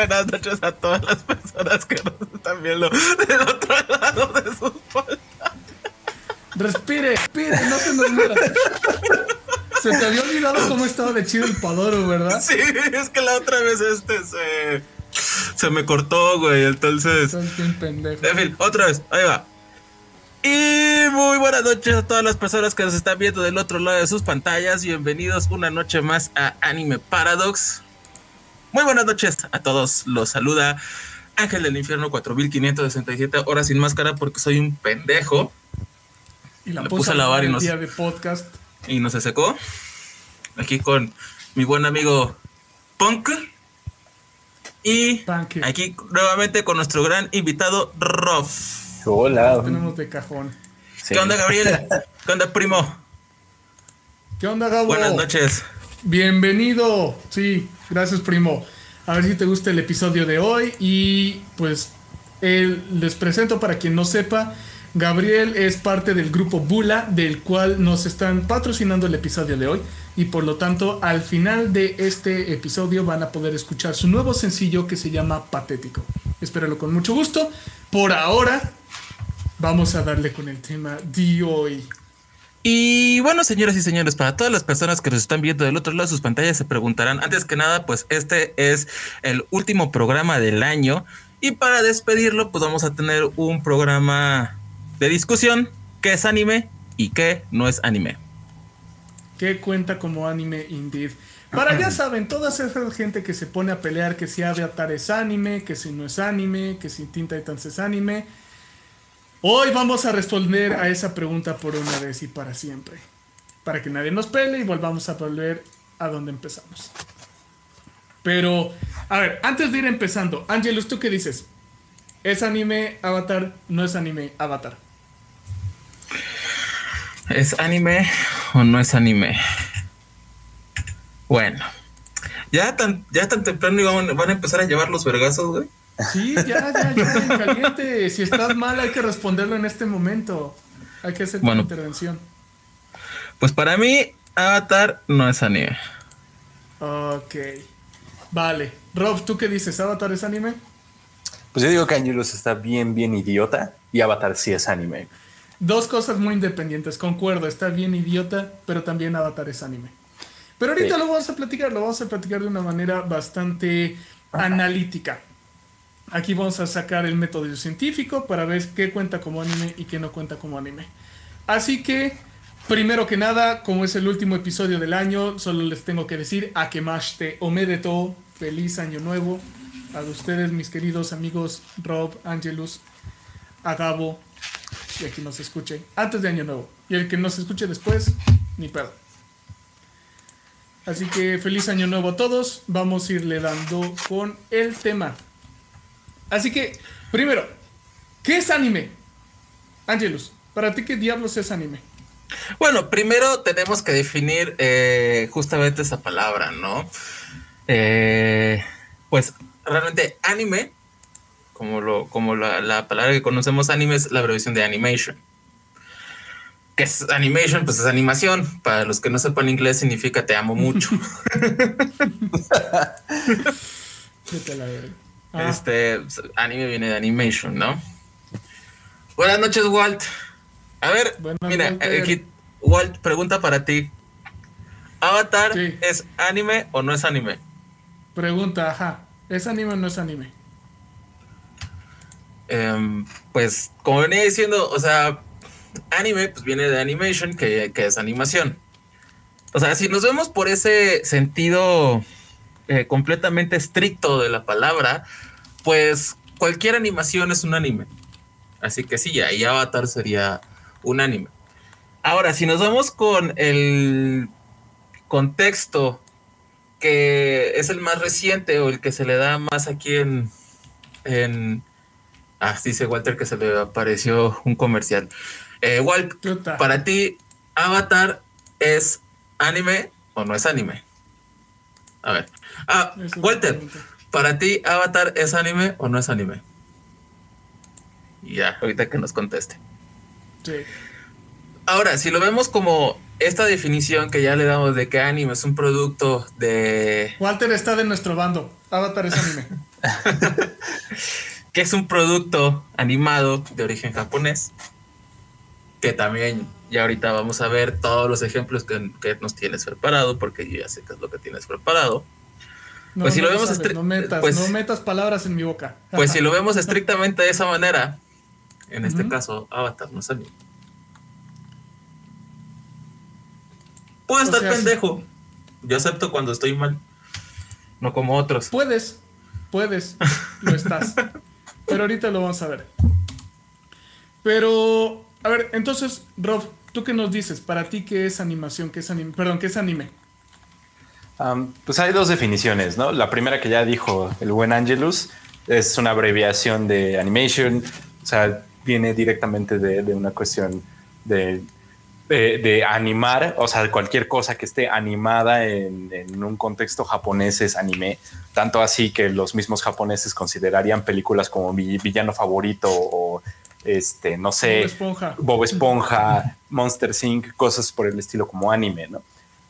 buenas noches a todas las personas que nos están viendo del otro lado de sus Respire, respire, no se nos muera. Se te había olvidado cómo estaba de chido el Padoro, ¿verdad? Sí, es que la otra vez este se. Se me cortó, güey. Entonces. Pendejo. En fin, otra vez, ahí va. Y muy buenas noches a todas las personas que nos están viendo del otro lado de sus pantallas. Bienvenidos una noche más a Anime Paradox. Muy buenas noches a todos. Los saluda Ángel del Infierno 4567 horas sin máscara porque soy un pendejo. Y la Le puse a lavar y el nos- día de podcast. y no se secó. Aquí con mi buen amigo Punk. Y aquí nuevamente con nuestro gran invitado Rof. Hola. Tenemos de cajón. Sí. ¿Qué onda, Gabriel? ¿Qué onda, primo? ¿Qué onda, Gabo? Buenas noches. Bienvenido. Sí, gracias, primo. A ver si te gusta el episodio de hoy. Y pues el- les presento para quien no sepa. Gabriel es parte del grupo Bula, del cual nos están patrocinando el episodio de hoy. Y por lo tanto, al final de este episodio van a poder escuchar su nuevo sencillo que se llama Patético. Espéralo con mucho gusto. Por ahora, vamos a darle con el tema de hoy. Y bueno, señoras y señores, para todas las personas que nos están viendo del otro lado de sus pantallas se preguntarán, antes que nada, pues este es el último programa del año y para despedirlo, pues vamos a tener un programa de discusión, qué es anime y qué no es anime. que cuenta como anime indeed. Para ya saben, toda esa gente que se pone a pelear que si Avatar es anime, que si no es anime, que si Teen Titans es anime. Hoy vamos a responder a esa pregunta por una vez y para siempre. Para que nadie nos pele y volvamos a volver a donde empezamos. Pero, a ver, antes de ir empezando, Angelus, ¿tú qué dices? ¿Es anime Avatar? ¿No es anime Avatar? ¿Es anime o no es anime? Bueno, ya tan, ya tan temprano iban- van a empezar a llevar los vergazos, güey. Sí, ya, ya, ya, en caliente. Si estás mal, hay que responderlo en este momento. Hay que hacer Bueno. una intervención. Pues para mí, Avatar no es anime. Ok. Vale. Rob, ¿tú qué dices? ¿Avatar es anime? Pues yo digo que Angelus está bien, bien idiota y Avatar sí es anime. Dos cosas muy independientes. Concuerdo, está bien idiota, pero también Avatar es anime. Pero ahorita Sí. lo vamos a platicar, lo vamos a platicar de una manera bastante analítica. Aquí vamos a sacar el método científico para ver qué cuenta como anime y qué no cuenta como anime. Así que, primero que nada, como es el último episodio del año, solo les tengo que decir a que mashte omedeto, feliz año nuevo. A ustedes, mis queridos amigos Rob, Angelus, a Gabo, y a quien nos escuche antes de año nuevo. Y el que nos escuche después, ni pedo. Así que feliz año nuevo a todos. Vamos a irle dando con el tema. Así que, primero, ¿qué es anime? Angelus, ¿para ti qué diablos es anime? Bueno, primero tenemos que definir eh, justamente esa palabra, ¿no? Eh, pues realmente anime, como, lo, como la, la palabra que conocemos anime es la abreviación de animation. ¿Qué es animation? Pues es animación. Para los que no sepan inglés significa te amo mucho. Ah, Este anime viene de animation, ¿no? Buenas noches, Walt. A ver, Buenas, mira, aquí, Walt, pregunta para ti. ¿Avatar Sí. es anime o no es anime? pregunta, ajá. ¿Es anime o no es anime? Em, pues, como venía diciendo, o sea, anime pues viene de animation, que, que es animación. O sea, si nos vemos por ese sentido eh, completamente estricto de la palabra, pues cualquier animación es un anime. Así que sí, ahí Avatar sería un anime. Ahora, si nos vamos con el contexto que es el más reciente o el que se le da más aquí en, en ah, dice Walter que se le apareció un comercial. Eh, Walt, para ti, Avatar es anime o no es anime? A ver. Ah, Walter, para ti, Avatar es anime o no es anime? Ya, ahorita que nos conteste. Sí. Ahora, si lo vemos como esta definición que ya le damos de que anime es un producto de... Walter está de nuestro bando. Avatar es anime. que es un producto animado de origen japonés. Que también ya ahorita vamos a ver todos los ejemplos que, nos tienes preparado, porque yo ya sé qué es lo que tienes preparado. No, pues si lo vemos no metas, pues no metas palabras en mi boca. Pues si lo vemos estrictamente de esa manera, en este caso, Avatar no anime. Puedo estar pendejo. Yo acepto cuando estoy mal. No como otros. Puedes, puedes, lo estás. Pero ahorita lo vamos a ver. Pero, a ver, entonces, Rob, ¿tú qué nos dices? Para ti, ¿qué es animación? ¿Qué es anime? Perdón, ¿qué es anime? pues hay dos definiciones, ¿no? La primera que ya dijo el buen Angelus es una abreviación de animation, o sea, viene directamente de una cuestión de animar, o sea, cualquier cosa que esté animada en, un contexto japonés es anime, tanto así que los mismos japoneses considerarían películas como mi villano favorito o este, no sé, Bob Esponja, Bob Esponja Monster Inc., cosas por el estilo como anime, ¿no?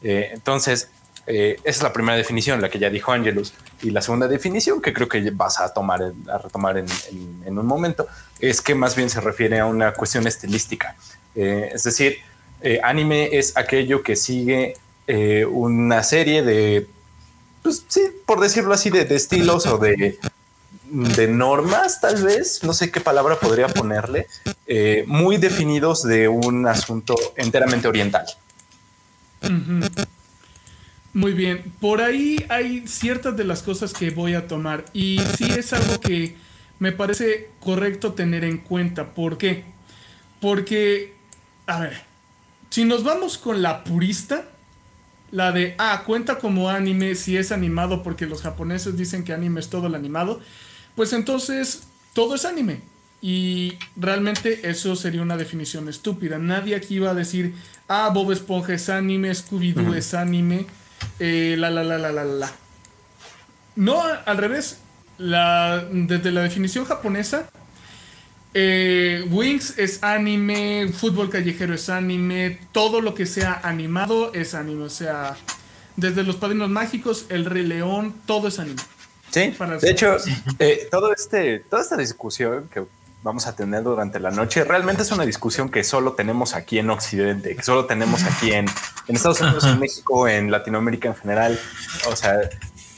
Eh, entonces, eh, esa es la primera definición, la que ya dijo Angelus. Y la segunda definición, que creo que vas a tomar, a retomar en, un momento, es que más bien se refiere a una cuestión estilística. Eh, es decir, anime es aquello que sigue una serie de, pues sí, por decirlo así, de, estilos o de, de, normas, tal vez, no sé qué palabra podría ponerle, eh, muy definidos de un asunto enteramente oriental. Muy bien, por ahí hay ciertas de las cosas que voy a tomar y sí es algo que me parece correcto tener en cuenta. ¿Por qué? Porque, a ver, si nos vamos con la purista, la de, ah, cuenta como anime si es animado porque los japoneses dicen que anime es todo el animado, pues entonces todo es anime. Y realmente eso sería una definición estúpida. Nadie aquí va a decir, ah, Bob Esponja es anime, Scooby-Doo es anime, eh, la, la, la, la, la, la. No, al revés. La, desde la definición japonesa, eh, Wings es anime, fútbol callejero es anime, todo lo que sea animado es anime. O sea, desde los padrinos mágicos, el Rey León, todo es anime. Sí, de hecho, eh, todo este, toda esta discusión que vamos a tener durante la noche realmente es una discusión que solo tenemos aquí en Occidente, que solo tenemos aquí en, en Estados Unidos, en México, en Latinoamérica en general. O sea,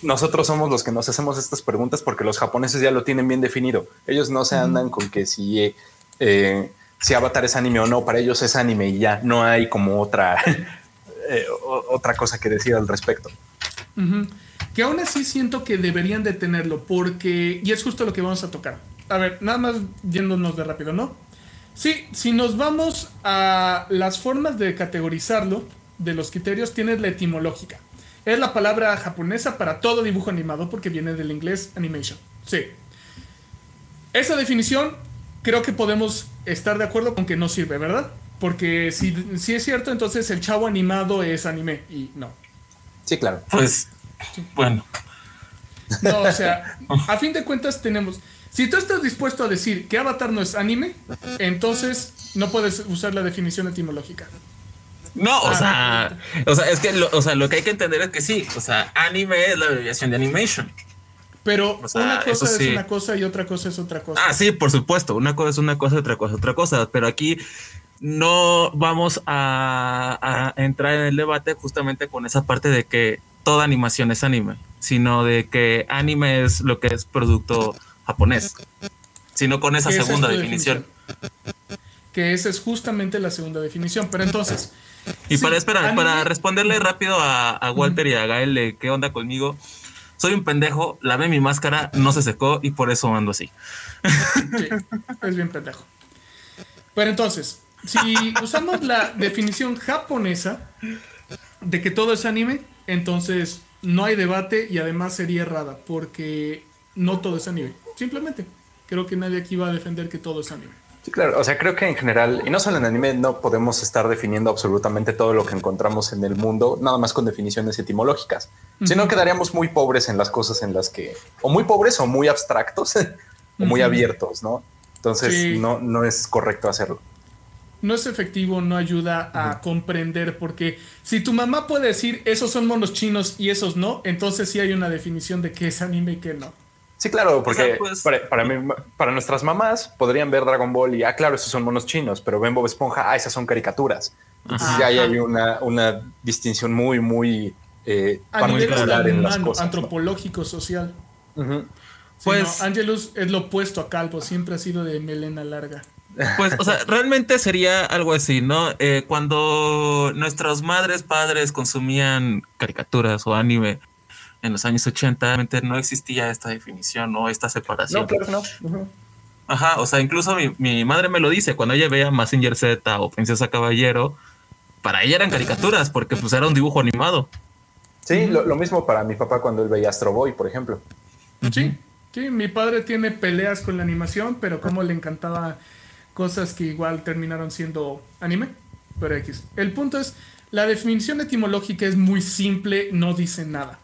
nosotros somos los que nos hacemos estas preguntas porque los japoneses ya lo tienen bien definido. Ellos no se andan con que si, eh, si Avatar es anime o no, para ellos es anime y ya no hay como otra, eh, otra cosa que decir al respecto. Que aún así siento que deberían de tenerlo porque, y es justo lo que vamos a tocar. A ver, nada más yéndonos de rápido, ¿no? Sí, si nos vamos a las formas de categorizarlo, de los criterios, tienes la etimológica. Es la palabra japonesa para todo dibujo animado porque viene del inglés animation. Sí. Esa definición creo que podemos estar de acuerdo con que no sirve, ¿verdad? Porque si, si es cierto, entonces el chavo animado es anime y no. Sí, claro. Pues, bueno. No, o sea, a fin de cuentas tenemos... Si tú estás dispuesto a decir que Avatar no es anime, entonces no puedes usar la definición etimológica. No, o sea, o sea, es que lo, o sea, lo que hay que entender es que sí, o sea, anime es la abreviación de animation. Pero una cosa es una cosa y otra cosa es otra cosa. Ah, sí, por supuesto. Una cosa es una cosa, otra cosa es otra cosa. Pero aquí no vamos a, entrar en el debate justamente con esa parte de que toda animación es anime, sino de que anime es lo que es producto japonés, sino con esa segunda definición. Que esa es justamente la segunda definición. Pero entonces, y para esperar, para responderle rápido a, Walter y a Gael de qué onda conmigo, soy un pendejo, lavé mi máscara, no se secó y por eso ando así. Sí, es bien pendejo. Pero entonces, si usamos la definición japonesa de que todo es anime, entonces no hay debate y además sería errada, porque no todo es anime. Simplemente, creo que nadie aquí va a defender que todo es anime. Sí, claro. O sea, creo que en general, y no solo en anime, no podemos estar definiendo absolutamente todo lo que encontramos en el mundo, nada más con definiciones etimológicas, sino quedaríamos muy pobres en las cosas en las que, o muy pobres o muy abstractos, o muy abiertos, ¿no? Entonces, no, no es correcto hacerlo. No es efectivo, no ayuda a comprender, porque si tu mamá puede decir esos son monos chinos y esos no, entonces sí hay una definición de qué es anime y qué no. Sí, claro, porque pues para, para, nuestras mamás podrían ver Dragon Ball y, ah, claro, esos son monos chinos, pero ven Bob Esponja, ah, esas son caricaturas. Entonces ya hay una, una distinción muy, muy eh, particular en las cosas. Antropológico, social. Pues Angelus es lo opuesto a Calvo, siempre ha sido de melena larga. Pues, o sea, realmente sería algo así, ¿no? Eh, cuando nuestras madres, padres consumían caricaturas o anime en los años 80, realmente no existía esta definición o esta separación. No, no. Ajá, o sea, incluso mi, madre me lo dice, cuando ella veía Massinger Z o Princesa Caballero, para ella eran caricaturas, porque pues era un dibujo animado. Sí, lo, lo mismo para mi papá cuando él veía Astro Boy, por ejemplo. Sí, sí, mi padre tiene peleas con la animación, pero como le encantaba cosas que igual terminaron siendo anime, pero X. El punto es, la definición etimológica es muy simple, no dice nada.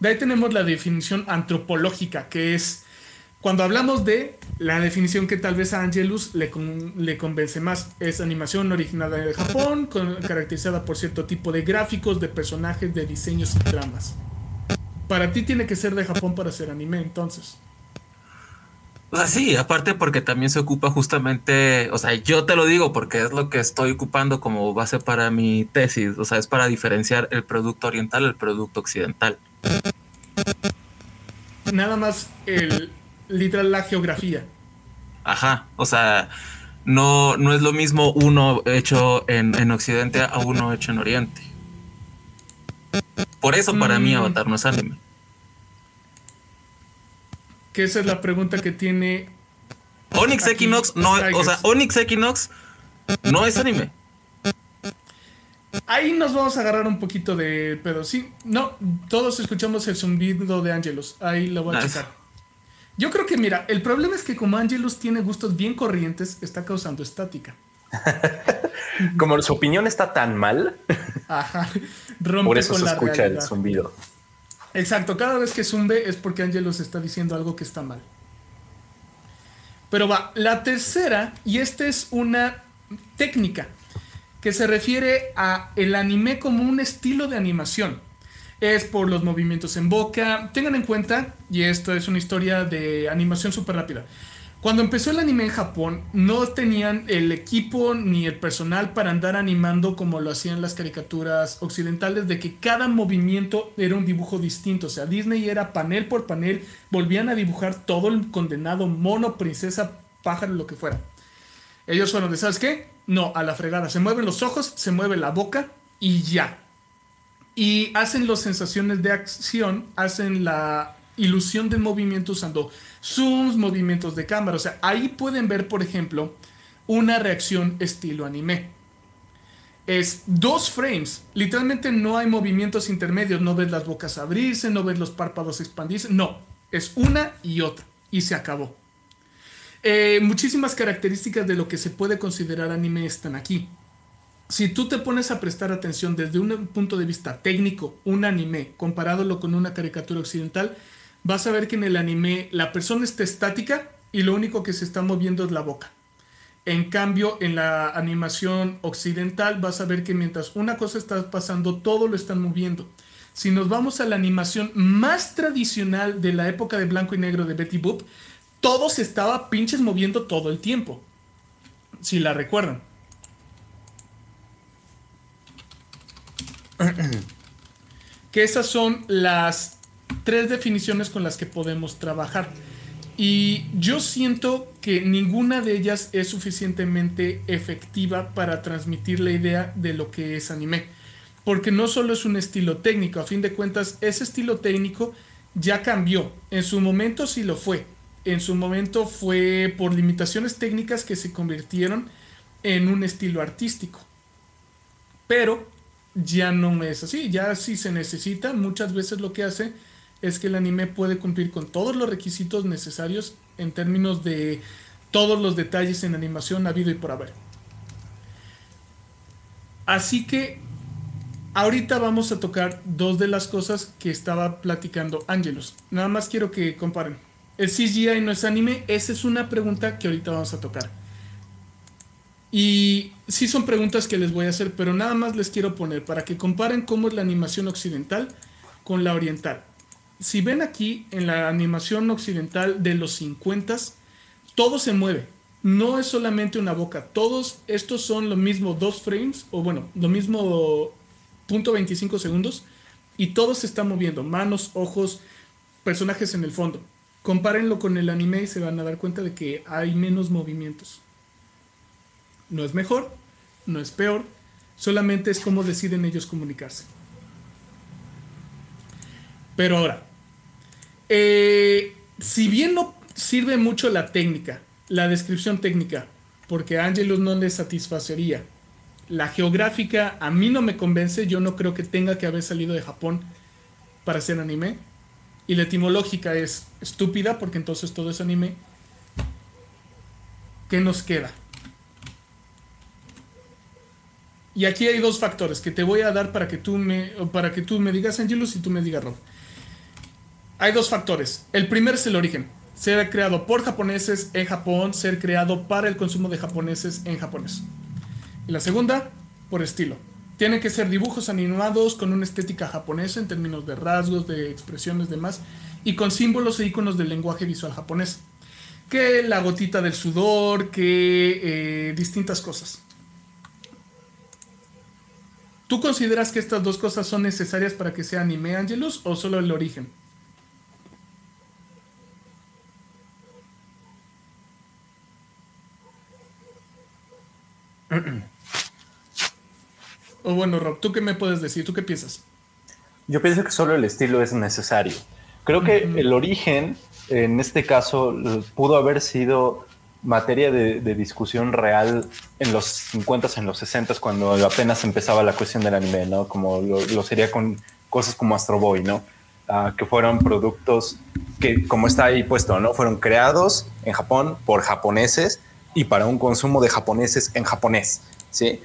De ahí tenemos la definición antropológica, que es cuando hablamos de la definición que tal vez a Angelus le, le convence más, es animación originada de Japón, caracterizada por cierto tipo de gráficos, de personajes, de diseños y tramas. Para ti tiene que ser de Japón para ser anime, entonces. O sea, sí, aparte porque también se ocupa justamente, o sea, yo te lo digo porque es lo que estoy ocupando como base para mi tesis, o sea, es para diferenciar el producto oriental del producto occidental. Nada más el literal la geografía. Ajá, o sea, no, no es lo mismo uno hecho en, Occidente a uno hecho en Oriente. Por eso para mí mm. Avatar no es anime que esa es la pregunta que tiene. Onyx Equinox no, o sea, Onyx Equinox no es anime. Ahí nos vamos a agarrar un poquito de pedo. Sí, no, todos escuchamos el zumbido de Angelus. Ahí lo voy a checar. Yo creo que, mira, el problema es que como Angelus tiene gustos bien corrientes, está causando estática. como su opinión está tan mal. Ajá. Por eso se escucha el zumbido. Exacto, cada vez que zumbe es porque Angelos está diciendo algo que está mal. Pero va, la tercera, y esta es una técnica que se refiere a el anime como un estilo de animación. Es por los movimientos en boca. Tengan en cuenta, y esto es una historia de animación súper rápida. Cuando empezó el anime en Japón, no tenían el equipo ni el personal para andar animando como lo hacían las caricaturas occidentales, de que cada movimiento era un dibujo distinto. O sea, Disney era panel por panel, volvían a dibujar todo el condenado mono, princesa, pájaro, lo que fuera. Ellos fueron de, ¿sabes qué? No, a la fregada. Se mueven los ojos, se mueve la boca y ya. Y hacen las sensaciones de acción, hacen la ilusión del movimiento usando zooms, movimientos de cámara. O sea, ahí pueden ver, por ejemplo, una reacción estilo anime. Es dos frames. Literalmente no hay movimientos intermedios. No ves las bocas abrirse, no ves los párpados expandirse. No, es una y otra. Y se acabó. Eh, muchísimas características de lo que se puede considerar anime están aquí. Si tú te pones a prestar atención desde un punto de vista técnico, un anime, comparándolo con una caricatura occidental, vas a ver que en el anime la persona está estática y lo único que se está moviendo es la boca. En cambio, en la animación occidental vas a ver que mientras una cosa está pasando, todo lo están moviendo. Si nos vamos a la animación más tradicional de la época de blanco y negro de Betty Boop, todo se estaba pinches moviendo todo el tiempo. Si la recuerdan. que esas son las tres definiciones con las que podemos trabajar. Y yo siento que ninguna de ellas es suficientemente efectiva para transmitir la idea de lo que es anime. Porque no solo es un estilo técnico, a fin de cuentas, ese estilo técnico ya cambió. En su momento sí lo fue. En su momento fue por limitaciones técnicas que se convirtieron en un estilo artístico. Pero ya no es así. Ya si se necesita, muchas veces lo que hace es que el anime puede cumplir con todos los requisitos necesarios en términos de todos los detalles en animación habido y por haber. Así que ahorita vamos a tocar dos de las cosas que estaba platicando Angelus. Nada más quiero que comparen. ¿El CGI no es anime? Esa es una pregunta que ahorita vamos a tocar. Y sí son preguntas que les voy a hacer, pero nada más les quiero poner para que comparen cómo es la animación occidental con la oriental. Si ven aquí en la animación occidental de los 50, todo se mueve. No es solamente una boca. Todos estos son lo mismo dos frames, o bueno, lo mismo punto 25 segundos, y todo se está moviendo. Manos, ojos, personajes en el fondo. Compárenlo con el anime y se van a dar cuenta de que hay menos movimientos. No es mejor, no es peor, solamente es como deciden ellos comunicarse. Pero ahora, eh, si bien no sirve mucho la técnica, la descripción técnica, porque a Angelus no le satisfacería, la geográfica a mí no me convence, yo no creo que tenga que haber salido de Japón para hacer anime. Y la etimológica es estúpida, porque entonces todo es anime. ¿Qué nos queda? Y aquí hay dos factores que te voy a dar para que tú me, para que tú me digas Angelus y tú me digas Rob. Hay dos factores. El primero es el origen. Ser creado por japoneses en Japón, ser creado para el consumo de japoneses en japonés. Y la segunda, por estilo. Tienen que ser dibujos animados con una estética japonesa en términos de rasgos, de expresiones, demás, y con símbolos e iconos del lenguaje visual japonés. Que la gotita del sudor, que eh, distintas cosas. ¿Tú consideras que estas dos cosas son necesarias para que sea anime Angelus o solo el origen? O bueno, Rob, ¿tú qué me puedes decir? ¿Tú qué piensas? Yo pienso que solo el estilo es necesario. Creo que el origen, en este caso, pudo haber sido materia de, discusión real en los 50 en los 60 cuando apenas empezaba la cuestión del anime, ¿no? Como lo, sería con cosas como Astro Boy, ¿no? Ah, que fueron productos que, como está ahí puesto, ¿no? Fueron creados en Japón por japoneses y para un consumo de japoneses en japonés, ¿sí?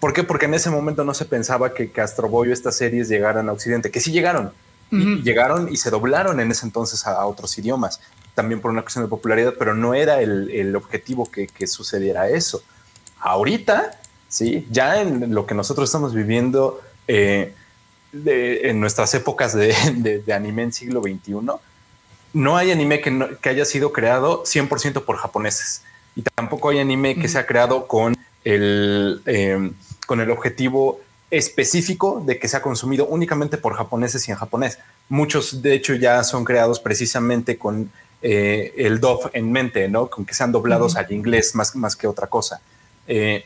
¿Por qué? Porque en ese momento no se pensaba que, que Astro Boy o estas series llegaran a Occidente, que sí llegaron, y llegaron y se doblaron en ese entonces a, otros idiomas, también por una cuestión de popularidad, pero no era el, el objetivo que, que, sucediera eso. Ahorita, sí, ya en lo que nosotros estamos viviendo eh, en nuestras épocas de, de, anime en siglo XXI, no hay anime que, que haya sido creado 100% por japoneses y tampoco hay anime que sea creado con el, eh, con el objetivo específico de que sea consumido únicamente por japoneses y en japonés. Muchos, de hecho, ya son creados precisamente con eh, el dub en mente, ¿no? Con que sean doblados al inglés más, más que otra cosa. Eh,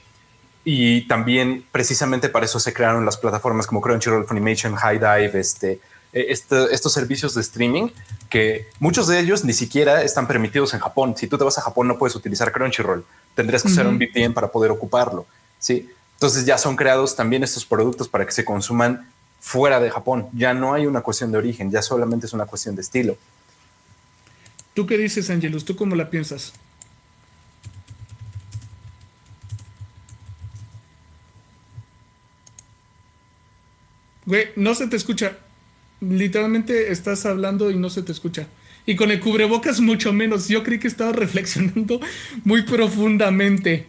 y también, precisamente para eso se crearon las plataformas como Crunchyroll, Funimation, High Dive, este, este, estos servicios de streaming que muchos de ellos ni siquiera están permitidos en Japón. Si tú te vas a Japón no puedes utilizar Crunchyroll, tendrías que usar un VPN para poder ocuparlo. Sí, entonces ya son creados también estos productos para que se consuman fuera de Japón. Ya no hay una cuestión de origen, ya solamente es una cuestión de estilo. ¿Tú qué dices, Angelus? ¿Tú cómo la piensas? Güey, no se te escucha. Literalmente estás hablando y no se te escucha. Y con el cubrebocas mucho menos. Yo creí que estaba reflexionando muy profundamente.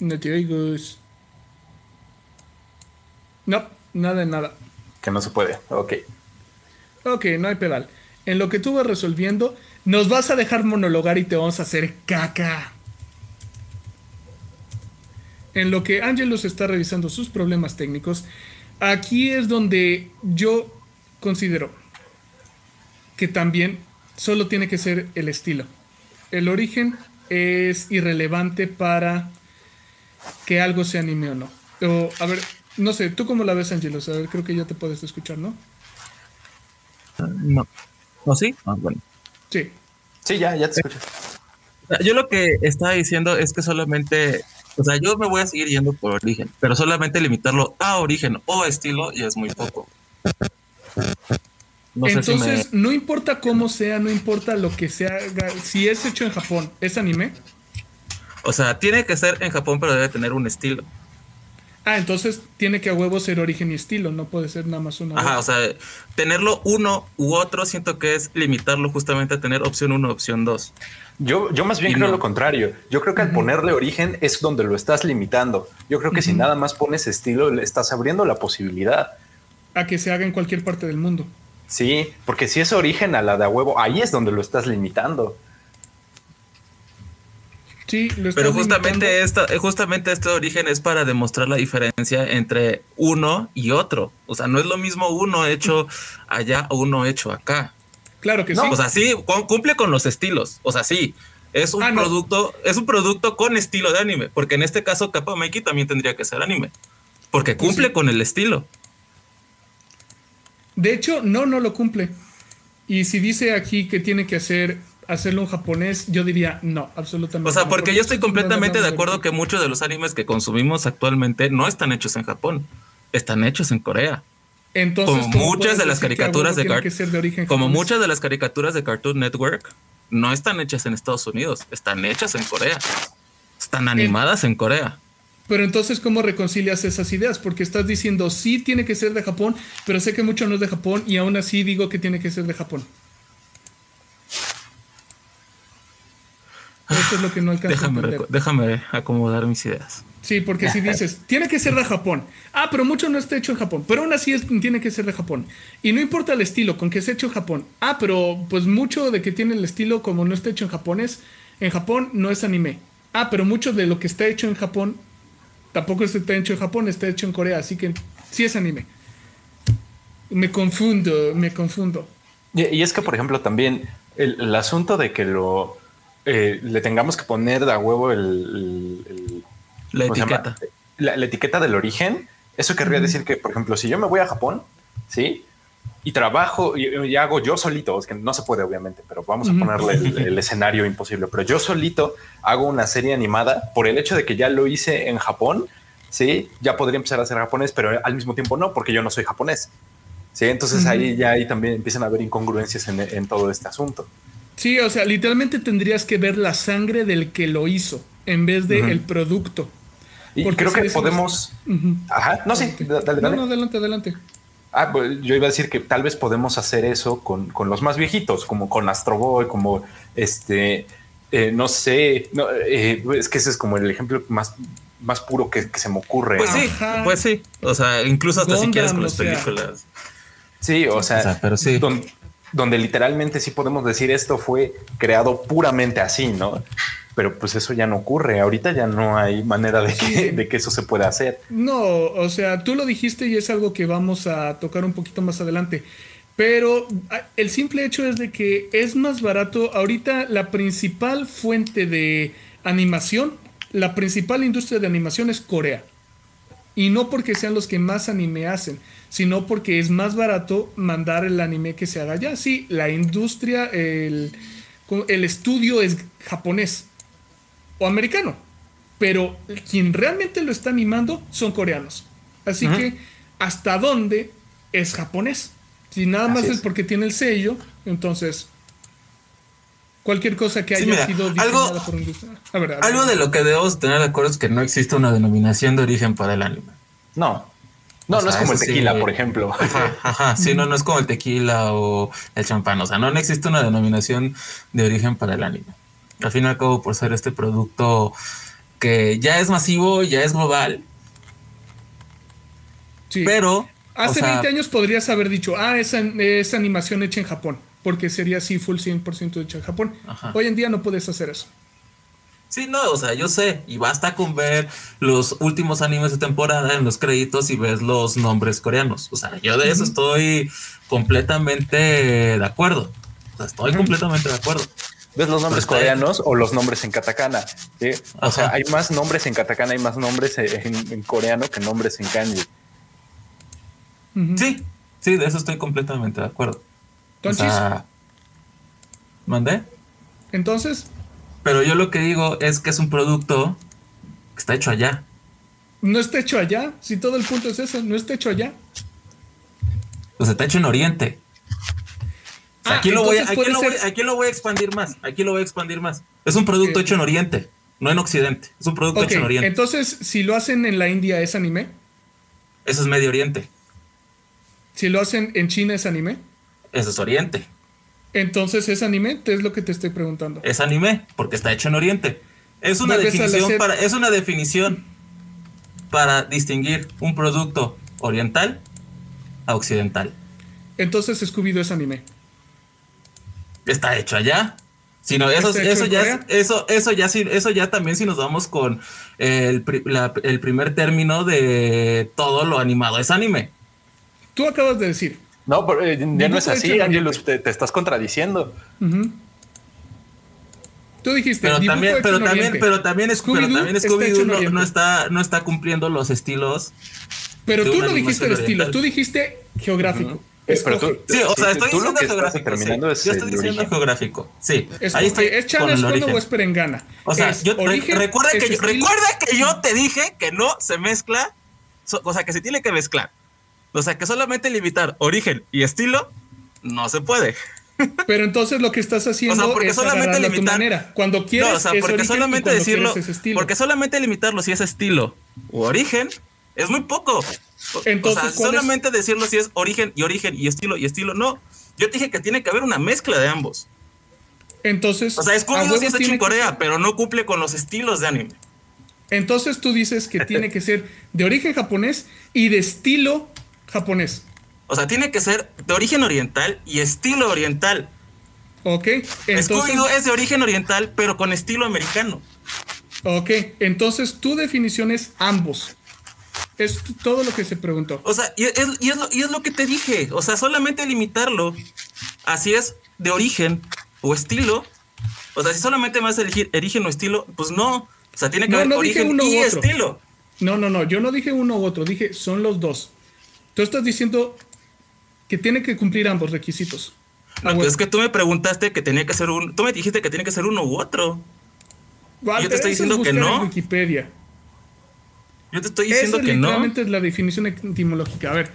No te oigo. No, nada nada. Que no se puede. Ok. Ok, no hay pedal. En lo que tú vas resolviendo, nos vas a dejar monologar y te vamos a hacer caca. En lo que Angelus está revisando sus problemas técnicos, aquí es donde yo considero que también solo tiene que ser el estilo. El origen es irrelevante para que algo se anime o no. O, a ver, no sé, ¿tú cómo la ves, Angelos? A ver, creo que ya te puedes escuchar, ¿no? No. ¿No sí? Ah, bueno. Sí. Sí, ya, ya te escucho. Yo lo que estaba diciendo es que solamente, o sea, yo me voy a seguir yendo por origen, pero solamente limitarlo a origen o estilo ya es muy poco. Entonces, no importa cómo sea, no importa lo que sea, si es hecho en Japón, ¿es anime? O sea, tiene que ser en Japón, pero debe tener un estilo. Ah, entonces tiene que a huevo ser origen y estilo, no puede ser nada más uno. Ajá, o sea, tenerlo uno u otro siento que es limitarlo justamente a tener opción uno, opción dos. Yo, yo más bien Y creo no. lo contrario. Yo creo que al ponerle origen es donde lo estás limitando. Yo creo que si nada más pones estilo, le estás abriendo la posibilidad. A que se haga en cualquier parte del mundo. Sí, porque si es origen a la de a huevo, ahí es donde lo estás limitando. Sí, lo estás Pero limitando. justamente esto, eh, justamente este origen es para demostrar la diferencia entre uno y otro. O sea, no es lo mismo uno hecho allá o uno hecho acá. Claro que No, sí. O sea, sí, cu- cumple con los estilos. O sea, sí. Es un Ah, no. producto, es un producto con estilo de anime. Porque en este caso, Kappa Mikey también tendría que ser anime. Porque Pues cumple sí. con el estilo. De hecho, no, no lo cumple. Y si dice aquí que tiene que hacer hacerlo en japonés, yo diría no, absolutamente. O sea, no, porque yo estoy completamente de acuerdo que muchos de los animes que consumimos actualmente no están hechos en Japón. Están hechos en Corea. Entonces, como ¿cómo muchas de las caricaturas de Como japonés? muchas de las caricaturas de Cartoon Network no están hechas en Estados Unidos, están hechas en Corea. Están animadas en Corea. Pero entonces, ¿cómo reconcilias esas ideas? Porque estás diciendo, sí tiene que ser de Japón, pero sé que mucho no es de Japón y aún así digo que tiene que ser de Japón. Eso es lo que no alcanzo a Déjame, déjame acomodar mis ideas. Sí, porque si dices, tiene que ser de Japón. Ah, pero mucho no está hecho en Japón. Pero aún así es- tiene que ser de Japón. Y no importa el estilo, con que sea hecho en Japón. Ah, pero pues mucho de que tiene el estilo como no está hecho en japonés, en Japón no es anime. Ah, pero mucho de lo que está hecho en Japón tampoco está hecho en Japón, está hecho en Corea. Así que sí es anime. Me confundo, me confundo. Y, y es que, por ejemplo, también el, el asunto de que lo eh, le tengamos que poner de a huevo el, el- el- La etiqueta. La, la etiqueta del origen. Eso querría decir que, por ejemplo, si yo me voy a Japón, sí, y trabajo y, y hago yo solito, es que no se puede, obviamente, pero vamos a ponerle el, el escenario imposible. Pero yo solito hago una serie animada por el hecho de que ya lo hice en Japón. Sí, ya podría empezar a hacer japonés, pero al mismo tiempo no, porque yo no soy japonés. Sí, entonces ahí ya ahí también empiezan a haber incongruencias en, en todo este asunto. Sí, o sea, literalmente tendrías que ver la sangre del que lo hizo en vez de el producto. Y Porque creo que decimos- podemos. Ajá, no, sí, da- dale, No, dale. no, adelante, adelante. Ah, pues yo iba a decir que tal vez podemos hacer eso con, con los más viejitos, como con Astro Boy, como este, eh, no sé, no, eh, es que ese es como el ejemplo más, más puro que, que se me ocurre. Pues ¿no? sí, Ajá. pues sí. O sea, incluso hasta si quieres con las sea. películas. Sí, o sea, O sea, pero sí. don- donde literalmente sí podemos decir esto fue creado puramente así, ¿no? Pero pues eso ya no ocurre. Ahorita ya no hay manera de que, de que eso se pueda hacer. No, o sea, tú lo dijiste y es algo que vamos a tocar un poquito más adelante. Pero ah, el simple hecho es de que es más barato. Ahorita la principal fuente de animación, la principal industria de animación es Corea. Y no porque sean los que más anime hacen, sino porque es más barato mandar el anime que se haga allá. Sí, la industria, el, el estudio es japonés o americano, pero quien realmente lo está animando son coreanos. Así que, ¿hasta dónde es japonés? Si nada más es. es. porque tiene el sello, entonces cualquier cosa que Sí, haya mira, sido algo- diseñada por industria. A ver, a ver. Algo de lo que debemos tener de acuerdo es que no existe una denominación de origen para el anime. No, no, O no es como el sí. tequila, por ejemplo. Ajá, ajá, sí, no, no es como el tequila o el champán. O sea, no, no existe una denominación de origen para el anime. Al fin y al cabo, por ser este producto que ya es masivo, ya es global, Sí. pero. Hace o sea, 20 años podrías haber dicho, ah, esa es animación hecha en Japón, porque sería así full 100% hecha en Japón. Ajá. Hoy en día no puedes hacer eso. Sí, no, o sea, yo sé, y basta con ver los últimos animes de temporada en los créditos y ves los nombres coreanos. O sea, yo de eso estoy completamente de acuerdo. O sea, estoy completamente de acuerdo. ¿Ves los nombres Pues, coreanos o los nombres en katakana? ¿sí? O sea, hay más nombres en katakana, hay más nombres en, en coreano que nombres en kanji. Sí, sí, de eso estoy completamente de acuerdo. O Entonces, sea, ¿mandé? entonces, Pero yo lo que digo es que es un producto que está hecho allá. no está hecho allá. Si todo el punto es eso, no está hecho allá. Sea, está hecho en Oriente. Sea, Ah, aquí, lo voy, a- entonces aquí, puede lo voy, ser- aquí lo voy a expandir más. Aquí lo voy a expandir más. Es un producto hecho en Oriente, no en Occidente. Es un producto hecho en Oriente. entonces, si lo hacen en la India, ¿es anime? Eso es Medio Oriente. Si lo hacen en China es anime. Eso es Oriente. Entonces es anime, es lo que te estoy preguntando. Es anime, porque está hecho en Oriente. Es una definición para, es una definición para distinguir un producto oriental a occidental. Entonces Scooby-Doo es anime. Está hecho allá. Sino eso, ¿Está hecho eso en ya, es- eso, eso ya, eso ya también si nos vamos con el, la- el primer término de todo lo animado es anime. Tú acabas de decir. No, pero, eh, ya no es así, Angelus, te, te estás contradiciendo. Tú dijiste. Pero también, pero también, pero también, es- pero Scooby-Doo también Scooby-Doo no, está, no está cumpliendo los estilos. Pero tú no dijiste el estilo, tú dijiste geográfico. Pero tú- Sí, o sea, estoy diciendo geográfico. sí. es Yo estoy diciendo geográfico. Sí, Escoge. ahí estoy ¿Es es origen. o es perengana? O sea, ¿Es yo origen, recuerda, es que yo, estilo? recuerda que yo te dije que no se mezcla, o sea, que se tiene que mezclar. O sea, que solamente limitar origen y estilo no se puede. Pero entonces lo que estás haciendo O sea, porque es solamente a tu limitar- manera. Cuando quieres no, o sea, es porque origen y solamente decirlo, es porque solamente limitarlo si es estilo u origen es muy poco. Entonces, o sea, ¿cuál es? solamente decirlo si es origen y origen y estilo y estilo, no. Yo te dije que tiene que haber una mezcla de ambos. Entonces, O sea, Scooby-Doo huevo sí está hecho en Corea, pero no cumple con los estilos de anime. Entonces tú dices que tiene que ser de origen japonés y de estilo japonés. O sea, tiene que ser de origen oriental y estilo oriental. ¿Ok? Entonces, Scooby-Doo es de origen oriental, pero con estilo americano. ok, entonces tu definición es ambos. Es todo lo que se preguntó. O sea, y es, y es lo, y es lo que te dije. O sea, solamente limitarlo. Así es, de origen o estilo. O sea, si solamente me vas a elegir origen o estilo, pues no. O sea, tiene que No, haber no origen uno y otro. estilo. No, no, no, yo no dije uno u otro, dije son los dos. Tú estás diciendo que tiene que cumplir ambos requisitos. No, Ah, pues es que tú me preguntaste que tenía que ser un. Tú me dijiste que tiene que ser uno u otro. Walter, yo te estoy diciendo que buscar en no. Wikipedia. Yo te estoy diciendo es que no. literalmente es la definición etimológica. A ver,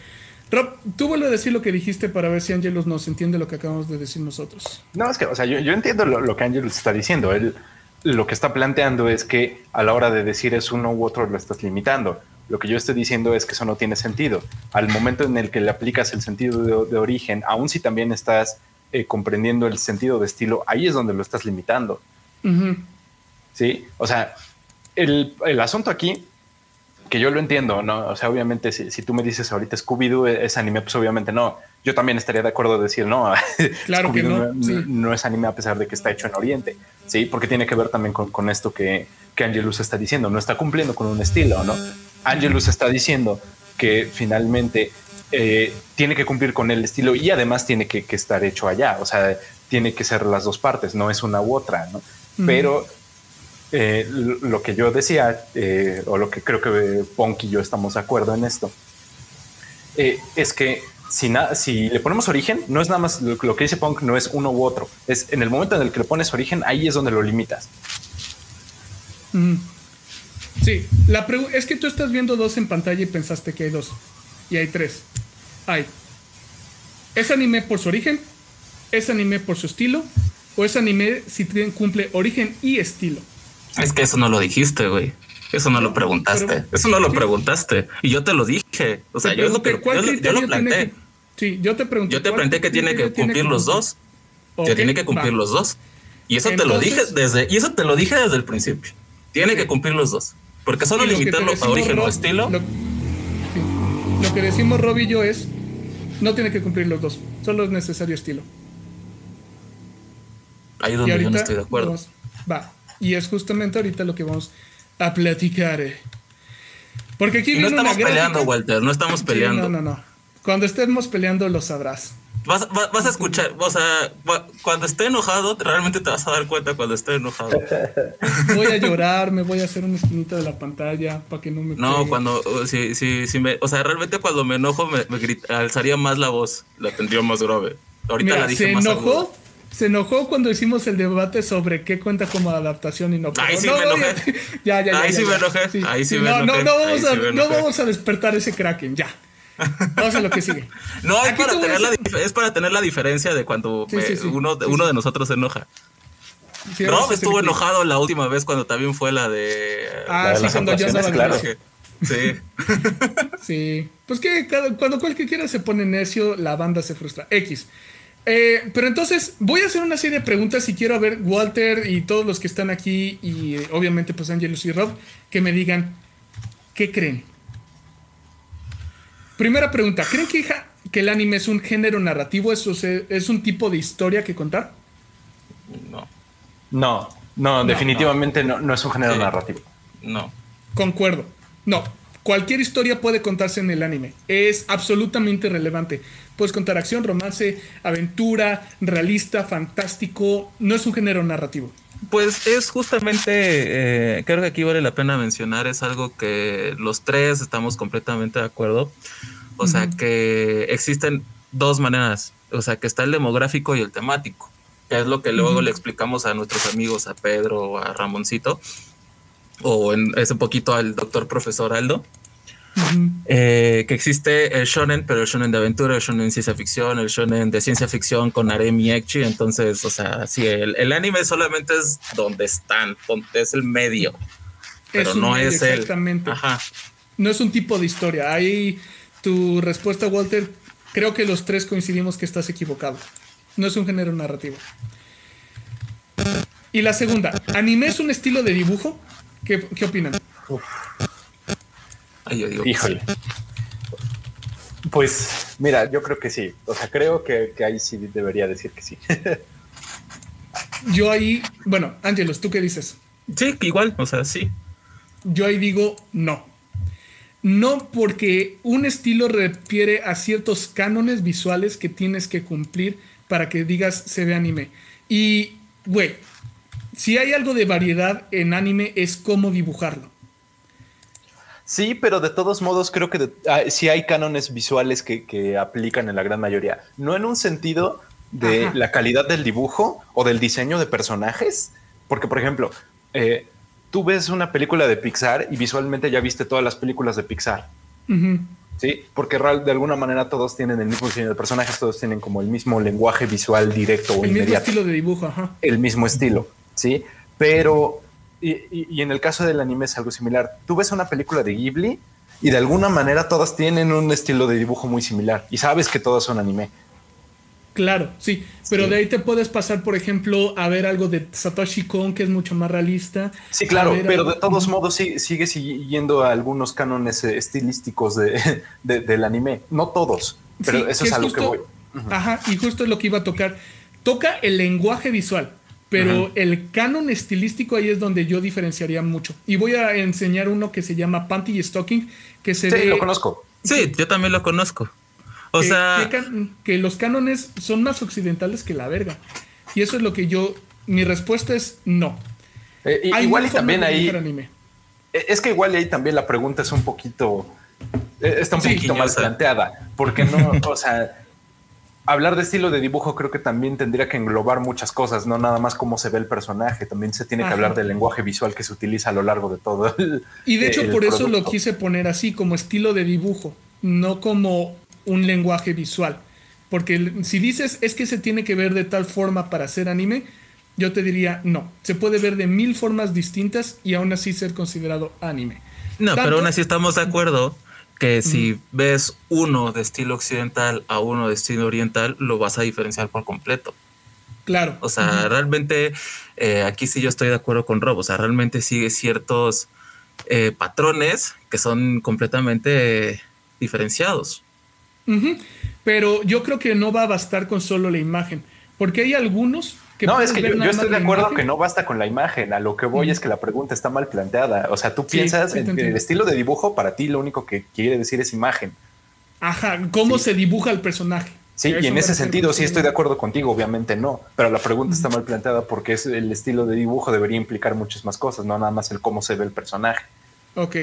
Rob, tú vuelve a decir lo que dijiste para ver si Angelus nos entiende lo que acabamos de decir nosotros. No, es que, o sea, yo, yo entiendo lo, lo que Angelus está diciendo. Él lo que está planteando es que a la hora de decir es uno u otro lo estás limitando. Lo que yo estoy diciendo es que eso no tiene sentido. Al momento en el que le aplicas el sentido de, de origen, aun si también estás eh, comprendiendo el sentido de estilo, ahí es donde lo estás limitando. Sí, o sea, el, el asunto aquí, que yo lo entiendo, ¿no? O sea, obviamente, si, si tú me dices ahorita Scooby-Doo es anime, pues obviamente no. Yo también estaría de acuerdo de decir no. Claro que Scooby-Doo no, sí. no es anime a pesar de que está hecho en Oriente, sí, porque tiene que ver también con, con esto que, que Angelus está diciendo. No está cumpliendo con un estilo, ¿no? Angelus está diciendo que finalmente eh, tiene que cumplir con el estilo y además tiene que, que estar hecho allá. O sea, tiene que ser las dos partes, no es una u otra, ¿no? Pero eh, lo que yo decía, eh, o lo que creo que Ponk y yo estamos de acuerdo en esto, eh, es que si, si le ponemos origen, no es nada más lo, que dice Punk, no es uno u otro. Es en el momento en el que le pones origen, ahí es donde lo limitas. Ujú. Sí, la es que tú estás viendo dos en pantalla y pensaste que hay dos. Y hay tres. Hay. ¿Es anime por su origen? ¿Es anime por su estilo? ¿O es anime si cumple origen y estilo? Es que eso no lo dijiste, güey. Eso no lo preguntaste. pero- eso no lo sí. preguntaste. Y yo te lo dije. O sea, Te yo, lo que, pregunté, ¿cuál yo, lo- yo lo planteé. que- Sí, yo te pregunté. Yo te ¿cuál planteé que tiene que tiene cumplir los dos. Que tiene que cumplir va. los dos. Y eso te lo dije desde, y eso te lo dije desde el principio. Tiene que cumplir los dos. Porque solo limitarlo a origen o estilo. Lo, sí, lo que decimos Rob y yo es, no tiene que cumplir los dos, solo es necesario estilo. ahí es donde yo no estoy de acuerdo. vamos- va, y es justamente ahorita lo que vamos a platicar. eh. Porque aquí Y no una estamos peleando, gráfica- Walter. No estamos Sí, peleando. no, no, no. Cuando estemos peleando lo sabrás. Vas, vas- vas a escuchar, o sea, va- cuando esté enojado, realmente te vas a dar cuenta cuando esté enojado. Voy a llorar, me voy a hacer una esquinita de la pantalla para que no me No, pegue. cuando, si, si, si me, o sea, realmente cuando me enojo me, me alzaría más la voz, la tendría más grave. Ahorita Mira, la dije se más enojó, aguda. Se enojó cuando hicimos el debate sobre qué cuenta como adaptación y no. Ahí sí no, me no, enojé. Ya, ya, ya. Ahí ya, sí ya. me enojé, ahí sí me no, no, enojé, no vamos, ahí a, no vamos a despertar ese kraken, ya. Vamos a lo que sigue. No, es para, tener la, es para tener la diferencia de cuando Sí, me- sí, sí. uno, de, Sí, uno sí. de nosotros se enoja. Sí, Rob vamos estuvo enojado la última vez cuando también fue la de... Ah, La de sí, cuando yo actuaciones, andaba claro. Sí. sí. Pues que cuando cualquiera se pone necio, la banda se frustra. X. Eh, pero entonces voy a hacer una serie de preguntas y quiero ver Walter y todos los que están aquí y eh, obviamente pues Angelus y Rob que me digan qué creen. Primera pregunta, ¿creen que, que el anime es un género narrativo? ¿Es, ¿Es un tipo de historia que contar? No. No, no, definitivamente no. No, es un género narrativo. No. Concuerdo. No. Cualquier historia puede contarse en el anime. Es absolutamente relevante. Puedes contar acción, romance, aventura, realista, fantástico. No es un género narrativo. Pues es justamente, eh, creo que aquí vale la pena mencionar, es algo que los tres estamos completamente de acuerdo. O sea que existen dos maneras, o sea que está el demográfico y el temático, que es lo que luego le explicamos a nuestros amigos, a Pedro o a Ramoncito, o en ese poquito al doctor profesor Aldo. Eh, que existe el shonen, pero el shonen de aventura, el shonen de ciencia ficción, el shonen de ciencia ficción con Aremi Ekchi. Entonces, o sea, sí, el, anime solamente es donde están, es el medio, pero no es el. Exactamente. Ajá. No es un tipo de historia. Ahí tu respuesta, Walter, creo que los tres coincidimos que estás equivocado. No es un género narrativo. Y la segunda, ¿anime es un estilo de dibujo? ¿Qué, qué opinan? Híjole. Pues mira, yo creo que sí. O sea, creo que, ahí sí debería decir que sí. yo ahí, bueno, Ángelos, ¿tú qué dices? Sí, igual, o sea, sí. Yo ahí digo no. No porque un estilo refiere a ciertos cánones visuales que tienes que cumplir para que digas se ve anime. Y, güey, si hay algo de variedad en anime es cómo dibujarlo. Sí, pero de todos modos creo que ah, sí hay cánones visuales que, aplican en la gran mayoría. No en un sentido de la calidad del dibujo o del diseño de personajes, porque por ejemplo, eh, tú ves una película de Pixar y visualmente ya viste todas las películas de Pixar. Sí, porque de alguna manera todos tienen el mismo diseño de personajes, todos tienen como el mismo lenguaje visual directo o el mismo estilo de dibujo, ajá. El mismo estilo, sí, pero y, en el caso del anime es algo similar. Tú ves una película de Ghibli y de alguna manera todas tienen un estilo de dibujo muy similar y sabes que todas son anime. Claro, sí, pero de ahí te puedes pasar, por ejemplo, a ver algo de Satoshi Kon que es mucho más realista. Sí, claro, pero de todos modos sí, sigue siguiendo a algunos cánones eh, estilísticos de, del anime. No todos, pero eso es, a lo que voy. Ajá, y justo es lo que iba a tocar. Toca el lenguaje visual. Pero el canon estilístico ahí es donde yo diferenciaría mucho. Y voy a enseñar uno que se llama Panty Stocking, que se sí, lo conozco. Sí, yo también lo conozco. O sea... Que, los cánones son más occidentales que la verga. Y eso es lo que yo... Mi respuesta es no. Eh, igual y también ahí... E, es que igual ahí también la pregunta es un poquito... E, está un poquito más planteada. Porque no... o sea hablar de estilo de dibujo creo que también tendría que englobar muchas cosas, no nada más cómo se ve el personaje, también se tiene que hablar del lenguaje visual que se utiliza a lo largo de todo el Y de hecho por eso lo quise poner así, como estilo de dibujo, no como un lenguaje visual. Porque si dices es que se tiene que ver de tal forma para hacer anime, yo te diría no, se puede ver de mil formas distintas y aún así ser considerado anime. No, pero aún así estamos de acuerdo que si ves uno de estilo occidental a uno de estilo oriental, lo vas a diferenciar por completo. Claro. O sea, realmente eh, aquí sí yo estoy de acuerdo con Rob. O sea, realmente sigue ciertos eh, patrones que son completamente diferenciados. Pero yo creo que no va a bastar con solo la imagen, porque hay algunos no, es que yo, estoy de acuerdo que no basta con la imagen. A lo que voy es que la pregunta está mal planteada. O sea, tú piensas en el estilo de dibujo para ti lo único que quiere decir es imagen. Ajá, ¿cómo se dibuja el personaje? Sí, y en ese sentido sí estoy de acuerdo contigo, obviamente no, pero la pregunta está mal planteada porque es el estilo de dibujo debería implicar muchas más cosas, no nada más el cómo se ve el personaje. Ok,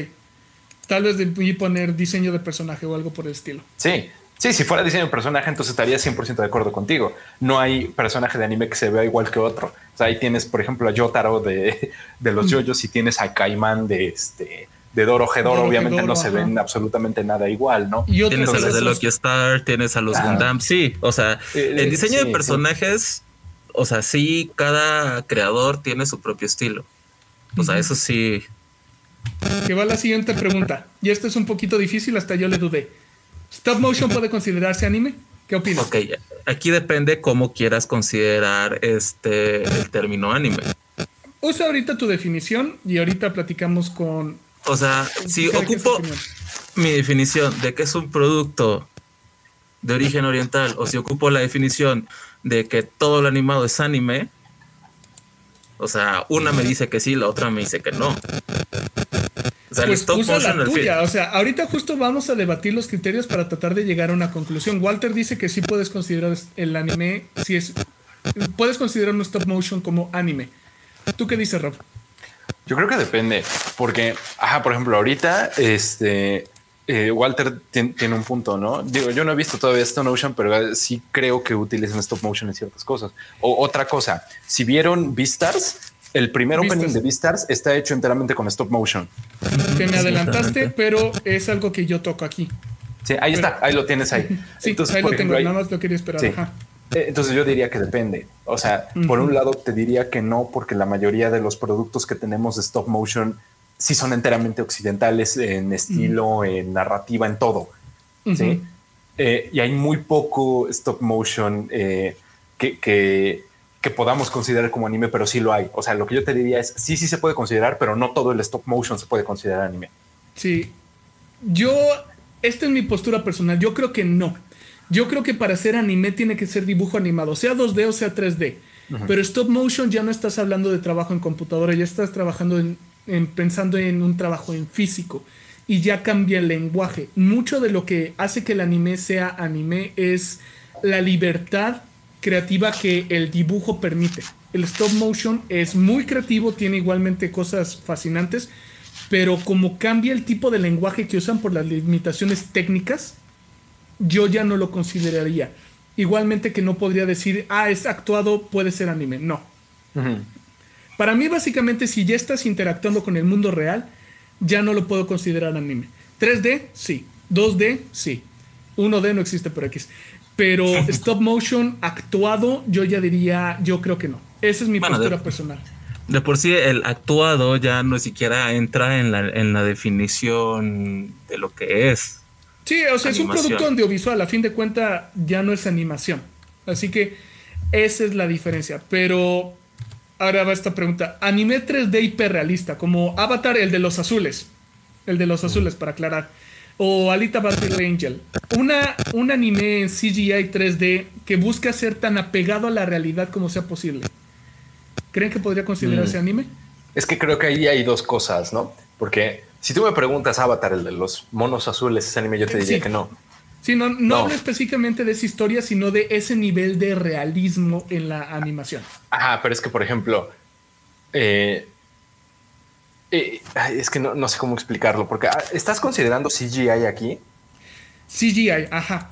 tal vez de poner diseño de personaje o algo por el estilo. Sí, Sí, si fuera diseño de personaje, entonces estaría 100% de acuerdo contigo. No hay personaje de anime que se vea igual que otro. O sea, ahí tienes, por ejemplo, a Yotaro de, de los yoyos y tienes a Caimán de este de Doro Hedoro, obviamente no se ven absolutamente nada igual, ¿no? Y tienes a los de Loki Star, tienes a los Gundam, sí, o sea, el eh, diseño de personajes, o sea, sí, cada creador tiene su propio estilo. O sea, eso sí, Que va la siguiente pregunta. Y esta es un poquito difícil, hasta yo le dudé. ¿Stop motion puede considerarse anime? ¿Qué opinas? Ok, aquí depende cómo quieras considerar este el término anime. Usa ahorita tu definición y ahorita platicamos con. O sea, si ocupo mi definición de que es un producto de origen oriental o si ocupo la definición de que todo lo animado es anime, o sea, una me dice que sí, la otra me dice que no. O sea, pues usa la tuya. O sea, ahorita justo vamos a debatir los criterios para tratar de llegar a una conclusión. Walter dice que sí puedes considerar el anime, si es, puedes considerar un stop motion como anime. ¿Tú qué dices, Rob? Yo creo que depende, porque, ajá, por ejemplo, ahorita, este, eh, Walter tiene un punto, ¿no? Digo, yo no he visto todavía Stone Ocean, pero sí creo que utilizan stop motion en ciertas cosas. O otra cosa, si vieron Beastars, el primer opening de Beastars está hecho enteramente con stop motion. Te me adelantaste, pero es algo que yo toco aquí. Sí, ahí está, ahí lo tienes ahí. Sí, Entonces, ahí lo tengo, nada más lo quería esperar. Eh, entonces yo diría que depende. O sea, por un lado te diría que no, porque la mayoría de los productos que tenemos de stop motion sí son enteramente occidentales en estilo, en narrativa, en todo. ¿sí? Eh, y hay muy poco stop motion eh, que, que, podamos considerar como anime, pero sí lo hay. O sea, lo que yo te diría es, sí, sí se puede considerar, pero no todo el stop motion se puede considerar anime. Sí. Yo, esta es mi postura personal. Yo creo que no. Yo creo que para hacer anime tiene que ser dibujo animado, sea 2D o sea 3D. Pero stop motion ya no estás hablando de trabajo en computadora, ya estás trabajando en pensando en un trabajo en físico y ya cambia el lenguaje. Mucho de lo que hace que el anime sea anime es la libertad creativa que el dibujo permite. El stop motion es muy creativo, tiene igualmente cosas fascinantes, pero como cambia el tipo de lenguaje que usan por las limitaciones técnicas, yo ya no lo consideraría. Igualmente que no podría decir, ah, es actuado, puede ser anime. No. Para mí, básicamente, si ya estás interactuando con el mundo real, ya no lo puedo considerar anime. 3D, sí. 2D, sí. 1D no existe por X. Pero stop motion actuado, yo ya diría, yo creo que no. Esa es mi postura personal. De por sí, el actuado ya no siquiera entra en la, en la definición de lo que es. Sí, o sea, es un producto audiovisual. A fin de cuentas, ya no es animación. Así que esa es la diferencia. Pero Ahora va esta pregunta. Anime 3D hiperrealista, como Avatar, el de los azules. El de los azules, para aclarar. O Alita Battle Angel. Una, un anime en CGI 3D que busca ser tan apegado a la realidad como sea posible. ¿Creen que podría considerarse mm. anime? Es que creo que ahí hay dos cosas, ¿no? Porque si tú me preguntas Avatar, el de los monos azules, ese anime, yo te diría que no. Sí, no, no, hablo específicamente de esa historia, sino de ese nivel de realismo en la animación. Ajá, pero es que, por ejemplo, eh, eh, es que no, sé cómo explicarlo, porque ah, ¿estás considerando CGI aquí? CGI, ajá.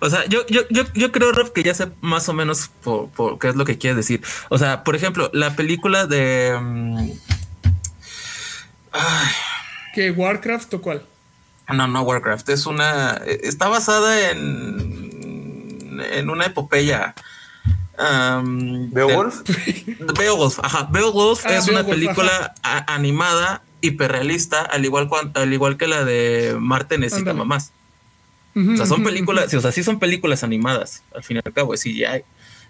O sea, yo, yo, yo, creo, Rob, que ya sé más o menos por, qué es lo que quieres decir. O sea, por ejemplo, la película de... Mm, ¿Qué, Warcraft o cuál? No, no Warcraft. Es una. Está basada en. En una epopeya. ¿Beowulf? Beowulf, ajá. Beowulf ah, es una película animada hiperrealista, al igual, al igual que la de Marte necesita mamás. o sea, son películas, o sea, sí son películas animadas, al fin y al cabo, es CGI.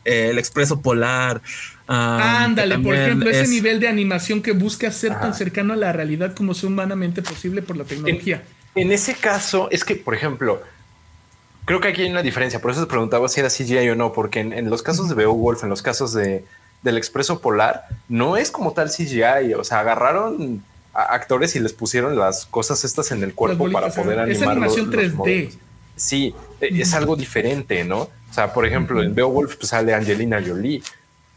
Eh, el Expreso Polar. Ándale, por ejemplo, ese nivel de animación que busca ser tan cercano a la realidad como sea humanamente posible por la tecnología. En ese caso, es que, por ejemplo, creo que aquí hay una diferencia. Por eso te preguntaba si era CGI o no, porque en, los casos de Beowulf, en los casos de, del Expreso Polar, no es como tal CGI. O sea, agarraron a actores y les pusieron las cosas estas en el cuerpo para poder animar. Es animación 3D. Sí, e, es algo diferente, ¿no? O sea, por ejemplo, en Beowulf pues, sale Angelina Jolie.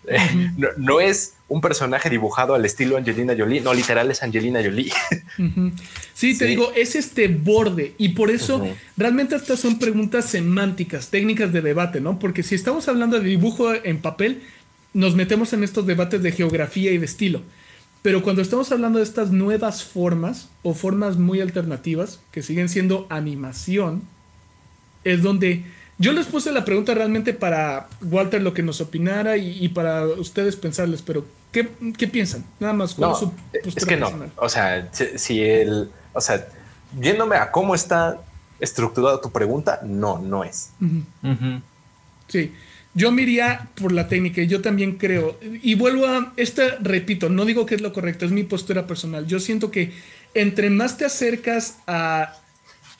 no, es un personaje dibujado al estilo Angelina Jolie, no, literal es Angelina Jolie. sí, te digo, es este borde y por eso realmente estas son preguntas semánticas, técnicas de debate, ¿no? Porque si estamos hablando de dibujo en papel, nos metemos en estos debates de geografía y de estilo. Pero cuando estamos hablando de estas nuevas formas o formas muy alternativas que siguen siendo animación, es donde yo les puse la pregunta realmente para Walter lo que nos opinara y, para ustedes pensarles, pero ¿Qué, qué piensan? Nada más. No, es que no. O sea, si, el. O sea, yéndome a cómo está estructurada tu pregunta, no, no es. Sí. Yo me iría por la técnica, yo también creo. Y vuelvo a, esta, repito, no digo que es lo correcto, es mi postura personal. Yo siento que entre más te acercas a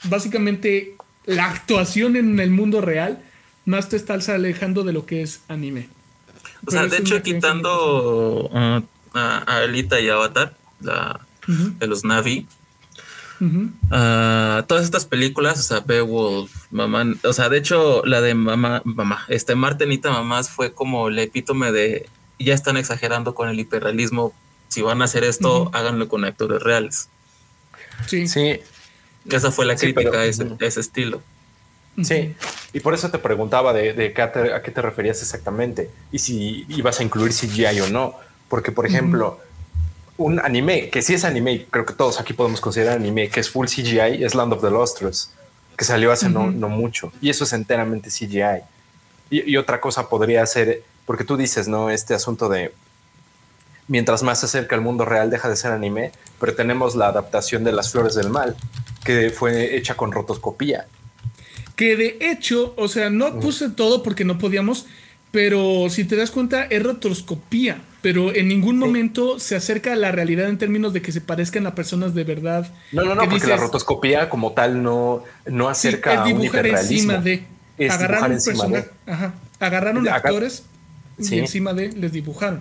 básicamente la actuación en el mundo real, más te estás alejando de lo que es anime. O sea, de hecho, quitando uh, a, a, Alita y Avatar, la, de los Navi, Ah, todas estas películas, o sea, Beowulf, Mamá, o sea, de hecho, la de Mamá, Mamá, este Martenita Mamás fue como el epítome de ya están exagerando con el hiperrealismo. Si van a hacer esto, háganlo con actores reales. Sí. Sí. Esa fue la crítica a, ese, estilo. Sí, y por eso te preguntaba de, a, qué te referías exactamente y si ibas a incluir CGI o no. Porque, por ejemplo, un anime, que sí es anime, creo que todos aquí podemos considerar anime, que es full CGI, es Land of the Lostros, que salió hace no, mucho. Y eso es enteramente CGI. Y, otra cosa podría ser, porque tú dices, ¿no? Este asunto de mientras más se acerca al mundo real deja de ser anime, pero tenemos la adaptación de Las Flores del Mal, que fue hecha con rotoscopía. Que de hecho, o sea, no puse todo porque no podíamos, pero si te das cuenta, es rotoscopía pero en ningún momento se acerca a la realidad en términos de que se parezcan a personas de verdad. No, no, no, porque la rotoscopía como tal no, no acerca a un dibujar encima de. agarraron un personaje, ajá, agarraron actores y encima de les dibujaron.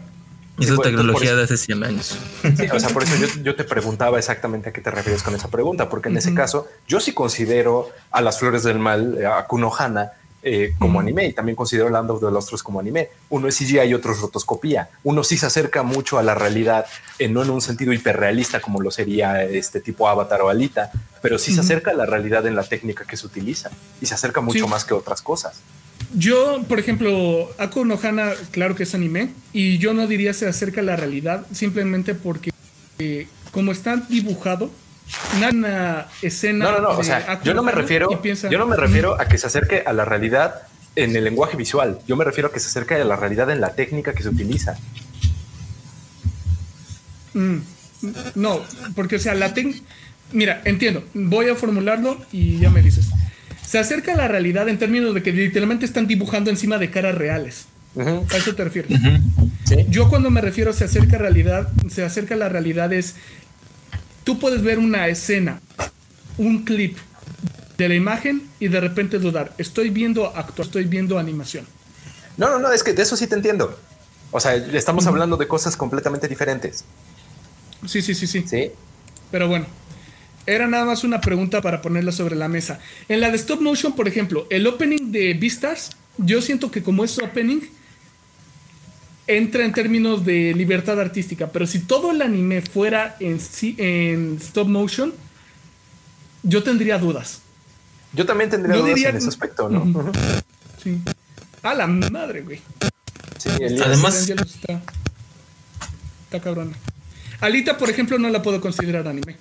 Y esa tecnología de hace 100 años. Sí, o sea, por eso yo, yo, te preguntaba exactamente a qué te refieres con esa pregunta, porque en ese caso yo sí considero a las flores del mal, a Kunohana, eh, como anime y también considero Land of the Lostros como anime. Uno es CGI y otro es rotoscopía. Uno sí se acerca mucho a la realidad, eh, no en un sentido hiperrealista como lo sería este tipo Avatar o Alita, pero sí se acerca a la realidad en la técnica que se utiliza y se acerca mucho más que otras cosas. Yo, por ejemplo, no Hana, claro que es anime, y yo no diría se acerca a la realidad simplemente porque eh, como está dibujado, una escena. No, no, no. O sea, yo no me refiero. yo no me refiero a que se acerque a la realidad en el lenguaje visual. Yo me refiero a que se acerque a la realidad en la técnica que se utiliza. Mm, no, porque, o sea, la técnica. Mira, entiendo. Voy a formularlo y ya me dices. Se acerca a la realidad en términos de que literalmente están dibujando encima de caras reales. A eso te refieres. Yo cuando me refiero a se acerca a realidad, se acerca a la realidad es tú puedes ver una escena, un clip de la imagen y de repente dudar, estoy viendo acto, estoy viendo animación. No, no, no, es que de eso sí te entiendo. O sea, estamos hablando de cosas completamente diferentes. Sí, sí, sí, sí. Sí. Pero bueno, era nada más una pregunta para ponerla sobre la mesa. En la de stop motion, por ejemplo, el opening de Beastars, yo siento que como es opening, entra en términos de libertad artística, pero si todo el anime fuera en, en stop motion, yo tendría dudas. Yo también tendría dudas en ese aspecto, ¿no? Sí. A la madre, güey. Sí, Además, está, está cabrona. Alita, por ejemplo, no la puedo considerar anime.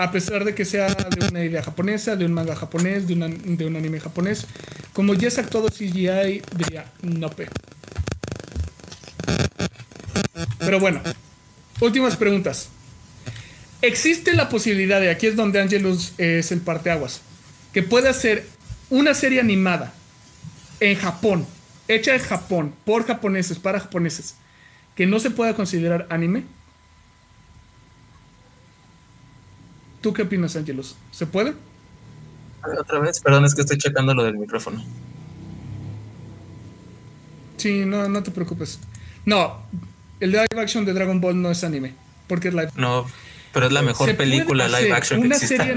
A pesar de que sea de una idea japonesa, de un manga japonés, de, de un anime japonés, como ya es actuado CGI, diría nope. Pero bueno, últimas preguntas. ¿Existe la posibilidad, de aquí es donde Angelus es el parteaguas, que pueda ser una serie animada en Japón, hecha en Japón, por japoneses, para japoneses, que no se pueda considerar anime? ¿Tú qué opinas, Angelus? ¿Se puede? Otra vez, perdón, es que estoy checando lo del micrófono. Sí, no, no te preocupes. No, el live action de Dragon Ball no es anime, porque es live. No, pero es la mejor película live action una que serie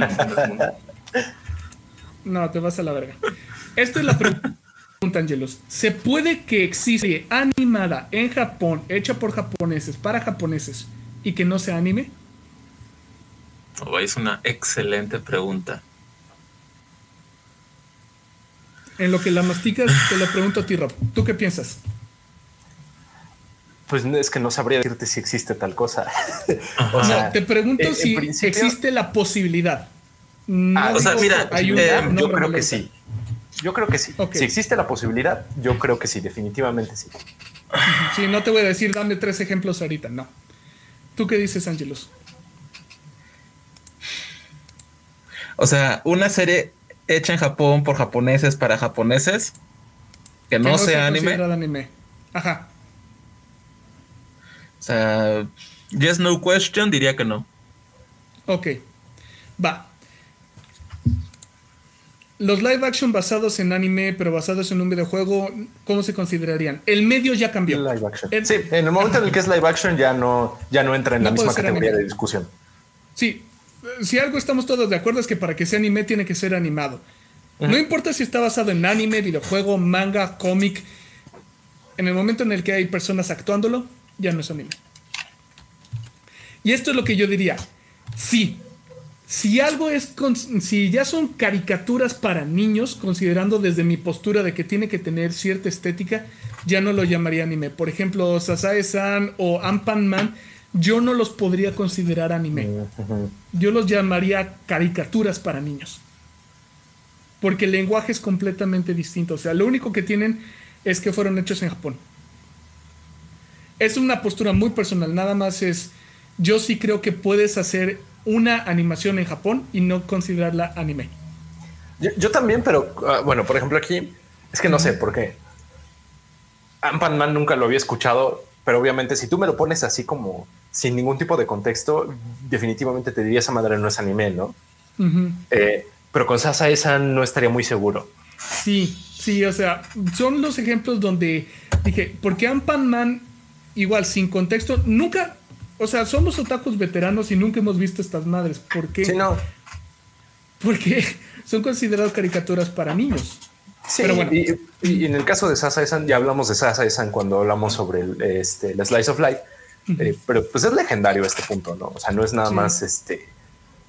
No, te vas a la verga. Esta es la pregunta, Angelos. ¿Se puede que existe animada en Japón, hecha por japoneses, para japoneses, y que no sea anime? Oh, es una excelente pregunta. En lo que la masticas, te lo pregunto a ti, Rob. ¿Tú qué piensas? Pues es que no sabría decirte si existe tal cosa. o sea, te pregunto si existe la posibilidad. Ah, o sea, mira, eh, yo creo que sí. Yo creo que sí. Si existe la posibilidad, yo creo que sí, definitivamente sí. Sí, no te voy a decir, dame tres ejemplos ahorita, no. ¿Tú qué dices, Ángelos? O sea, una serie hecha en Japón por japoneses para japoneses que no, sea anime. anime. Ajá. O sea, Yes No Question diría que no. Ok. Va. Los live action basados en anime, pero basados en un videojuego, ¿cómo se considerarían? El medio ya cambió. Live action. sí, en el momento en el que es live action ya no, ya no entra en la misma categoría de discusión. Sí, si algo estamos todos de acuerdo es que para que sea anime tiene que ser animado. No importa si está basado en anime, videojuego, manga, cómic. En el momento en el que hay personas actuándolo, ya no es anime. Y esto es lo que yo diría. Sí, si algo es, si ya son caricaturas para niños, considerando desde mi postura de que tiene que tener cierta estética, ya no lo llamaría anime. Por ejemplo, Sasae-san o Ampan Man, yo no los podría considerar anime. Yo los llamaría caricaturas para niños. Porque el lenguaje es completamente distinto. O sea, lo único que tienen es que fueron hechos en Japón. Es una postura muy personal, nada más es yo sí creo que puedes hacer una animación en Japón y no considerarla anime. Yo, también, pero ah, bueno, por ejemplo aquí, es que no sé por qué. Ampan Man nunca lo había escuchado, pero obviamente si tú me lo pones así como sin ningún tipo de contexto, definitivamente te diría esa madre no es anime, ¿no? Eh, pero con Sasa esa no estaría muy seguro. Sí, sí, o sea, son los ejemplos donde dije, porque Ampan Man, igual sin contexto, nunca, o sea, somos otakus veteranos y nunca hemos visto estas madres. ¿Por qué? Sí, no. Porque son consideradas caricaturas para niños. Sí, Pero bueno. y, en el caso de Sasa San, ya hablamos de Sasa San cuando hablamos sobre el, este, Slice of Life. Eh, pero pues es legendario este punto, ¿no? O sea, no es nada más este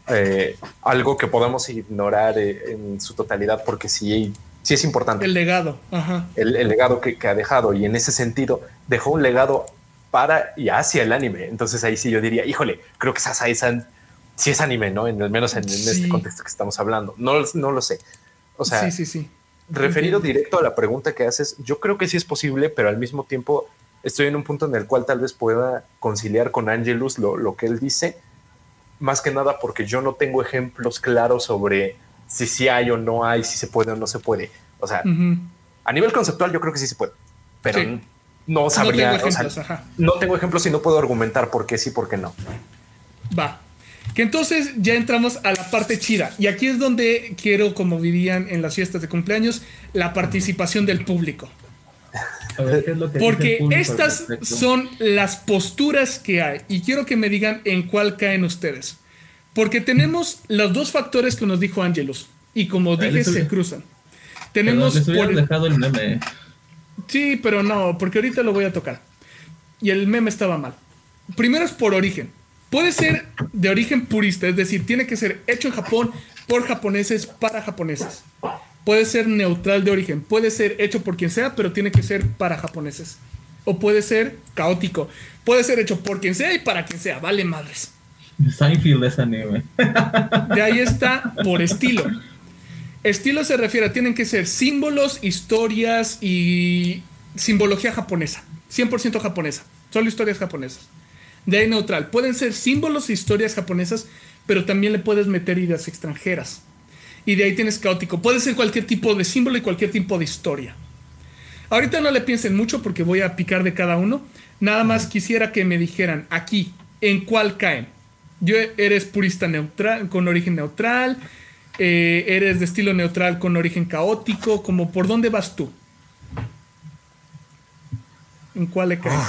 eh, algo que podamos ignorar eh, en su totalidad porque sí, sí es importante. El legado, Ajá. El, el, legado que, que, ha dejado y en ese sentido dejó un legado para y hacia el anime. Entonces ahí sí yo diría, híjole, creo que Sasae-san sí es anime, ¿no? En, al menos en, este contexto que estamos hablando. No, no lo sé. O sea, sí, sí, sí. referido directo a la pregunta que haces, yo creo que sí es posible, pero al mismo tiempo estoy en un punto en el cual tal vez pueda conciliar con Angelus lo, lo que él dice, más que nada porque yo no tengo ejemplos claros sobre si sí hay o no hay, si se puede o no se puede. O sea, a nivel conceptual yo creo que sí se puede, pero no sabría. No tengo ejemplos, No tengo ejemplos y no puedo argumentar por qué sí, por qué no. Va. Que entonces ya entramos a la parte chida. Y aquí es donde quiero, como dirían en las fiestas de cumpleaños, la participación del público. Porque estas son las posturas que hay. Y quiero que me digan en cuál caen ustedes. Porque tenemos los dos factores que nos dijo Ángelos. Y como dije, se cruzan. Tenemos. por... dejado el meme. Sí, pero no, porque ahorita lo voy a tocar. Y el meme estaba mal. Primero es por origen. Puede ser de origen purista, es decir, tiene que ser hecho en Japón por japoneses para japoneses. Puede ser neutral de origen, puede ser hecho por quien sea, pero tiene que ser para japoneses. O puede ser caótico, puede ser hecho por quien sea y para quien sea, vale madres. Seinfeld es anime. De ahí está por estilo. Estilo se refiere a tienen que ser símbolos, historias y simbología japonesa. 100% japonesa. Solo historias japonesas. De ahí neutral. Pueden ser símbolos e historias japonesas, pero también le puedes meter ideas extranjeras. Y de ahí tienes caótico. Puede ser cualquier tipo de símbolo y cualquier tipo de historia. Ahorita no le piensen mucho porque voy a picar de cada uno. Nada más quisiera que me dijeran aquí en cuál caen. Yo eres purista neutral, con origen neutral eh, eres de estilo neutral con origen caótico, como por dónde vas tú. ¿En cuál le caes?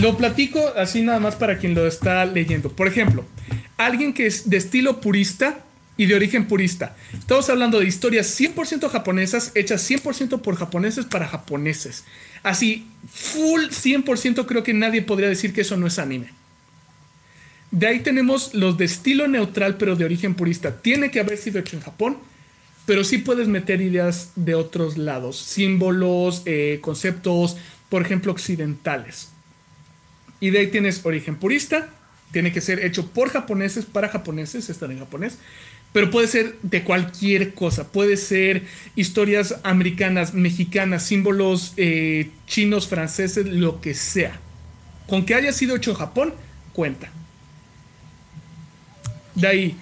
Lo platico así nada más para quien lo está leyendo. Por ejemplo, alguien que es de estilo purista y de origen purista. Estamos hablando de historias 100% japonesas, hechas 100% por japoneses para japoneses. Así, full 100% creo que nadie podría decir que eso no es anime. De ahí tenemos los de estilo neutral, pero de origen purista. Tiene que haber sido hecho en Japón, pero sí puedes meter ideas de otros lados, símbolos, eh, conceptos, por ejemplo, occidentales. Y de ahí tienes origen purista Tiene que ser hecho por japoneses, para japoneses, están en japonés. Pero puede ser de cualquier cosa. Puede ser historias americanas, mexicanas, símbolos eh, chinos, franceses, lo que sea. Con que haya sido hecho en Japón, cuenta. De ahí,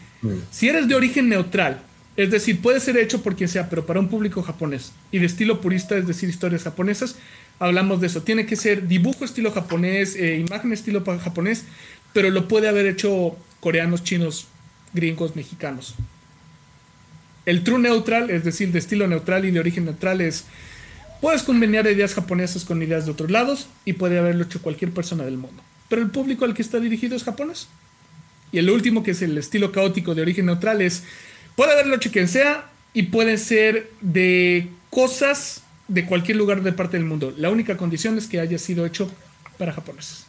si eres de origen neutral, es decir, puede ser hecho por quien sea, pero para un público japonés y de estilo purista, es decir, historias japonesas, hablamos de eso. Tiene que ser dibujo estilo japonés, eh, imagen estilo japonés, pero lo puede haber hecho coreanos, chinos, gringos, mexicanos. El true neutral, es decir, de estilo neutral y de origen neutral, es puedes conveniar ideas japonesas con ideas de otros lados y puede haberlo hecho cualquier persona del mundo. Pero el público al que está dirigido es japonés. Y el último, que es el estilo caótico de origen neutral, es Puede haberlo hecho quien sea y puede ser de cosas de cualquier lugar de parte del mundo. La única condición es que haya sido hecho para japoneses.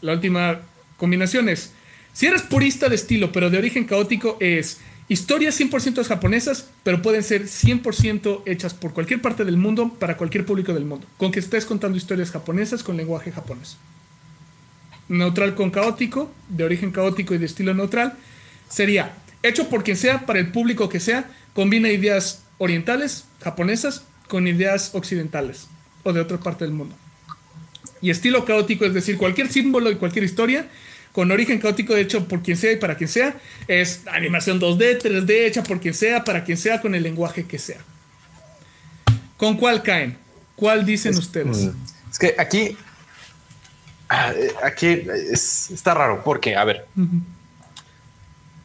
La última combinación es, si eres purista de estilo pero de origen caótico, es historias 100% japonesas, pero pueden ser 100% hechas por cualquier parte del mundo para cualquier público del mundo, con que estés contando historias japonesas con lenguaje japonés. Neutral con caótico, de origen caótico y de estilo neutral, sería hecho por quien sea, para el público que sea, combina ideas orientales, japonesas, con ideas occidentales o de otra parte del mundo. Y estilo caótico, es decir, cualquier símbolo y cualquier historia con origen caótico hecho por quien sea y para quien sea, es animación 2D, 3D, hecha por quien sea, para quien sea, con el lenguaje que sea. ¿Con cuál caen? ¿Cuál dicen ustedes? Mm, es que aquí, ah, aquí está raro, porque, a ver,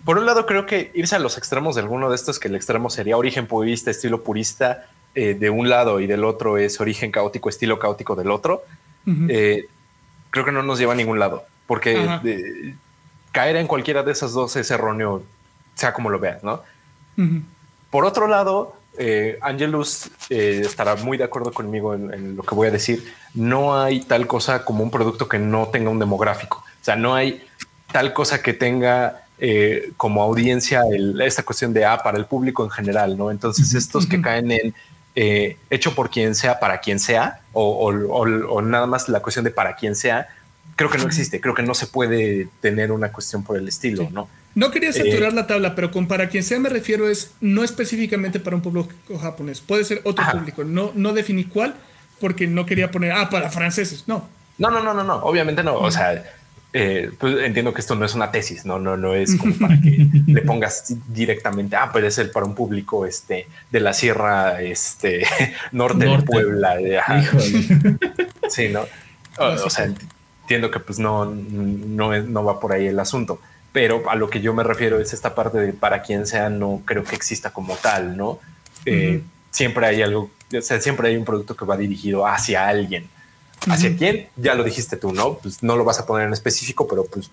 por un lado, creo que irse a los extremos de alguno de estos, que el extremo sería origen purista, estilo purista eh, de un lado y del otro es origen caótico, estilo caótico del otro, eh, creo que no nos lleva a ningún lado, porque caer en cualquiera de esas dos es erróneo, sea como lo veas, ¿no? Por otro lado, eh, Angelus estará muy de acuerdo conmigo en, lo que voy a decir. No hay tal cosa como un producto que no tenga un demográfico. O sea, no hay tal cosa que tenga eh, como audiencia esta cuestión de A ah, para el público en general, ¿no? Entonces estos que caen en eh, hecho por quien sea, para quien sea, o, nada más la cuestión de para quien sea, creo que no existe, creo que no se puede tener una cuestión por el estilo, ¿no? No quería eh, saturar la tabla, pero con para quien sea me refiero es no específicamente para un público japonés, puede ser otro público, no, no definí cuál, porque no quería poner, ah, para franceses, no. No, no, no, no, no, obviamente no, o sea eh, pues entiendo que esto no es una tesis, no, no, no es como para que le pongas directamente, ah, puede ser para un público este, de la sierra este, norte, de Puebla. sí, ¿no? O, sea, entiendo que pues no, no, no va por ahí el asunto, pero a lo que yo me refiero es esta parte de para quien sea, no creo que exista como tal, ¿no? Eh, siempre hay algo, o sea, siempre hay un producto que va dirigido hacia alguien. ¿Hacia quién? Ya lo dijiste tú, ¿no? Pues no lo vas a poner en específico, pero pues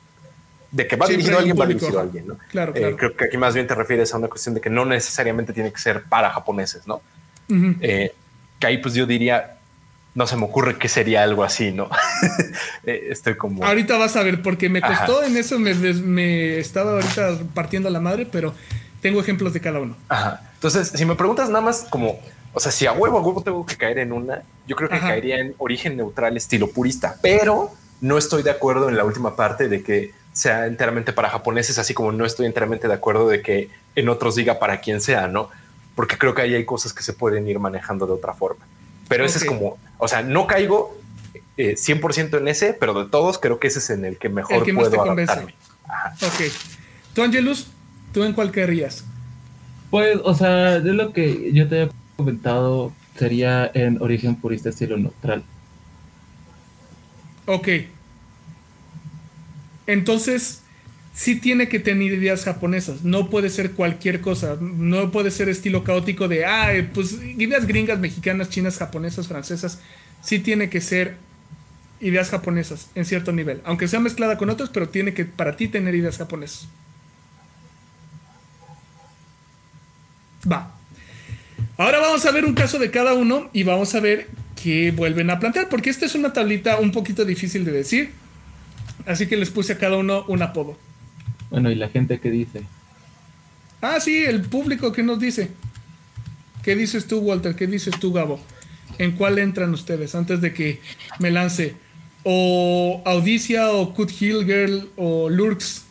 de que va dirigido a alguien, va dirigido a alguien, ¿no? Claro, eh, creo que aquí más bien te refieres a una cuestión de que no necesariamente tiene que ser para japoneses, ¿no? Eh, que ahí pues yo diría, no se me ocurre que sería algo así, ¿no? Eh, estoy como... Ahorita vas a ver, porque me costó en eso, me, me, estaba ahorita partiendo la madre, pero tengo ejemplos de cada uno. Ajá. Entonces, si me preguntas nada más como o sea, si a huevo a huevo tengo que caer en una, yo creo que caería en origen neutral estilo purista, pero no estoy de acuerdo en la última parte de que sea enteramente para japoneses, así como no estoy enteramente de acuerdo de que en otros diga para quien sea, ¿no? Porque creo que ahí hay cosas que se pueden ir manejando de otra forma. Pero ese es como, o sea, no caigo 100% eh, en ese, pero de todos creo que ese es en el que mejor puedo adaptarme. Ok. Tú, Angelus, ¿tú en cuál querrías? Pues, o sea, de lo que yo te comentado sería en origen purista estilo neutral. Ok. Entonces, sí tiene que tener ideas japonesas. No puede ser cualquier cosa. No puede ser estilo caótico de, ah, pues ideas gringas, mexicanas, chinas, japonesas, francesas. Sí tiene que ser ideas japonesas en cierto nivel. Aunque sea mezclada con otras, pero tiene que para ti tener ideas japonesas. Va. Ahora vamos a ver un caso de cada uno y vamos a ver qué vuelven a plantear, porque esta es una tablita un poquito difícil de decir. Así que les puse a cada uno un apodo. Bueno, ¿y la gente qué dice? Ah, sí, el público que nos dice. ¿Qué dices tú, Walter? ¿Qué dices tú, Gabo? ¿En cuál entran ustedes? Antes de que me lance O Audicia o Cut Hill Girl o Lurks.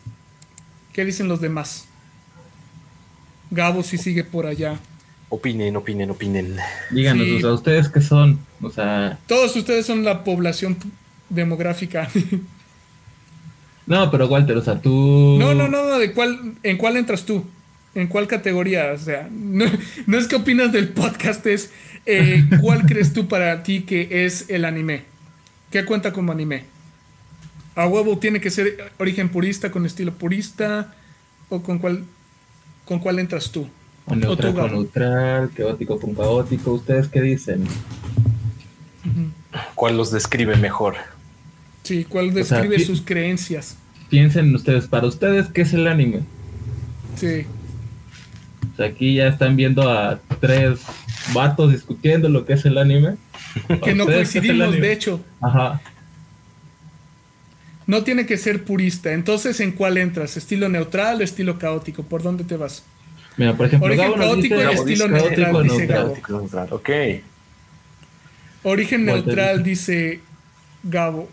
¿Qué dicen los demás? Gabo si sigue por allá. Opinen, opinen, opinen. Díganos, Sí. o sea, ¿ustedes qué son? O sea, Todos ustedes son la población demográfica. no, pero Walter, o sea, tú... No, no, no, no, ¿de cuál, ¿en cuál entras tú? ¿En cuál categoría? O sea, no, no es qué opinas del podcast, es eh, cuál crees tú para ti que es el anime. ¿Qué cuenta como anime? ¿A huevo tiene que ser origen purista, con estilo purista? ¿O con cuál, con cuál entras tú? O neutral con neutral, caótico con caótico. ¿Ustedes qué dicen? ¿Cuál los describe mejor? Sí, ¿cuál describe sus creencias? Piensen ustedes, para ustedes, ¿qué es el anime? Sí. O sea, aquí ya están viendo a tres vatos discutiendo lo que es el anime. Que no ¿Ustedes qué es el coincidimos, de hecho. Ajá. No tiene que ser purista. Entonces, ¿en cuál entras? ¿Estilo neutral, estilo caótico? ¿Por dónde te vas? Mira, por ejemplo, Origen Gabo caótico dice y estilo dice neutral, caótico dice neutral. Gabo. Caótico neutral, Ok. Origen Walter neutral, dice Gabo.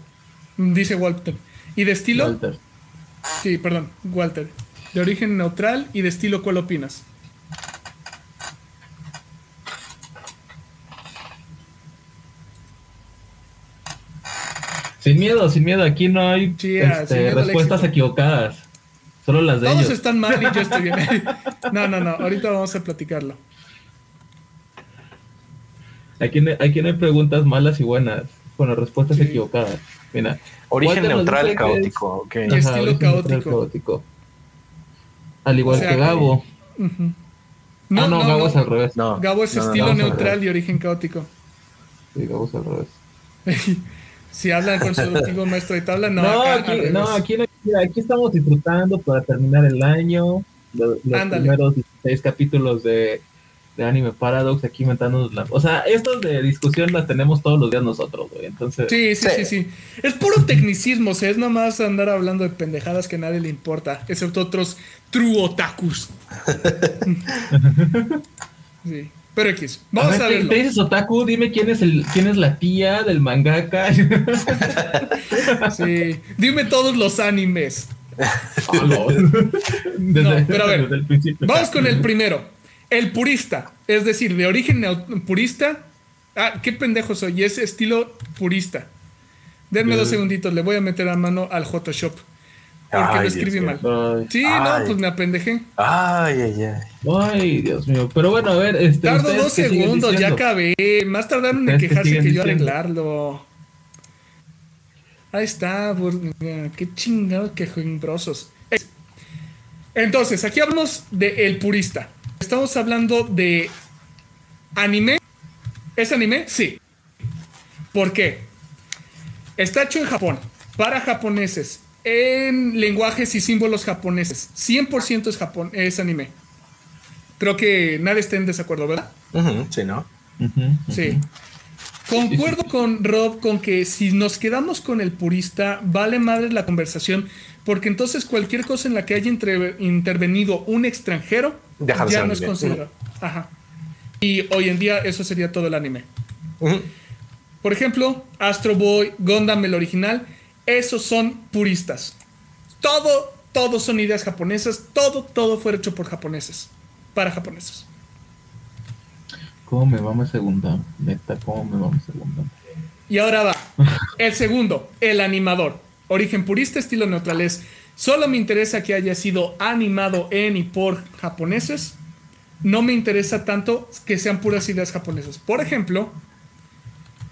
Dice Walter. ¿Y de estilo? Walter. Sí, perdón, Walter. De origen neutral y de estilo, ¿cuál opinas? Sin miedo, sin miedo. Aquí no hay ah, este, respuestas equivocadas. Solo las de Todos ellos. están mal y yo estoy bien. no, no, no. Ahorita vamos a platicarlo. Aquí no, aquí no hay preguntas malas y buenas. Bueno, respuestas Sí. equivocadas. Mira. Origen Walter neutral, caótico. Y estilo origen neutral, caótico. caótico. Al igual O sea, que Gabo. Ujú. No, no, Gabo es al revés. No, Gabo es no, no, estilo no, neutral y origen caótico. Sí, Gabo es al revés. si hablan con su antiguo maestro de tabla, no, No, acá aquí, no, aquí, no- mira, aquí estamos disfrutando para terminar el año. Los, los primeros 16 capítulos de, de Anime Paradox aquí inventándonos la. O sea, estos de discusión las tenemos todos los días nosotros, güey. Entonces, Sí, sí, sí, Sí. sí. Es puro tecnicismo, o sea, es nomás andar hablando de pendejadas que a nadie le importa, excepto otros true otakus. sí. Pero X, vamos ver, a te- verlo. Te dices otaku, dime quién es el quién es la tía del mangaka. Sí. Dime todos los animes. Ah, no. Desde- No, pero a ver, desde el principio. Vamos con el primero. El purista, es decir, de origen purista. Ah, qué pendejo soy, es estilo purista. Denme dos segunditos, le voy a meter a mano al Photoshop. Porque Ay, lo escribí mal. Ay, Sí, Ay. no, pues me apendejé. Ay, ay, ay. ay, Dios mío. Pero bueno, a ver, este. Tardo ¿ustedes dos segundos, ya acabé. Más tardaron en ¿Ustedes qué quejarse que yo arreglarlo. Ahí está, mira, qué chingados quejumbrosos. Entonces, aquí hablamos de el purista. Estamos hablando de anime. ¿Es anime? Sí. ¿Por qué? Está hecho en Japón, para japoneses, en lenguajes y símbolos japoneses. 100% es, Japón, es anime. Creo que nadie está en desacuerdo, ¿verdad? Sí, ¿no? Sí. Concuerdo con Rob con que si nos quedamos con el purista, vale madre la conversación, porque entonces cualquier cosa en la que haya intervenido un extranjero Deja ya no es considerado. Ajá. Y hoy en día eso sería todo el anime. Por ejemplo, Astro Boy, Gundam, el original, esos son puristas. Todo, todo son ideas japonesas, todo, todo fue hecho por japoneses, para japoneses. ¿Cómo me va ese Gundam? Neta, ¿cómo me va ese Gundam? Y ahora va. El segundo, el animador. Origen purista, estilo neutral es. Solo me interesa que haya sido animado en y por japoneses. No me interesa tanto que sean puras ideas japonesas. Por ejemplo,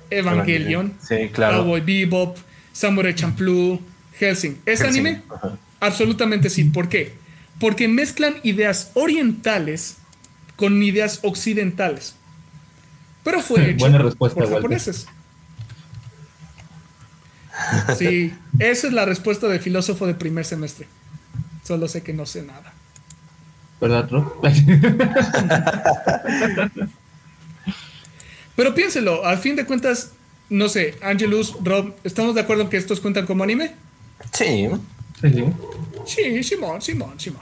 Evangelion, Sí, claro. Cowboy Bebop, Samurai Champloo, Helsing. ¿Es Hellsing, anime? ajá. Absolutamente sí. ¿Por qué? Porque mezclan ideas orientales con ideas occidentales. Pero fue hecho Buena respuesta, por Walter. japoneses. Sí, esa es la respuesta de filósofo de primer semestre. Solo sé que no sé nada. ¿Verdad, Rob? Pero piénselo, al fin de cuentas, no sé, Angelus, Rob, ¿estamos de acuerdo en que estos cuentan como anime? Sí. Sí, sí. Sí, Simón, Simón, Simón.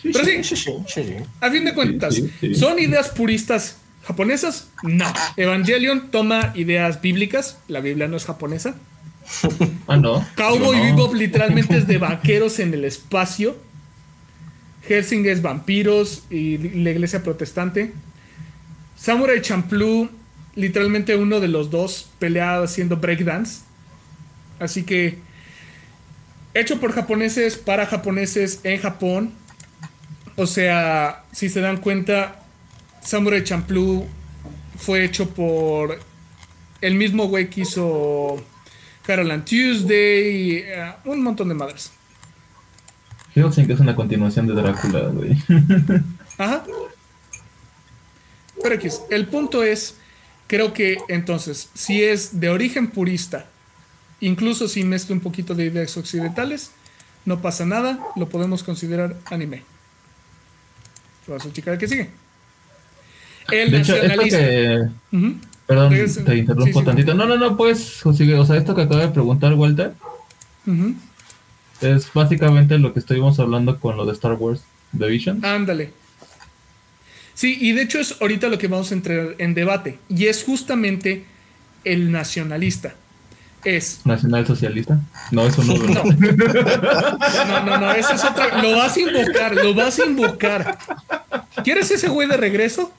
Sí, Pero sí. sí, Sí, sí, a fin de cuentas, sí, sí. son ideas puristas japonesas? No. Evangelion toma ideas bíblicas. La Biblia no es japonesa. Ah, no. Cowboy No. Bebop literalmente es de vaqueros en el espacio. Helsing es vampiros y la iglesia protestante. Samurai Champloo, literalmente uno de los dos pelea haciendo breakdance. Así que, hecho por japoneses, para japoneses en Japón. O sea, si se dan cuenta, Samurai Champloo fue hecho por el mismo güey que hizo Carol and Tuesday y eh, un montón de madres. Hellsing es una continuación de Drácula, güey. Ajá. Pero X, el punto es, creo que entonces, si es de origen purista, incluso si mezcla un poquito de ideas occidentales, no pasa nada, lo podemos considerar anime. Vas a checar el que sigue. El De hecho, esto nacionalista. que. Ujú. Perdón, te interrumpo sí, sí. tantito. No, no, no, pues, sigue. O sea, esto que acaba de preguntar Walter es básicamente lo que estuvimos hablando con lo de Star Wars The Vision. Ándale. Sí, y de hecho es ahorita lo que vamos a entrar en debate. Y es justamente el nacionalista. Es. Nacional Socialista. No, eso no, ¿verdad? No, no, no, esa es otra. Lo vas a invocar, lo vas a invocar. ¿Quieres ese güey de regreso?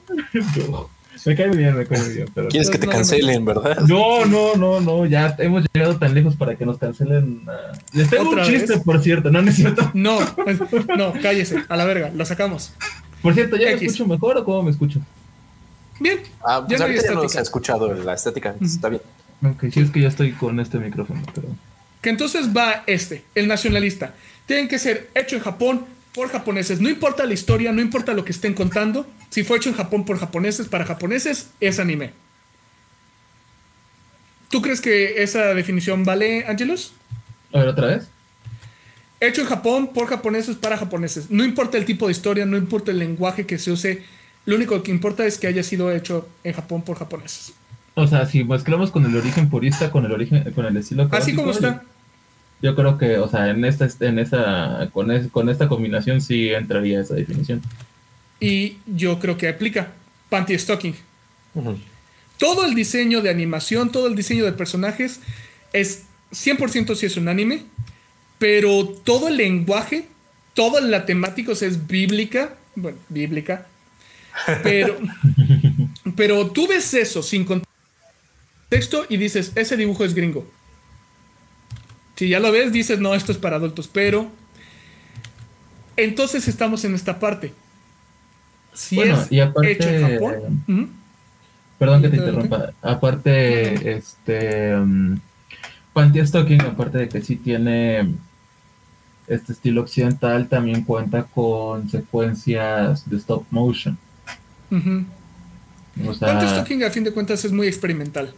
No. Me cae bien, me cae bien. Pero... Quieres que te No, cancelen, ¿verdad? No, no, no, no, ya hemos llegado tan lejos para que nos cancelen. ah. Les tengo un ¿Otra chiste, vez? por cierto, no, no es cierto. No, no, cállese, a la verga, lo sacamos. Por cierto, ¿ya me escucho mejor o cómo me escucho? Bien, Ah, pues ya ahorita ya no se ha escuchado la estética. Está bien. Ok, sí, es que ya estoy con este micrófono, pero. Que entonces va este, el nacionalista. Tienen que ser hecho en Japón por japoneses. No importa la historia, no importa lo que estén contando. Si fue hecho en Japón por japoneses, para japoneses, es anime. ¿Tú crees que esa definición vale, Angelus? A ver, otra vez. Hecho en Japón por japoneses para japoneses. No importa el tipo de historia, no importa el lenguaje que se use. Lo único que importa es que haya sido hecho en Japón por japoneses. O sea, si mezclamos con el origen purista, con el origen, con el estilo Así como está. Yo, creo que, o sea, en esta, en esa, con, es- con esta combinación sí entraría esa definición. Y yo creo que aplica. Panty Stocking. Todo el diseño de animación, todo el diseño de personajes es 100% si es un anime, pero todo el lenguaje, toda la temática o sea, es bíblica, bueno, bíblica, pero, pero tú ves eso sin contexto y dices, ese dibujo es gringo. Si ya lo ves, dices, no, esto es para adultos, pero entonces estamos en esta parte. Si Bueno, es y aparte- hecho en Japón, ujú. Perdón que te interrumpa. Aparte, este. um, Panty Stocking, aparte de que sí tiene este estilo occidental, también cuenta con secuencias de stop motion. Ujú. O sea, Panty Stocking a fin de cuentas es muy experimental.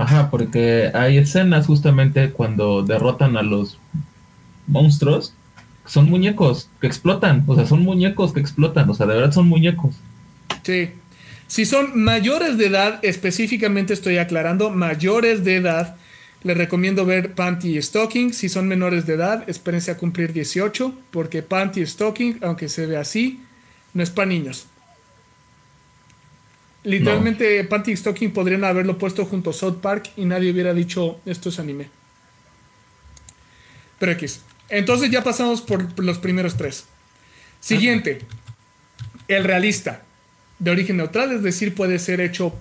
Ajá, porque hay escenas justamente cuando derrotan a los monstruos. Son muñecos que explotan, o sea, son muñecos que explotan, o sea, de verdad son muñecos. Sí. Si son mayores de edad, específicamente estoy aclarando, mayores de edad, les recomiendo ver Panty Stocking. Si son menores de edad, espérense a cumplir 18, porque Panty Stocking, aunque se ve así, no es para niños. Literalmente, Panty Stocking podrían haberlo puesto junto a South Park y nadie hubiera dicho esto es anime. Pero X. Entonces ya pasamos por los primeros tres. Siguiente. El realista. De origen neutral, es decir, puede ser hecho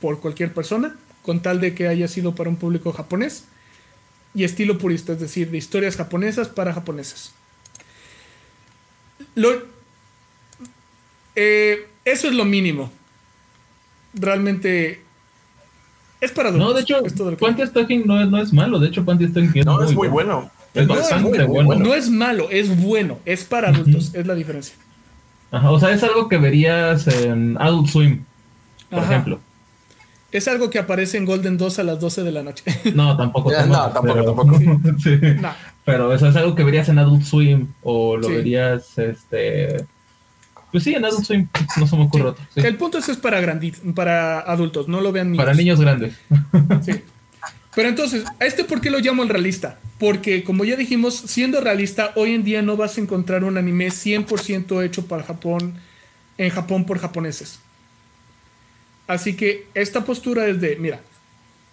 por cualquier persona, con tal de que haya sido para un público japonés. Y estilo purista, es decir, de historias japonesas para japoneses. Lo- eh, eso es lo mínimo. Realmente es para No, adultos, de hecho, Panty Stocking no es, no es malo, de hecho Panty Stocking es No, muy es muy bueno. Es No, bastante muy bueno. bueno. No es malo, es bueno, es para adultos, es la diferencia. Ajá, o sea, es algo que verías en Adult Swim, por Ajá. ejemplo. Es algo que aparece en Golden 2 a las 12 de la noche. No, tampoco. Ya, no, tampoco, tampoco. sí. No. Pero eso es algo que verías en Adult Swim o lo Sí. verías, este... Pues sí, en Adult Swim no se me ocurre otro. sí. El punto es, es para, para adultos, no lo vean niños. Para niños grandes. Sí. Pero entonces, ¿a este por qué lo llamo el realista? Porque, como ya dijimos, siendo realista, hoy en día no vas a encontrar un anime 100% hecho para Japón, en Japón por japoneses. Así que esta postura es de, mira,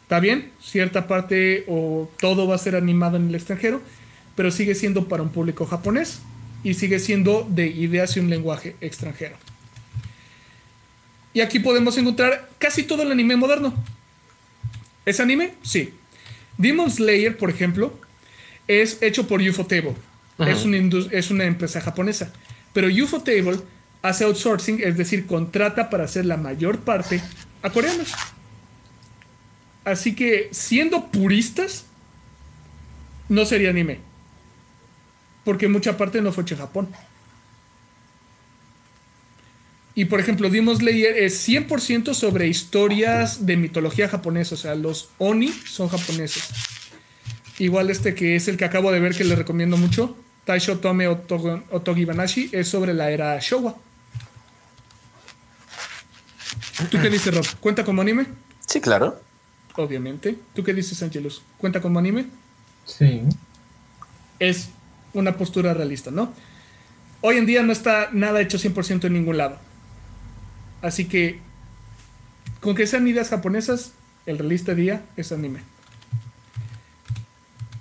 está bien, cierta parte o todo va a ser animado en el extranjero, pero sigue siendo para un público japonés y sigue siendo de ideas y un lenguaje extranjero. Y aquí podemos encontrar casi todo el anime moderno. ¿Es anime? Sí. Demon Slayer, por ejemplo, es hecho por Ufotable. Es una, es una empresa japonesa. Pero Ufotable hace outsourcing, es decir, contrata para hacer la mayor parte a coreanos. Así que, siendo puristas, no sería anime. Porque mucha parte no fue hecho en Japón. Y por ejemplo, Demon Slayer es 100% sobre historias de mitología japonesa. O sea, los Oni son japoneses. Igual este que es el que acabo de ver que le recomiendo mucho. Taisho Tome Otogi Banashi es sobre la era Showa. ¿Tú qué dices, Rob? ¿Cuenta como anime? Sí, claro. Obviamente. ¿Tú qué dices, Angelus? ¿Cuenta como anime? Sí. Es una postura realista, ¿no? Hoy en día no está nada hecho 100% en ningún lado. Así que, con que sean ideas japonesas, el realista día es anime.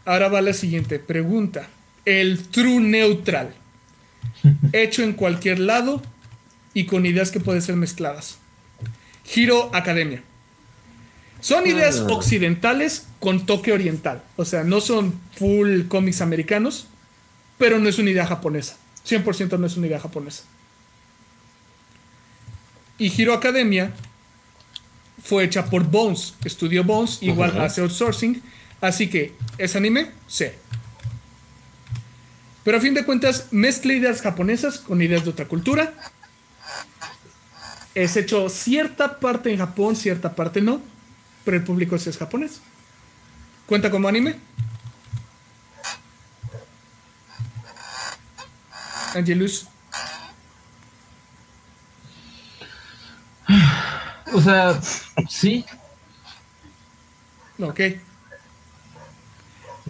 Ahora va la siguiente pregunta. El true neutral. Hecho en cualquier lado y con ideas que pueden ser mezcladas. Hero Academia. Son ideas Ah. occidentales con toque oriental. O sea, no son full cómics americanos, pero no es una idea japonesa. 100% no es una idea japonesa. Y Hero Academia fue hecha por Bones. Estudió Bones, igual hace outsourcing. Así que, ¿es anime? Sí. Pero a fin de cuentas, mezcla ideas japonesas con ideas de otra cultura. Es hecho cierta parte en Japón, cierta parte no. Pero el público sí es japonés. ¿Cuenta como anime? Angelus. O sea, sí. Ok.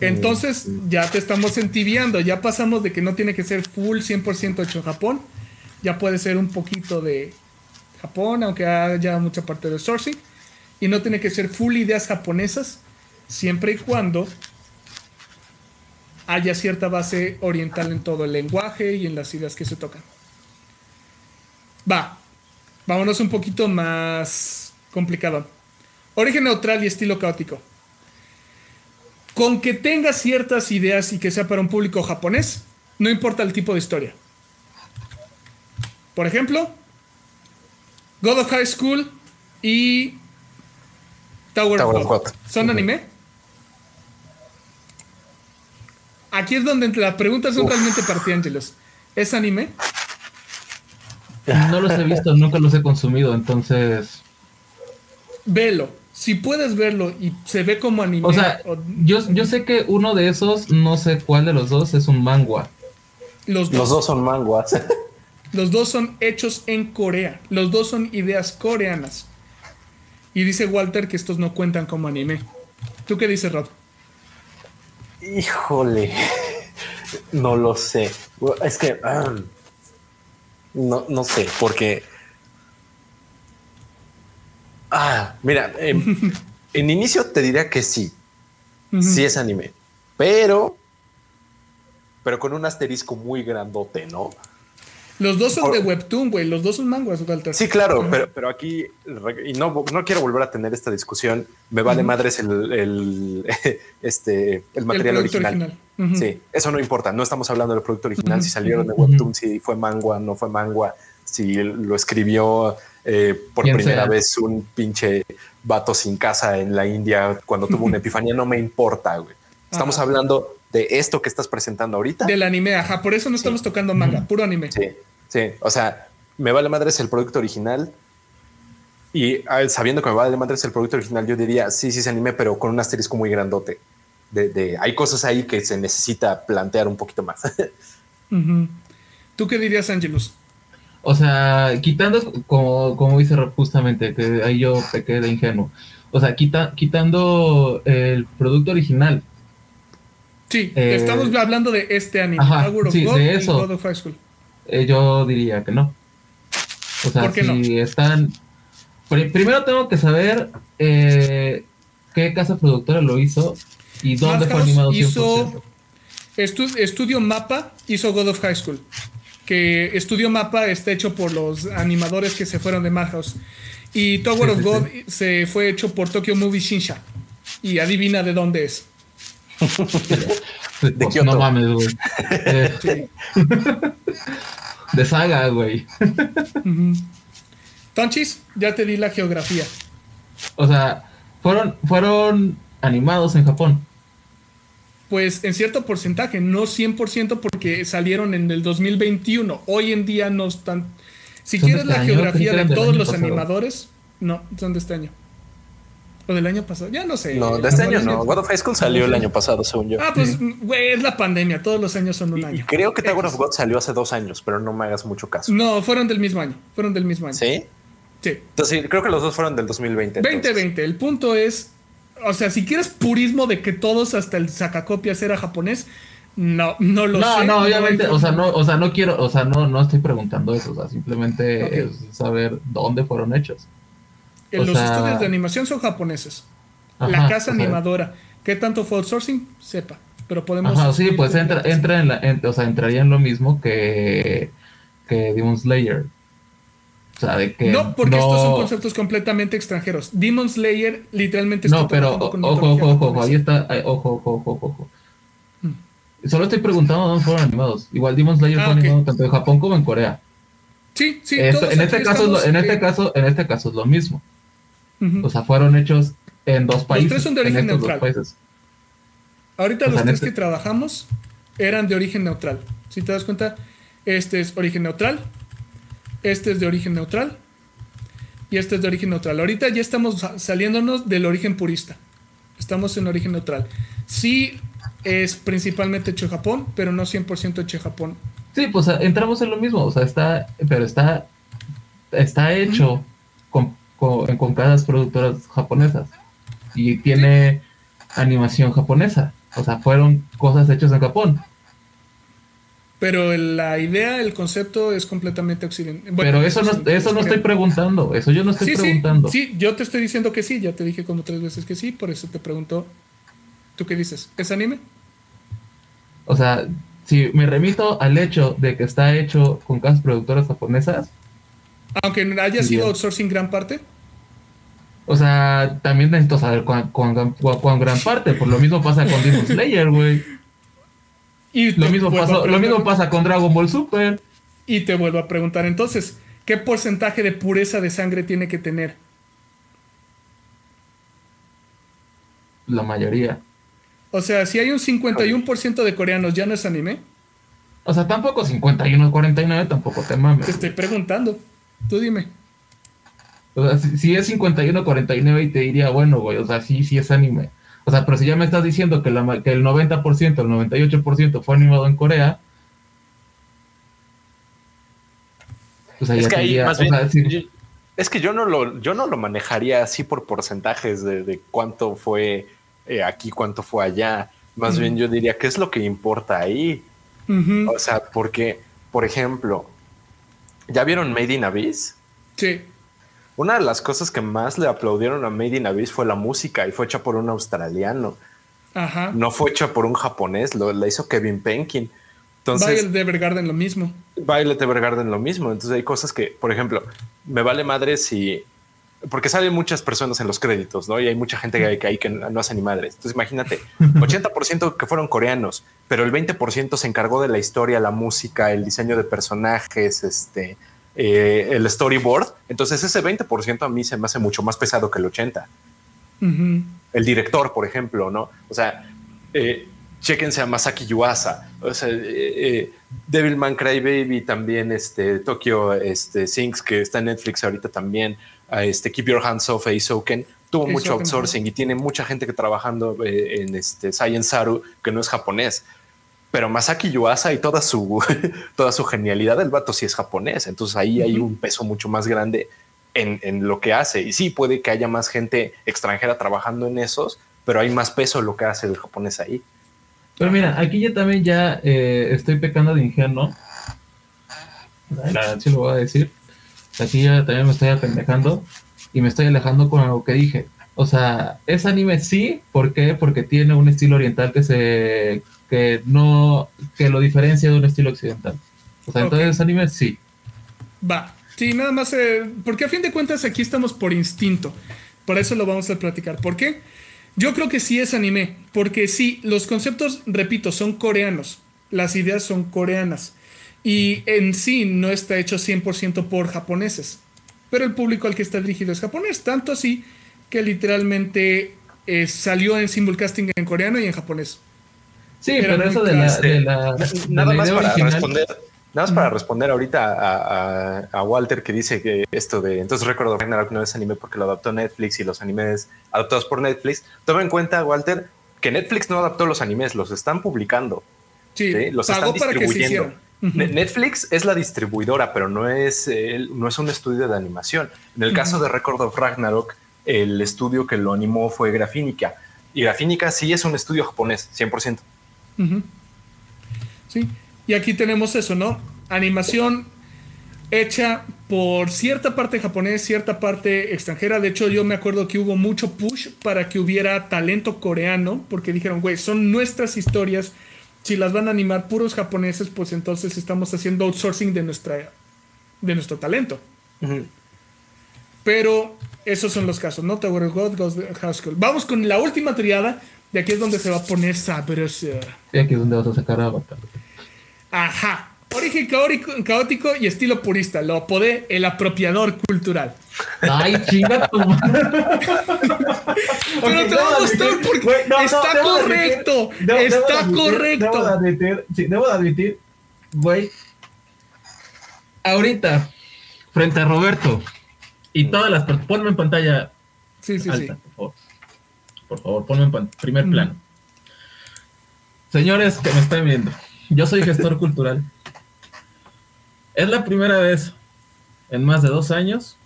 Entonces ya te estamos entibiando, ya pasamos de que no tiene que ser full 100% hecho en Japón, ya puede ser un poquito de Japón, aunque haya mucha parte de sourcing, y no tiene que ser full ideas japonesas, siempre y cuando haya cierta base oriental en todo el lenguaje y en las ideas que se tocan. Va, vámonos un poquito más complicado. Origen neutral y estilo caótico. Con que tenga ciertas ideas y que sea para un público japonés, no importa el tipo de historia. Por ejemplo, God of High School y Tower, Tower of. God. ¿Son anime? Aquí es donde las preguntas son Uf. realmente. ¿Es anime? No los he visto, nunca los he consumido, entonces. Velo. Si puedes verlo y se ve como anime. O sea, o- yo, yo sé que uno de esos, no sé cuál de los dos, es un manga. los dos. Los dos son manguas. Los dos son hechos en Corea. Los dos son ideas coreanas. Y dice Walter que estos no cuentan como anime. ¿Tú qué dices, Rob? Híjole, no lo sé. Es que ah, no, no sé, porque. Ah, mira, em, en inicio te diría que sí, sí es anime, pero, pero con un asterisco muy grandote, ¿no? Los dos son Por- de Webtoon, güey. Los dos son manguas, Walter. Sí, claro, pero, pero aquí, y no, no quiero volver a tener esta discusión, me vale madres el, el, este, el material producto original. Ujú. Sí, eso no importa. No estamos hablando del producto original, si salieron de. Webtoon, si fue mangua, no fue mangua, si lo escribió eh, por primera sea. vez un pinche vato sin casa en la India cuando tuvo una epifanía, no me importa, güey. Estamos Ajá. hablando de esto que estás presentando ahorita. Del anime, ajá. Por eso no estamos tocando manga, puro anime. Sí, sí. O sea, me vale madres el producto original. Y ah, sabiendo que me vale madres el producto original, yo diría sí, sí es anime, pero con un asterisco muy grandote. De, de- hay cosas ahí que se necesita plantear un poquito más. ¿Tú qué dirías, Angelus? O sea, quitando, como, como dice Rob justamente, que ahí yo pequé de ingenuo. O sea, quita, quitando el producto original. Sí, Eh, estamos hablando de este anime. ajá, sí, God de eso. God of High School. Eh, yo diría que no. O sea, ¿Por qué si no? están. Pri- primero tengo que saber eh, qué casa productora lo hizo y dónde fue animado 100%. hizo Estu- Estudio Mapa hizo God of High School. Que Estudio Mapa está hecho por los animadores que se fueron de Madhouse. Y Tower Sí, of sí, God se fue hecho por Tokyo Movie Shinsha. Y adivina de dónde es. De Kioto. No mames, güey. Eh, de saga, güey. Tonchis, ya te di la geografía. O sea, fueron, fueron animados en Japón. Pues en cierto porcentaje, no 100% porque salieron en el 2021. Hoy en día no están... Si quieres este la año, geografía de todos los pasado. animadores, no, son de este año. O del año pasado, ya no sé. No, de este año pandemia- no. God of High School salió el año pasado, según yo. Ah, pues, güey, es la pandemia, todos los años son un Y año. creo que Tower of God salió hace dos años, pero no me hagas mucho caso. No, fueron del mismo año, fueron del mismo año. ¿Sí? Sí. Entonces, sí, creo que los dos fueron del 2020. entonces. 2020, el punto es, o sea, si quieres purismo de que todos hasta el sacacopias era japonés, no, no lo No, sé. no, obviamente, hay o sea, no, o sea, no quiero, o sea, no, no estoy preguntando eso, o sea, simplemente es saber dónde fueron hechos. Los sea- estudios de animación son japoneses. Ajá, la casa sea, animadora, ¿qué tanto fue outsourcing? Sepa, pero podemos... Ajá, sí, pues entra, entra en la, en- o sea, entraría en lo mismo que, que Demon Slayer. O sea, de que No, porque no- estos son conceptos completamente extranjeros. Demon Slayer literalmente está No, pero ojo, ojo, ojo, japonesa. ahí está, ojo, ojo, ojo, ojo, ojo. Mm. Solo estoy preguntando dónde fueron animados. Igual Demon Slayer Ah, fue animado tanto en Japón como en Corea. Sí, sí, Esto- todos en este caso, estamos, en este eh, caso, en este caso es lo mismo. O sea, fueron hechos en dos países. tres son de en origen neutral. Ahorita o los tres neta- que trabajamos eran de origen neutral. Si te das cuenta, este es origen neutral, este es de origen neutral y este es de origen neutral. Ahorita ya estamos sa- saliéndonos del origen purista. Estamos en origen neutral. Sí es principalmente hecho en Japón, pero no 100% hecho en Japón. Sí, pues ah, entramos en lo mismo. O sea, está, pero está, está hecho con, con, con casas productoras japonesas y tiene animación japonesa. O sea, fueron cosas hechas en Japón. Pero la idea, el concepto es completamente occidental. pero eso no, eso no estoy preguntando. Eso yo no estoy sí, preguntando. Sí, sí, yo te estoy diciendo que sí, ya te dije como tres veces que sí, por eso te pregunto, ¿tú qué dices? ¿Es anime? O sea, si me remito al hecho de que está hecho con casas productoras japonesas, Aunque haya sido outsourcing gran parte. O sea, también necesito saber cuán, cuán- cuán- cuán gran parte. Por lo mismo pasa con Demon Slayer, güey. Y Lo mismo, pasó, lo mismo pasa con Dragon Ball Super. Y te vuelvo a preguntar entonces, ¿qué porcentaje de pureza de sangre tiene que tener? La mayoría. O sea, si hay un 51% de coreanos, ¿ya no es anime? O sea, tampoco 51, 49, tampoco te mames. Te estoy preguntando. Tú dime. O sea, si, si es 51, 49 y te diría, bueno, güey, o sea, sí, sí es anime. O sea, pero si ya me estás diciendo que, la, que el 90%, el 98% fue animado en Corea. O sea, Es ya que ahí, más o bien, sea, sí. yo- es que yo no lo, yo no lo manejaría así por porcentajes de, de cuánto fue eh, aquí, cuánto fue allá. Más bien yo diría, ¿qué es lo que importa ahí? O sea, porque, por ejemplo, ¿ya vieron Made in Abyss? Sí. Una de las cosas que más le aplaudieron a Made in Abyss fue la música y fue hecha por un australiano. Ajá. No fue hecha por un japonés, lo la hizo Kevin Penkin. Entonces, Violet de Evergarden lo mismo. Violet Evergarden lo mismo. Entonces hay cosas que, por ejemplo, me vale madre si... Porque salen muchas personas en los créditos, ¿no? Y hay mucha gente que hay que, hay que no hace ni madres. Entonces imagínate, 80% que fueron coreanos, pero el 20% se encargó de la historia, la música, el diseño de personajes, este, eh, el storyboard. Entonces ese 20% a mí se me hace mucho más pesado que el 80%. Ujú. El director, por ejemplo, ¿no? O sea, eh, chéquense a Masaki Yuasa, o sea, eh, eh, Devilman Crybaby también, este, Tokyo este, Sinks, que está en Netflix ahorita también, a este, Keep Your Hands Off, Eizouken, tuvo mucho outsourcing y tiene mucha gente que trabajando eh, en este Science Saru, que no es japonés. Pero Masaki Yuasa y toda su, toda su genialidad, el vato sí es japonés. Entonces ahí hay un peso mucho más grande en, en lo que hace. Y sí, puede que haya más gente extranjera trabajando en esos, pero hay más peso en lo que hace el japonés ahí. Pero mira, aquí yo también ya eh, estoy pecando de ingenuo. La sí lo voy a decir. Aquí ya también me estoy apendejando. y me estoy alejando con algo que dije. O sea, es anime sí, ¿por qué? Porque tiene un estilo oriental que se que no que lo diferencia de un estilo occidental. O sea, entonces anime sí. Va. Sí, nada más. eh, porque a fin de cuentas aquí estamos por instinto. Por eso lo vamos a platicar. ¿Por qué? Yo creo que sí es anime. Porque sí, los conceptos, repito, son coreanos. Las ideas son coreanas. Y en sí no está hecho 100% por japoneses. Pero el público al que está dirigido es japonés. Tanto así que literalmente eh, salió en simulcasting en coreano y en japonés. Sí, pero eso de la, de la, Nada más para original- responder. Nada más para responder ahorita a, a- a Walter que dice que esto de entonces Record of Ragnarok no es anime porque lo adaptó Netflix y los animes adaptados por Netflix. Toma en cuenta, Walter, que Netflix no adaptó los animes, los están publicando. Sí, ¿sí? Los están para que se distribuyendo. Netflix es la distribuidora, pero no es, eh, no es un estudio de animación. En el caso de Record of Ragnarok, el estudio que lo animó fue Grafínica. Y Grafínica sí es un estudio japonés, 100%. Sí, y aquí tenemos eso, ¿no? Animación hecha por cierta parte japonés, cierta parte extranjera. De hecho, yo me acuerdo que hubo mucho push para que hubiera talento coreano, porque dijeron, güey, son nuestras historias. Si las van a animar puros japoneses, pues entonces estamos haciendo outsourcing de, nuestra, de nuestro talento. Pero esos son los casos, ¿no? Tower of God, Ghost House School. Vamos con la última triada. De aquí es donde se va a poner sabroso. Y aquí es donde vas a sacar a Avatar. Ajá. Origen caórico- caótico y estilo purista. Lo apodé el apropiador cultural. Ay, chinga tu madre. Pero te va a gustar porque está correcto. está correcto. Debo de admitir, sí, debo de admitir, güey. Ahorita, frente a Roberto y todas las. Ponme en pantalla sí, sí, sí. alta, por favor. Por favor, ponme en primer Mm. plano. Señores que me están viendo, yo soy gestor cultural. Es la primera vez en más de dos años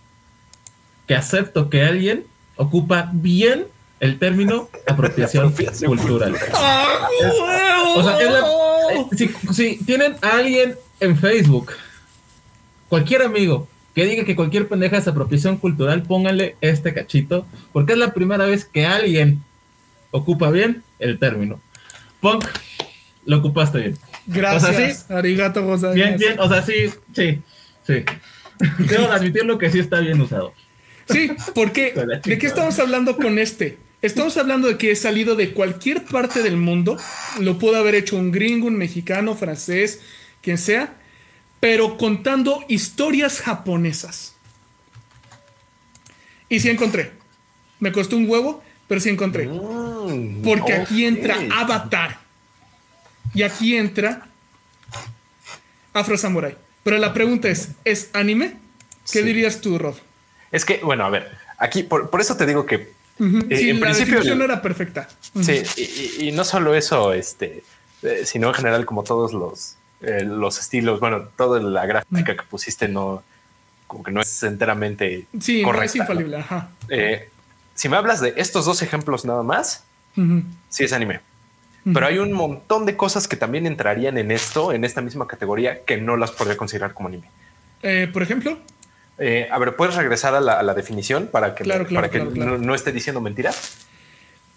que acepto que alguien ocupa bien el término apropiación, Apropiación cultural. O sea, es la- eh, si, si tienen a alguien en Facebook, cualquier amigo que diga que cualquier pendeja es apropiación cultural, pónganle este cachito, porque es la primera vez que alguien ocupa bien el término. Punk, lo ocupaste bien. Gracias. O sea, sí. Arigato gozaimasu. Bien, bien, o sea, sí, sí, sí. Debo de admitirlo que sí está bien usado. Sí, porque ¿de qué estamos hablando con este? Estamos hablando de que he salido de cualquier parte del mundo. Lo pudo haber hecho un gringo, un mexicano, francés, quien sea, pero contando historias japonesas. Y sí encontré. Me costó un huevo, pero sí encontré. Mm, Porque aquí entra Avatar. Y aquí entra Afro Samurai. Pero la pregunta es, ¿es anime? ¿Qué Sí. dirías tú, Rod? Es que, bueno, a ver, aquí, por, por eso te digo que. Eh, sí, en la principio- era perfecta. Sí, y, y- y no solo eso, este, eh, sino en general como todos los, eh, los estilos, bueno, toda la gráfica que pusiste no, como que no es enteramente Sí, no correcta. es infalible. Ajá. Eh, si me hablas de estos dos ejemplos nada más, sí es anime. Pero hay un montón de cosas que también entrarían en esto, en esta misma categoría, que no las podría considerar como anime. Eh, por ejemplo, Eh, a ver, ¿puedes regresar a la, a la definición para que, me- Claro, claro, para claro. No, no esté diciendo mentiras?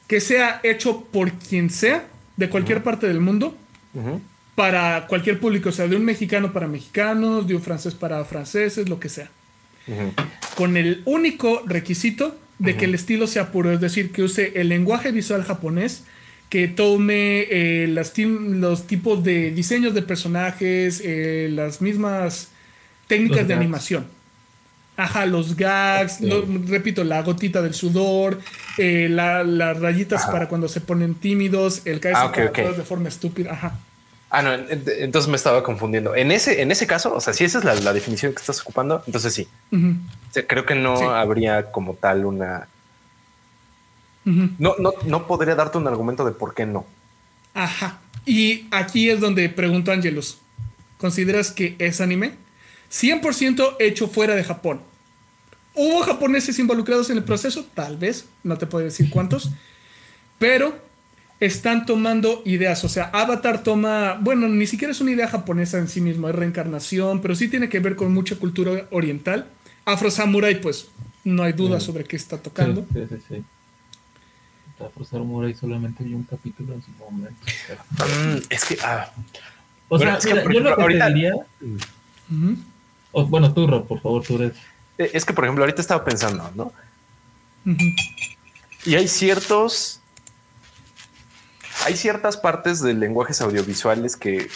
que sea hecho por quien sea, de cualquier parte del mundo, Ujú. Para cualquier público, o sea, de un mexicano para mexicanos, de un francés para franceses, lo que sea. Con el único requisito de que el estilo sea puro, es decir, que use el lenguaje visual japonés, que tome eh, las los tipos de diseños de personajes, eh, las mismas técnicas Los de gags. animación. Ajá, los gags, lo- repito, la gotita del sudor, eh, la- las rayitas Ajá. para cuando se ponen tímidos, el caerse Ah, ok, para ok. atrás de forma estúpida. Ajá. Ah, no, en- entonces me estaba confundiendo. En ese, en ese caso, o sea, si esa es la, la definición que estás ocupando, entonces sí. O sea, creo que no Sí. habría como tal una. No, no, no podría darte un argumento de por qué no. Ajá. Y aquí es donde pregunto a Angelus. ¿Consideras que es anime? 100% hecho fuera de Japón. ¿Hubo japoneses involucrados en el proceso? Tal vez. No te puedo decir cuántos. Pero están tomando ideas. O sea, Avatar toma... Bueno, ni siquiera es una idea japonesa en sí mismo. Es reencarnación. Pero sí tiene que ver con mucha cultura oriental. Afro Samurai, pues, No hay duda Mm. sobre qué está tocando. Sí, sí, sí. sí. Afro Samurai solamente vi un capítulo en su momento. Mm, es que, ah, O Bueno, sea, es que, mira, por yo lo ejemplo, que te ahorita- diría. Ujú, o- bueno, tú, Rob, por favor, tú eres. eh, es que, por ejemplo, ahorita estaba pensando, ¿no? ujú. Y hay ciertos. Hay ciertas partes de lenguajes audiovisuales que,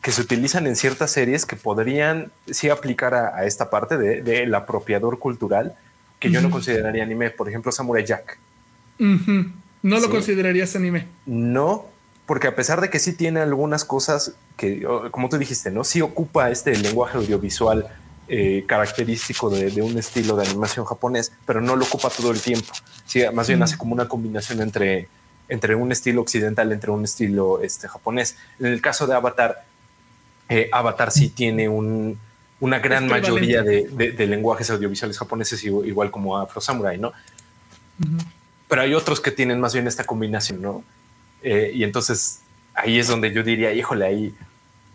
que se utilizan en ciertas series que podrían sí aplicar a, a esta parte de- del apropiador cultural que yo no consideraría anime. Por ejemplo, Samurai Jack. No lo Sí. considerarías anime. No, porque a pesar de que sí tiene algunas cosas que, como tú dijiste, no, sí ocupa este lenguaje audiovisual eh, característico de, de un estilo de animación japonés, pero no lo ocupa todo el tiempo. Sí, más bien Mm. hace como una combinación entre, entre un estilo occidental, entre un estilo este, japonés. En el caso de Avatar, eh, Avatar sí tiene un- una gran mayoría de, de- de lenguajes audiovisuales japoneses, igual como Afro Samurai, ¿no? Ujú. pero hay otros que tienen más bien esta combinación, ¿no? Eh, y entonces ahí es donde yo diría, híjole, ahí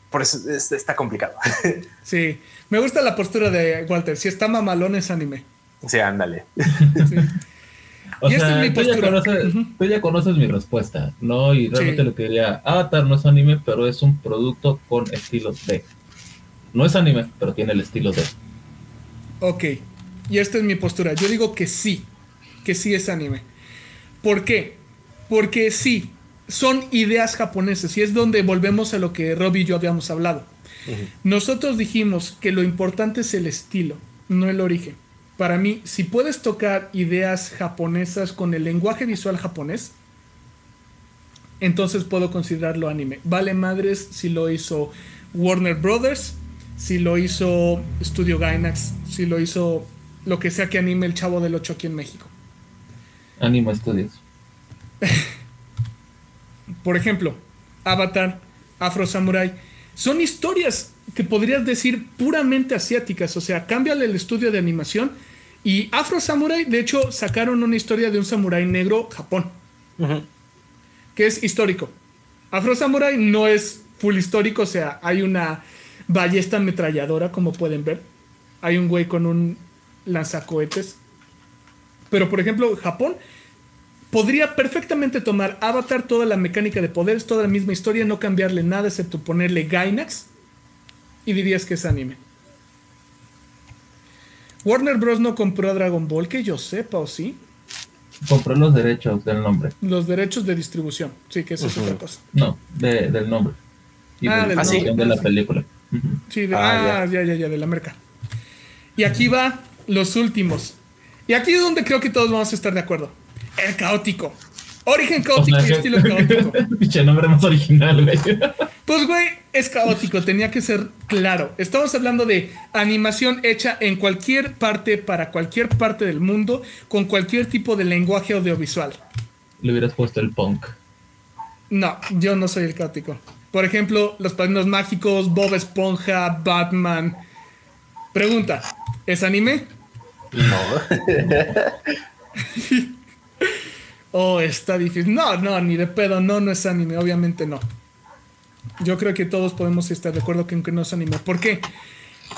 por eso es- está complicado. Sí. Me gusta la postura de Walter. Si está mamalón es anime. sea, ándale. Sí. O Y esta sea, es mi tú, ya conoces, Ujú. tú ya conoces mi respuesta, ¿no? Y realmente Sí. lo que diría, Avatar no es anime, pero es un producto con estilos de. No es anime, pero tiene el estilo de. Ok. Y esta es mi postura. Yo digo que sí. Que sí es anime. ¿Por qué? Porque sí. Son ideas japonesas. Y es donde volvemos a lo que Rob y yo habíamos hablado. Nosotros dijimos que lo importante es el estilo, no el origen. Para mí, si puedes tocar ideas japonesas con el lenguaje visual japonés, entonces puedo considerarlo anime. Vale madres si lo hizo Warner Brothers, si lo hizo Studio Gainax, si lo hizo lo que sea que anime el Chavo del 8 aquí en México. Anime Studios. Por ejemplo, Avatar, Afro Samurai, son historias que podrías decir puramente asiáticas. O sea, cámbiale el estudio de animación. Y Afro Samurai, de hecho, sacaron una historia de un samurái negro Japón, que es histórico. Afro Samurai no es full histórico, o sea, hay una ballesta ametralladora, como pueden ver. Hay un güey con un lanzacohetes. Pero, por ejemplo, Japón podría perfectamente tomar Avatar, toda la mecánica de poderes, toda la misma historia, no cambiarle nada excepto ponerle Gainax y dirías que es anime. Warner Bros. no compró a Dragon Ball, que yo sepa, ¿o sí? Compré los derechos del nombre. Los derechos de distribución, sí, que eso es otra cosa. No, de- del nombre. Y Ah, de del nombre. de Ah, la sí. película. Sí, de- Ah, ah, ya. ya, ya, de la merca. Y aquí va los últimos. Y aquí es donde creo que todos vamos a estar de acuerdo. El caótico. Origen caótico O sea, y estilo caótico. Pinche nombre más original, güey. Pues, güey, es caótico, tenía que ser claro. Estamos hablando de animación hecha en cualquier parte, para cualquier parte del mundo, con cualquier tipo de lenguaje audiovisual. Le hubieras puesto el punk. No, yo no soy el caótico. Por ejemplo, Los Padrinos Mágicos, Bob Esponja, Batman. Pregunta, ¿es anime? No. Oh, está difícil. No, no, ni de pedo, no, no es anime, obviamente no. Yo creo que todos podemos estar de acuerdo que no es anime. ¿Por qué?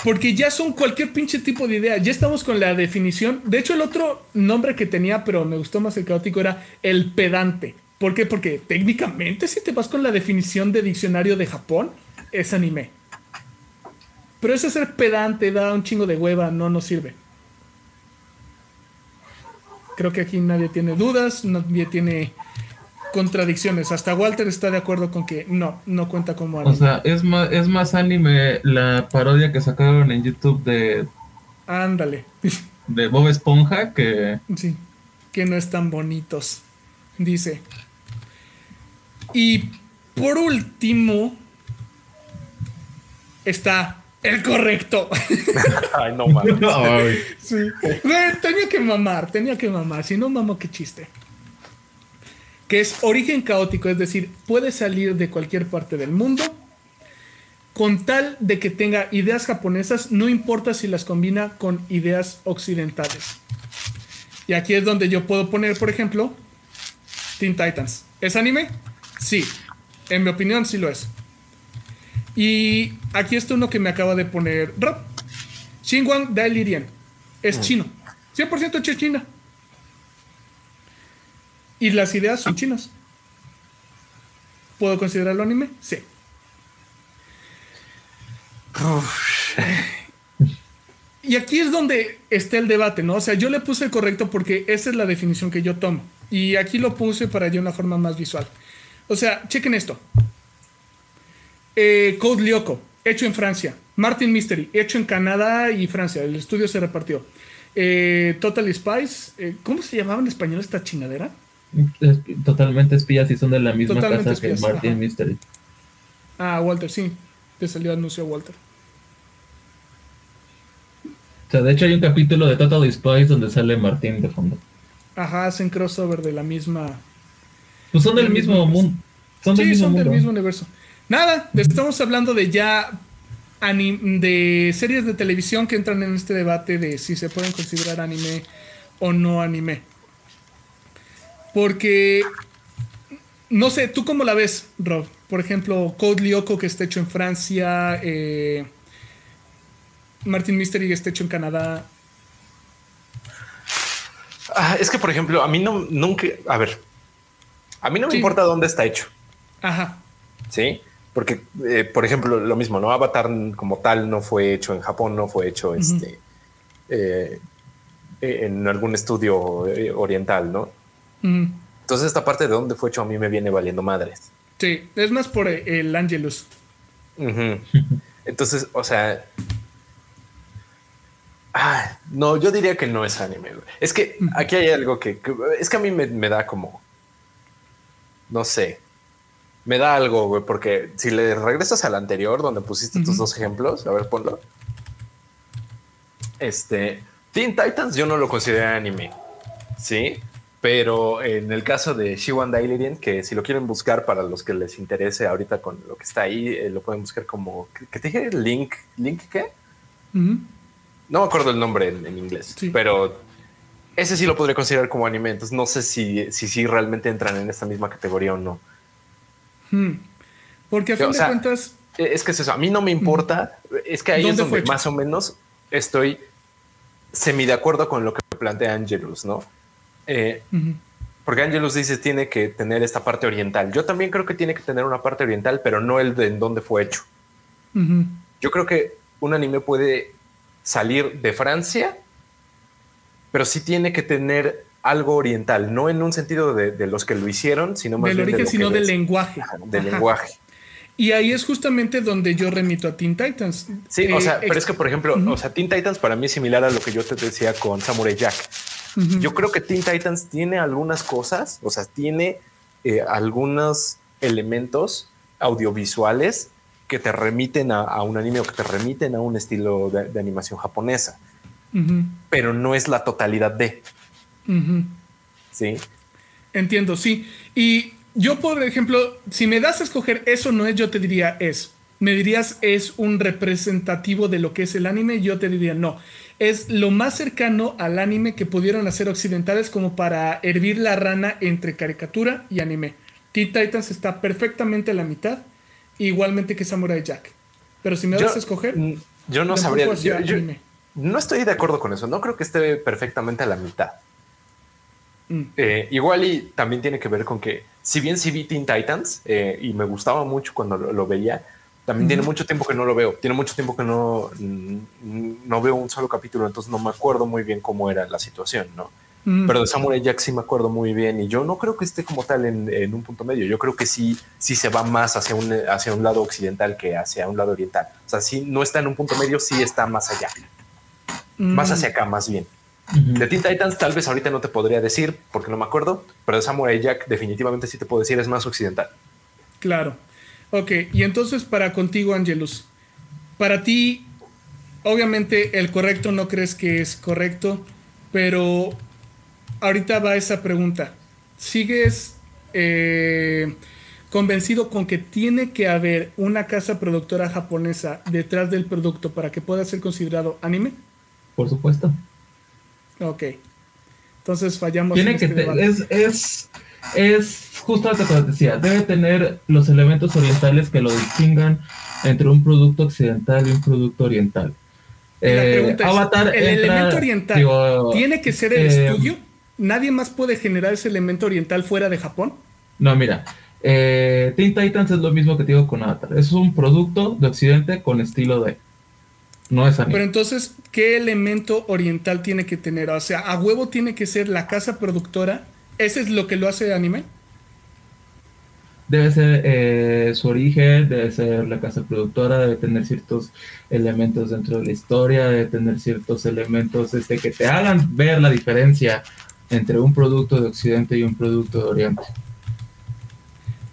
Porque ya son cualquier pinche tipo de idea. Ya estamos con la definición. De hecho, el otro nombre que tenía, pero me gustó más el caótico, era el pedante. ¿Por qué? Porque técnicamente, si te vas con la definición de diccionario de Japón, es anime. Pero ese ser pedante da un chingo de hueva, no nos sirve. Creo que aquí nadie tiene dudas, nadie tiene contradicciones. Hasta Walter está de acuerdo con que no, no cuenta como anime. O sea, es más, es más anime la parodia que sacaron en YouTube de, Ándale. de Bob Esponja que. Sí, que no están bonitos, dice. Y por último está el correcto. Ay, no mames. Sí. Tenía que mamar, tenía que mamar. Si no mamo, qué chiste. Que es origen caótico, es decir, puede salir de cualquier parte del mundo con tal de que tenga ideas japonesas, no importa si las combina con ideas occidentales. Y aquí es donde yo puedo poner, por ejemplo, Teen Titans. ¿Es anime? Sí. En mi opinión, sí lo es. Y aquí está uno que me acaba de poner Rob. Xinguang Dailirian. Es chino. 100% hecho en China. Y las ideas son chinas. ¿Puedo considerarlo anime? Sí. Y aquí es donde está el debate, ¿no? O sea, yo le puse el correcto porque esa es la definición que yo tomo. Y aquí lo puse para de una forma más visual. O sea, chequen esto. Eh, Code Lyoko, hecho en Francia. Martin Mystery, hecho en Canadá y Francia. El estudio se repartió. Eh, Total Spice, eh, ¿cómo se llamaba en español esta chingadera? totalmente espías y son de la misma casa que Martin Mystery. Ah, Walter, sí. Te salió anuncio Walter. O sea, de hecho hay un capítulo de Total Spice donde sale Martín de fondo. Ajá, hacen crossover de la misma. Pues son del, mismo, mundo. Son del sí, mismo son del mismo universo. Nada, estamos hablando de ya de series de televisión que entran en este debate de si se pueden considerar anime o no anime. Porque, no sé, ¿tú cómo la ves, Rob? Por ejemplo, Code Lyoko que está hecho en Francia, eh, Martin Mystery que está hecho en Canadá. Ah, es que, por ejemplo, a mí no, nunca, a ver, a mí no me importa dónde está hecho. Ajá. Sí, porque, eh, por ejemplo, lo mismo, ¿no? Avatar como tal no fue hecho en Japón, no fue hecho este, eh, en algún estudio oriental, ¿no? Entonces esta parte de dónde fue hecho a mí me viene valiendo madres. Sí, es más por el Angelus. Entonces, o sea... Ah, no, yo diría que no es anime. Es que aquí hay algo que, Es que a mí me, da como... No sé. Me da algo, güey, porque si le regresas al anterior, donde pusiste tus dos ejemplos, a ver, ponlo. Este... Teen Titans yo no lo considero anime. ¿Sí? Pero en el caso de Shiwan Dailerian, que si lo quieren buscar para los que les interese ahorita con lo que está ahí, eh, lo pueden buscar como, ¿qué te dije? Link, ¿Link qué? No me acuerdo el nombre en, inglés, pero ese sí lo podría considerar como anime. Entonces no sé si, si, realmente entran en esta misma categoría o no. Hmm. Porque a fin de cuentas... E, es que es eso, a mí no me importa. Es que ahí es donde más o menos estoy semi de acuerdo con lo que plantea Angelus, ¿no? Eh, porque Angelus dice tiene que tener esta parte oriental. Yo también creo que tiene que tener una parte oriental, pero no el de en dónde fue hecho. Yo creo que un anime puede salir de Francia, pero sí tiene que tener algo oriental, no en un sentido de, los que lo hicieron, sino más del origen, sino del lenguaje. del lenguaje. Y ahí es justamente donde yo remito a Teen Titans. Sí, o sea, eh, pero es que, por ejemplo, o sea, Teen Titans para mí es similar a lo que yo te decía con Samurai Jack. Yo creo que Teen Titans tiene algunas cosas, o sea, tiene eh, algunos elementos audiovisuales que te remiten a, un anime o que te remiten a un estilo de, animación japonesa, pero no es la totalidad de. Sí. Entiendo, sí. Y yo, por ejemplo, si me das a escoger eso no es, yo te diría es. Me dirías es un representativo de lo que es el anime, yo te diría no es lo más cercano al anime que pudieron hacer occidentales como para hervir la rana entre caricatura y anime. Teen Titans está perfectamente a la mitad, igualmente que Samurai Jack. Pero si me das a escoger, yo no sabría. no estoy de acuerdo con eso. No creo que esté perfectamente a la mitad. Mm. Eh, igual y también tiene que ver con que, si bien sí vi Teen Titans eh, y me gustaba mucho cuando lo veía, también tiene mucho tiempo que no lo veo. Tiene mucho tiempo que no, no veo un solo capítulo, entonces no me acuerdo muy bien cómo era la situación, ¿no? Pero de Samurai Jack sí me acuerdo muy bien y yo no creo que esté como tal en, un punto medio. Yo creo que sí, sí se va más hacia un, hacia un lado occidental que hacia un lado oriental. O sea, si no está en un punto medio, sí está más allá. Más hacia acá, más bien. De Teen Titans tal vez ahorita no te podría decir porque no me acuerdo, pero de Samurai Jack definitivamente sí te puedo decir es más occidental. Claro. Ok, y entonces para contigo, Angelus, para ti, obviamente el correcto no crees que es correcto, pero ahorita va esa pregunta. ¿Sigues eh, convencido con que tiene que haber una casa productora japonesa detrás del producto para que pueda ser considerado anime? Por supuesto. Ok. Entonces fallamos. Tiene que este es, es es justo lo que te decía, debe tener los elementos orientales que lo distingan entre un producto occidental y un producto oriental. La Eh, es, Avatar ¿el entra- elemento oriental digo, tiene que ser el eh, estudio? ¿Nadie más puede generar ese elemento oriental fuera de Japón? No, mira. Eh, Teen Titans es lo mismo que te digo con Avatar. Es un producto de Occidente con estilo de. No es anime. Pero entonces, ¿qué elemento oriental tiene que tener? O sea, ¿a huevo tiene que ser la casa productora? ¿Ese es lo que lo hace anime? Debe ser eh, su origen, debe ser la casa productora, debe tener ciertos elementos dentro de la historia, debe tener ciertos elementos este, que te hagan ver la diferencia entre un producto de Occidente y un producto de Oriente.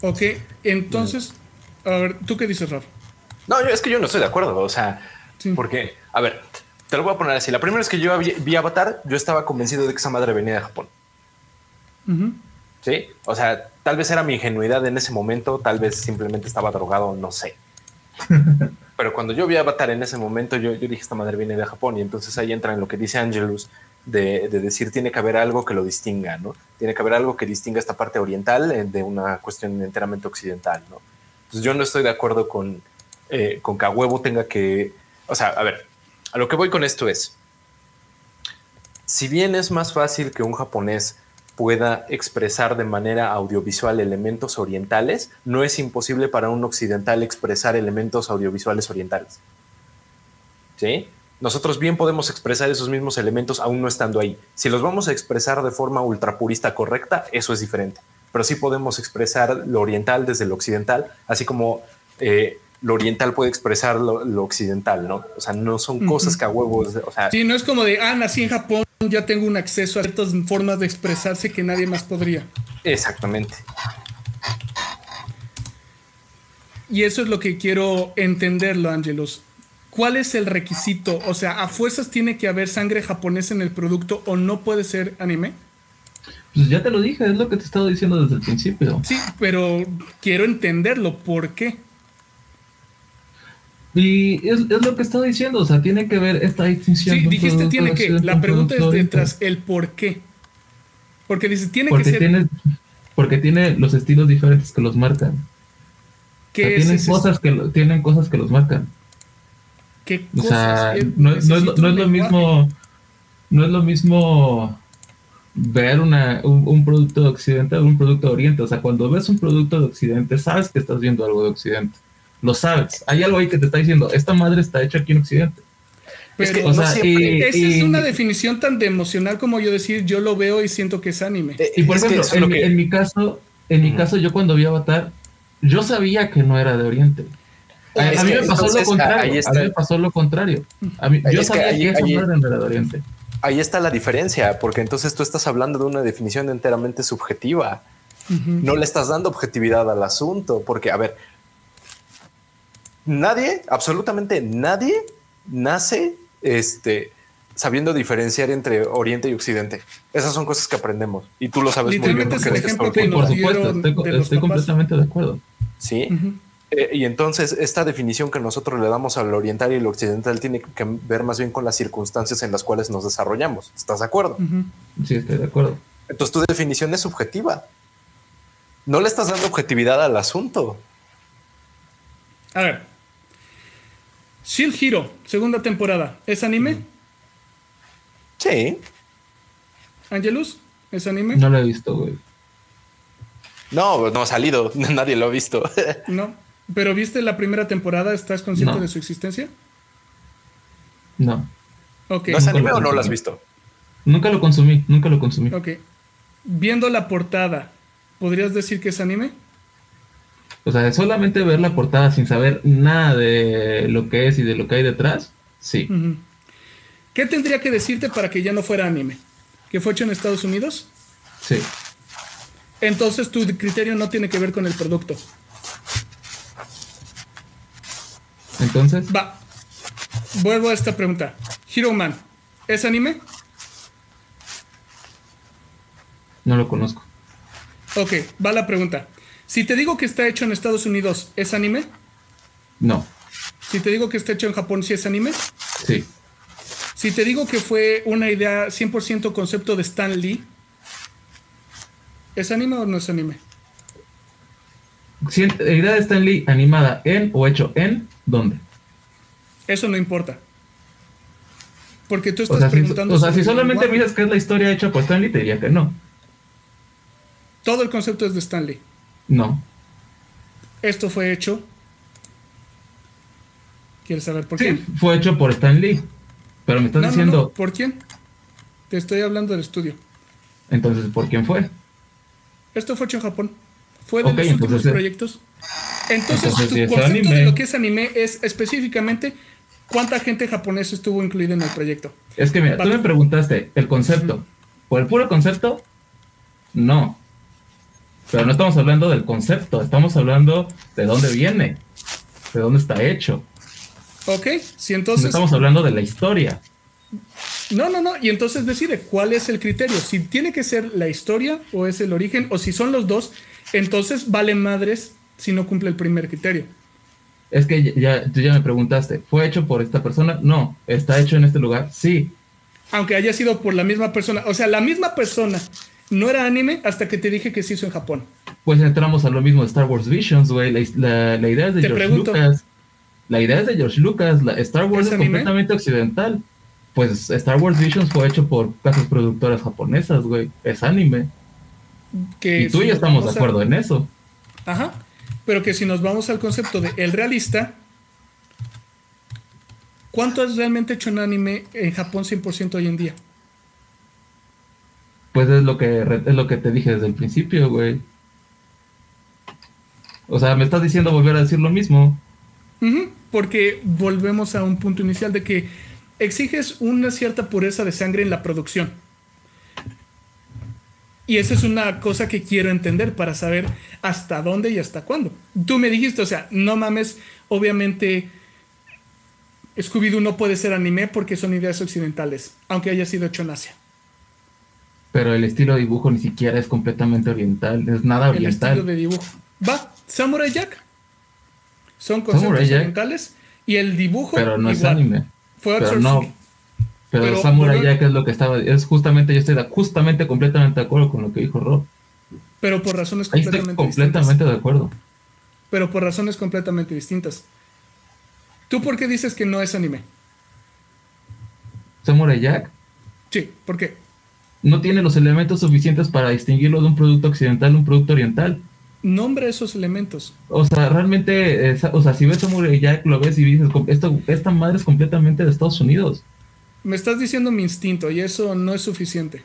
Ok, entonces, a ver, ¿tú qué dices, Raf? No, yo, es que yo no estoy de acuerdo. O sea, Sí. porque, a ver, te lo voy a poner así. La primera vez que yo vi, vi Avatar, yo estaba convencido de que esa madre venía de Japón. Sí, o sea, tal vez era mi ingenuidad en ese momento, tal vez simplemente estaba drogado, no sé. Pero cuando yo vi Avatar en ese momento, yo, yo dije, esta madre viene de Japón. Y entonces ahí entra en lo que dice Angelus, de, de decir, tiene que haber algo que lo distinga, ¿no? Tiene que haber algo que distinga esta parte oriental eh, de una cuestión enteramente occidental, ¿no? Entonces yo no estoy de acuerdo con, eh, con que a huevo tenga que... O sea, a ver, a lo que voy con esto es, si bien es más fácil que un japonés pueda expresar de manera audiovisual elementos orientales, no es imposible para un occidental expresar elementos audiovisuales orientales. ¿Sí? Nosotros bien podemos expresar esos mismos elementos aún no estando ahí. Si los vamos a expresar de forma ultrapurista correcta, eso es diferente. Pero sí podemos expresar lo oriental desde lo occidental, así como eh, lo oriental puede expresar lo, lo occidental, ¿no? O sea, no son cosas que a huevos, o sea, Sí, no es como de, ah, nací en Japón, ya tengo un acceso a ciertas formas de expresarse que nadie más podría. exactamente. Y eso es lo que quiero entenderlo, Ángelos. ¿Cuál es el requisito? O sea, ¿a fuerzas tiene que haber sangre japonesa en el producto o no puede ser anime? Pues ya te lo dije, es lo que te he estado diciendo desde el principio. Sí, pero quiero entenderlo. ¿Por qué? Y es, es lo que he estado diciendo, o sea, tiene que ver esta distinción. Sí, dijiste producto tiene que. La pregunta es detrás el por qué. Porque dice, tiene Porque que ser. tiene, porque tiene los estilos diferentes que los marcan. O ¿Qué sea, es tienen, ese- cosas que, tienen cosas que los marcan. ¿Qué O cosas? No, no es, no es lo mismo. No es lo mismo ver una, un, un producto de Occidente o un producto de Oriente. O sea, cuando ves un producto de Occidente, sabes que estás viendo algo de Occidente. Lo sabes. Hay algo ahí que te está diciendo, esta madre está hecha aquí en Occidente. Pero que O sea, siempre- y- esa y- es una definición tan de emocional como yo decir, yo lo veo y siento que es anime. Eh, Y por es ejemplo, eso en, lo mi- que- en mi caso, en mi caso, yo cuando vi Avatar, yo sabía que no era de Oriente. A, Es a mí que me pasó lo contrario. ahí A mí me pasó lo contrario. A mí, Ahí yo es que sabía ahí- que ahí- madre no era de Oriente. Ahí está la diferencia, porque entonces tú estás hablando de una definición enteramente subjetiva. No le estás dando objetividad al asunto, porque, a ver, nadie, absolutamente nadie, nace este, sabiendo diferenciar entre Oriente y Occidente. Esas son cosas que aprendemos y tú lo sabes muy bien es el eres ejemplo que Por supuesto, estoy, de estoy completamente de acuerdo. Sí. Eh, y entonces esta definición que nosotros le damos al oriental y al occidental tiene que ver más bien con las circunstancias en las cuales nos desarrollamos. ¿Estás de acuerdo? Sí, estoy de acuerdo. Entonces tu definición es subjetiva. No le estás dando objetividad al asunto. A ver. Shield Hero, segunda temporada. ¿Es anime? Sí. Angelus, ¿es anime? No lo he visto, güey. No, no ha salido. Nadie lo ha visto. No. ¿Pero viste la primera temporada? ¿Estás consciente No. de su existencia? No. Ok. ¿No es anime o no lo has visto? Nunca lo consumí, nunca lo consumí. Ok. Viendo la portada, ¿podrías decir que es anime? O sea, solamente ver la portada sin saber nada de lo que es y de lo que hay detrás, sí. ¿Qué tendría que decirte para que ya no fuera anime? ¿Que fue hecho en Estados Unidos? Sí. Entonces tu criterio no tiene que ver con el producto. Entonces, Va. Vuelvo a esta pregunta. Hero Man, ¿es anime? no lo conozco. Ok, va la pregunta. Si te digo que está hecho en Estados Unidos, ¿es anime? No. Si te digo que está hecho en Japón, ¿sí es anime? Sí. Si te digo que fue una idea 100% concepto de Stan Lee, ¿es anime o no es anime? Si- idea de Stanley animada en o hecho en, ¿dónde? Eso no importa. Porque tú estás O sea, si, preguntando. o sea, si solamente dices que es la historia hecha por Stanley, te diría que no. Todo el concepto es de Stanley. No. Esto fue hecho. ¿Quieres saber por Sí, quién? fue hecho por Stan Lee. Pero me estás No, diciendo, no, ¿Por quién? Te estoy hablando del estudio. entonces, ¿por quién fue? Esto fue hecho en Japón. Fue de los últimos entonces, eh, proyectos. Entonces, entonces, tu concepto de lo que es anime es específicamente cuánta gente japonesa estuvo incluida en el proyecto. Es que mira, tú me preguntaste el concepto. ¿Por el puro concepto? No. Pero no estamos hablando del concepto, estamos hablando de dónde viene, de dónde está hecho. ¿Ok? Si No entonces. estamos hablando de la historia. No, no, no. Y entonces decide cuál es el criterio. Si tiene que ser la historia o es el origen, o si son los dos, entonces vale madres si no cumple el primer criterio. Es que ya, tú ya me preguntaste, ¿fue hecho por esta persona? No. ¿Está hecho en este lugar? Sí. Aunque haya sido por la misma persona. O sea, la misma persona no era anime hasta que te dije que se hizo en Japón. Pues entramos a lo mismo de Star Wars Visions, güey. La, la- la idea es de Te George pregunto. Lucas. La idea es de George Lucas. La, Star Wars ¿Es completamente occidental. Pues Star Wars Visions fue hecho por casas productoras japonesas, güey. Es anime. Que y tú si y yo estamos de a- acuerdo en eso. Ajá. Pero que si nos vamos al concepto de el realista, ¿cuánto es realmente hecho en anime en Japón 100% hoy en día? Pues es lo que es lo que te dije desde el principio, güey. O sea, me estás diciendo volver a decir lo mismo. Porque volvemos a un punto inicial de que exiges una cierta pureza de sangre en la producción. Y esa es una cosa que quiero entender para saber hasta dónde y hasta cuándo. Tú me dijiste, o sea, no mames, obviamente Scooby-Doo no puede ser anime porque son ideas occidentales, aunque haya sido hecho en Asia. Pero el estilo de dibujo ni siquiera es completamente oriental. Es nada El estilo oriental. de dibujo. Va, Samurai Jack. Son conceptos Jack. orientales y el dibujo Pero no es anime. Fue Pero no. Pero, Pero, Samurai Jack es lo que estaba. Es justamente, yo estoy justamente completamente de acuerdo con lo que dijo Rob. pero por razones Ahí estoy completamente completamente distintas. de acuerdo. Pero por razones completamente distintas. ¿Tú por qué dices que no es anime? Samurai Jack Sí, ¿por qué? No tiene los elementos suficientes para distinguirlo de un producto occidental de un producto oriental. Nombra esos elementos. O sea, realmente, eh, o sea, si ves Samurai Jack, lo ves y dices, "Com- esto, esta madre es completamente de Estados Unidos. Me estás diciendo mi instinto y eso no es suficiente.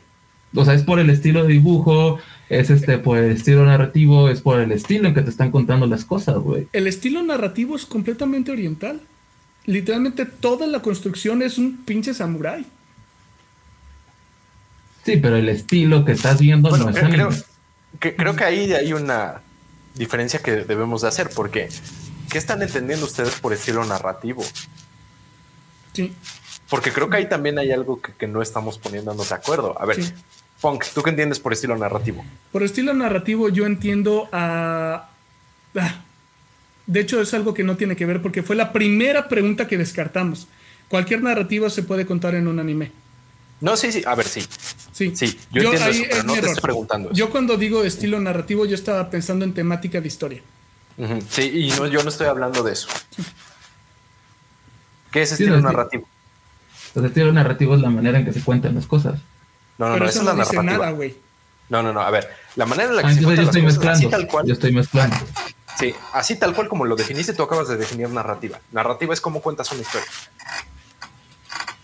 O sea, es por el estilo de dibujo, es este por el estilo narrativo, es por el estilo en que te están contando las cosas, güey. El estilo narrativo es completamente oriental. Literalmente toda la construcción es un pinche samurái. Sí, pero el estilo que estás viendo Bueno, no es creo, anime. creo- que- creo que ahí hay una diferencia que debemos de hacer, porque ¿qué están entendiendo ustedes por estilo narrativo? Sí. Porque creo que ahí también hay algo que, que no estamos poniéndonos de acuerdo. A ver, Sí. Punk, ¿tú qué entiendes por estilo narrativo? Por estilo narrativo yo entiendo a... ah, De hecho es algo que no tiene que ver porque fue la primera pregunta que descartamos. Cualquier narrativa se puede contar en un anime. No, sí, sí, a ver, sí. Sí, Sí, yo entiendo ahí eso, pero es no te error. estoy preguntando eso. Yo cuando digo estilo narrativo yo estaba pensando en temática de historia. Sí, y no, yo no estoy hablando de eso. ¿Qué es estilo sí. narrativo? El estilo narrativo es la manera en que se cuentan las cosas. No, no, Pero no, eso no es la dice narrativa. nada, güey. No, no, no, a ver, la manera en la que Ah, se entonces yo cuentan estoy las cosas, así mezclando. tal cual. Yo estoy mezclando. Sí, así tal cual como lo definiste, tú acabas de definir narrativa. Narrativa es cómo cuentas una historia.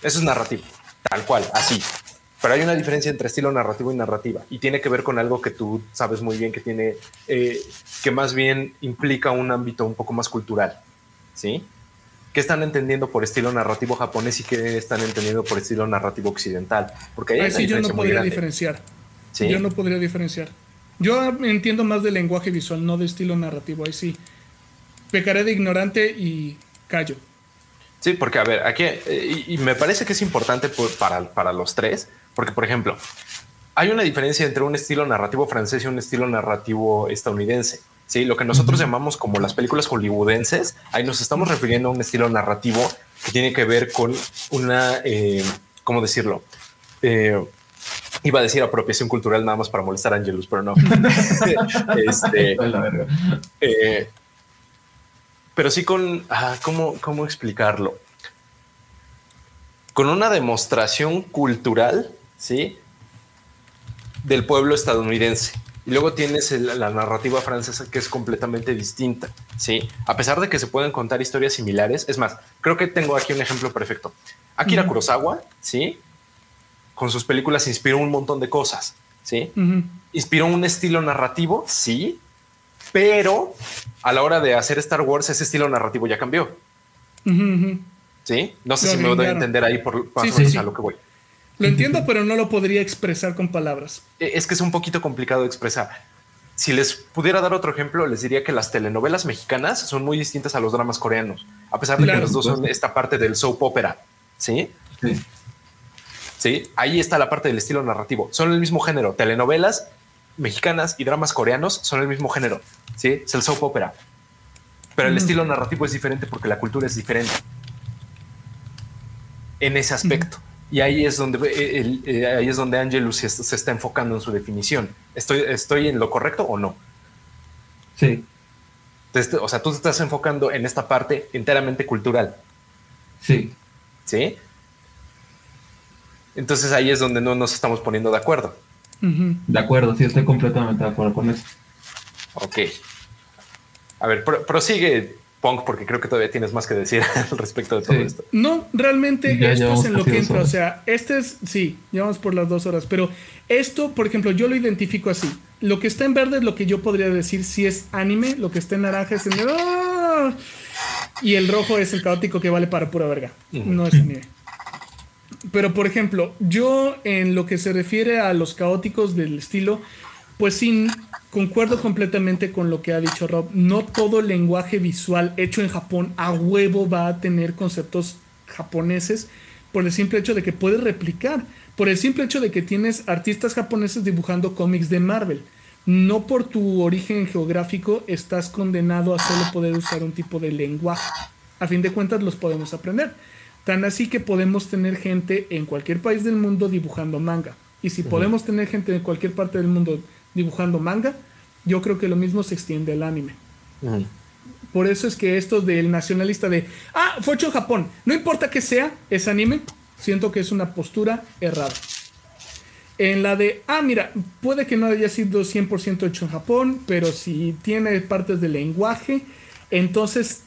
Eso es narrativo, tal cual, así. Pero hay una diferencia entre estilo narrativo y narrativa, y tiene que ver con algo que tú sabes muy bien que tiene, eh, que más bien implica un ámbito un poco más cultural, ¿sí? ¿Qué están entendiendo por estilo narrativo japonés y qué están entendiendo por estilo narrativo occidental? Porque ahí hay una sí yo no podría diferenciar. ¿sí? Yo no podría diferenciar. Yo entiendo más del lenguaje visual, no de estilo narrativo. Ahí sí. Pecaré de ignorante y callo. Sí, porque a ver, aquí, eh, y, y me parece que es importante por- para, para los tres, porque por ejemplo, hay una diferencia entre un estilo narrativo francés y un estilo narrativo estadounidense. Sí, lo que nosotros llamamos como las películas hollywoodenses, ahí nos estamos refiriendo a un estilo narrativo que tiene que ver con una, eh, ¿cómo decirlo? Eh, iba a decir apropiación cultural nada más para molestar a Angelus, pero no. este, eh, pero sí con, ah, ¿cómo, ¿cómo explicarlo? con una demostración cultural, ¿sí? Del pueblo estadounidense. Y luego tienes el- la narrativa francesa que es completamente distinta, ¿sí? A pesar de que se pueden contar historias similares, es más, creo que tengo aquí un ejemplo perfecto. Akira. Kurosawa, ¿sí? Con sus películas inspiró un montón de cosas, ¿sí? Inspiró un estilo narrativo, sí, pero a la hora de hacer Star Wars ese estilo narrativo ya cambió. ¿sí? No sé si me doy a entender ahí por más Sí, o sí, menos sí. a lo que voy. Lo entiendo, pero no lo podría expresar con palabras. Eh, Es que es un poquito complicado de expresar. Si les pudiera dar otro ejemplo, les diría que las telenovelas mexicanas son muy distintas a los dramas coreanos, a pesar de Claro. que los dos son esta parte del soap opera, ¿sí? Sí. Sí, ahí está la parte del estilo narrativo. Son el mismo género. Telenovelas mexicanas y dramas coreanos son el mismo género. Sí, es el soap opera. Pero el Ujú. estilo narrativo es diferente porque la cultura es diferente. En ese aspecto. Y ahí es donde eh, el- eh, ahí es donde Angelus se, se está enfocando en su definición. ¿Estoy, ¿Estoy en lo correcto o no? Sí, O sea, tú te estás enfocando en esta parte enteramente cultural. sí. ¿Sí? Entonces ahí es donde no nos estamos poniendo de acuerdo. De acuerdo, sí, estoy completamente de acuerdo con eso. Ok. A ver, pro- prosigue, Punk, porque creo que todavía tienes más que decir al respecto de todo Sí. esto. No, realmente Ya esto es en lo que entra. O sea, este es, sí, llevamos por las dos horas, pero esto, por ejemplo, yo lo identifico así. Lo que está en verde es lo que yo podría decir si es anime, lo que está en naranja es el... ¡Ah! Y el rojo es el caótico que vale para pura verga. No es anime. Pero, por ejemplo, yo en lo que se refiere a los caóticos del estilo, pues sí, concuerdo completamente con lo que ha dicho Rob. No todo el lenguaje visual hecho en Japón a huevo va a tener conceptos japoneses por el simple hecho de que puedes replicar, por el simple hecho de que tienes artistas japoneses dibujando cómics de Marvel. No por tu origen geográfico estás condenado a solo poder usar un tipo de lenguaje. A fin de cuentas los podemos aprender. Tan así que podemos tener gente en cualquier país del mundo dibujando manga. Y si podemos tener gente en cualquier parte del mundo dibujando manga, yo creo que lo mismo se extiende al anime. Por eso es que esto del nacionalista de, ah, fue hecho en Japón, no importa que sea, es anime, siento que es una postura errada. En la de, ah, mira, puede que no haya sido 100% hecho en Japón, pero si tiene partes del lenguaje, entonces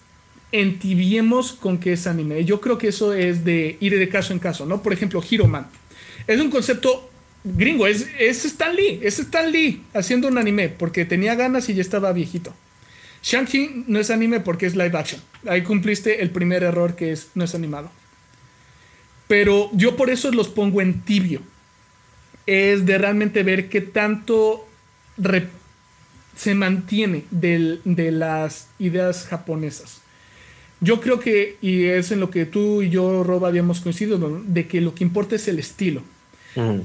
entibiemos con que es anime. Yo creo que eso es de ir de caso en caso, ¿no? Por ejemplo, Hero Man. Es un concepto gringo, es, es Stan Lee, es Stan Lee haciendo un anime, porque tenía ganas y ya estaba viejito. Shang-Chi no es anime porque es live action. Ahí cumpliste el primer error que es no es animado. Pero yo por eso los pongo en tibio. Es de realmente ver qué tanto se mantiene del- de las ideas japonesas. Yo creo que, y es en lo que tú y yo, Rob, habíamos coincidido, de que lo que importa es el estilo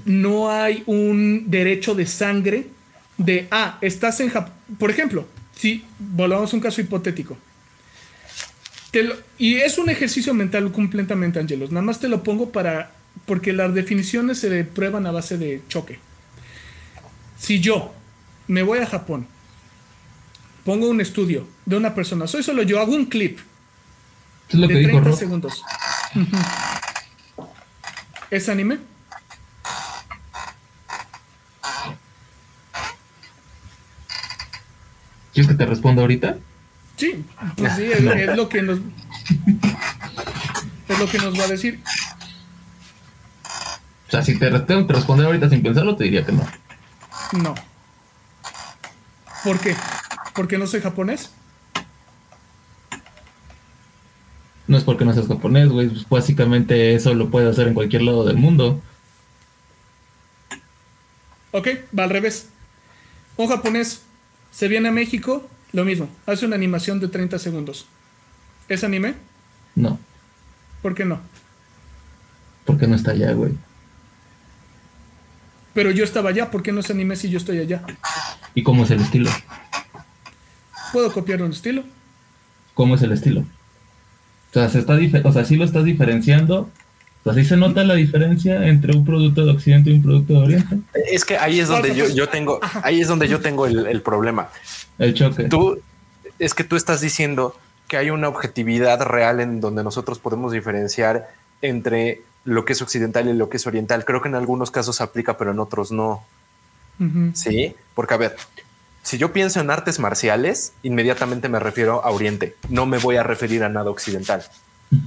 No hay un derecho de sangre de, ah, estás en Japón. Por ejemplo, si volvamos a un caso hipotético. Te lo- y es un ejercicio mental completamente, Angelos. Nada más te lo pongo para, porque las definiciones se prueban a base de choque. Si yo me voy a Japón, pongo un estudio de una persona, soy solo yo, hago un clip Eso es lo de que dijo 30 Rob. segundos. ¿Es anime? ¿Quieres que te responda ahorita? Sí, pues sí, es, es lo que nos es lo que nos va a decir. O sea, si te tengo que responder ahorita sin pensarlo, te diría que no. No. ¿Por qué? ¿Porque no soy japonés? No es porque no seas japonés, güey. pues básicamente eso lo puedes hacer en cualquier lado del mundo. Ok, va al revés. Un japonés se viene a México, lo mismo, hace una animación de 30 segundos. ¿Es anime? No, ¿Por qué no? porque no está allá, güey. Pero yo estaba allá, ¿por qué no es anime si yo estoy allá? ¿Y cómo es el estilo? ¿Puedo copiar un estilo? ¿Cómo es el estilo? O sea, se está o sea, sí lo estás diferenciando. Sí se nota la diferencia entre un producto de Occidente y un producto de Oriente. Es que ahí es donde yo, yo tengo, ahí es donde yo tengo el, el problema. El choque. Tú, es que tú estás diciendo que hay una objetividad real en donde nosotros podemos diferenciar entre lo que es occidental y lo que es oriental. Creo que en algunos casos aplica, pero en otros no. Sí, porque a ver, si yo pienso en artes marciales, inmediatamente me refiero a Oriente. No me voy a referir a nada occidental.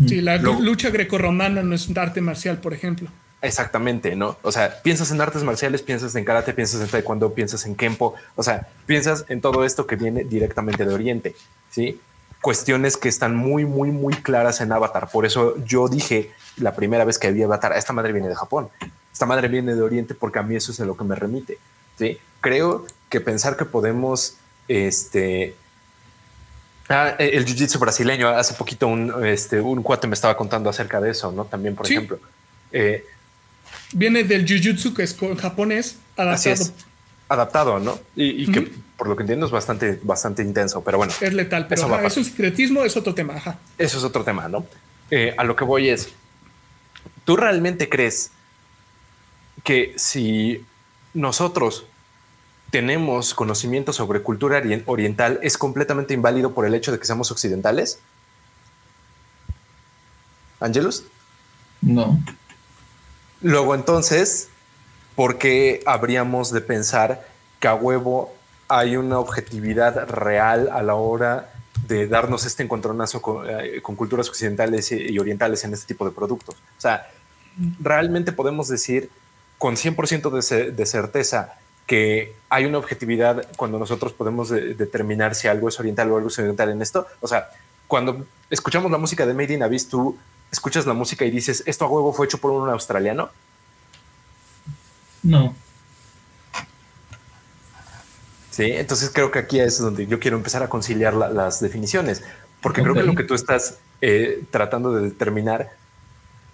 Sí, la lucha grecorromana no es un arte marcial, por ejemplo. Exactamente, ¿no? O sea, piensas en artes marciales, piensas en karate, piensas en taekwondo, piensas en kempo, o sea, piensas en todo esto que viene directamente de Oriente, ¿sí? Cuestiones que están muy, muy, muy claras en Avatar. Por eso yo dije la primera vez que vi Avatar, esta madre viene de Japón, esta madre viene de Oriente porque a mí eso es a lo que me remite, ¿sí? Creo que pensar que podemos, este, Ah, el jiu-jitsu brasileño, hace poquito un, este, un cuate me estaba contando acerca de eso, ¿no? También, por ejemplo. Eh, Viene del jiu-jitsu, que es japonés, adaptado. adaptado, ¿no? Y, que por lo que entiendo es bastante, bastante intenso, pero bueno. Es letal, pero es un secretismo, es otro tema. Ajá. Eso es otro tema, ¿no? Eh, a lo que voy es, ¿tú realmente crees que si nosotros tenemos conocimiento sobre cultura oriental es completamente inválido por el hecho de que seamos occidentales? ¿Ángelus? No. Luego entonces, ¿por qué habríamos de pensar que a huevo hay una objetividad real a la hora de darnos este encontronazo con, eh, culturas occidentales y, orientales en este tipo de productos? O sea, realmente podemos decir con 100% de, de, certeza que hay una objetividad cuando nosotros podemos determinar si algo es oriental o algo es oriental en esto. O sea, cuando escuchamos la música de Made in Abyss, tú escuchas la música y dices, esto a huevo fue hecho por un australiano? No. Sí, entonces creo que aquí es donde yo quiero empezar a conciliar las definiciones, porque creo que lo que tú estás eh, tratando de determinar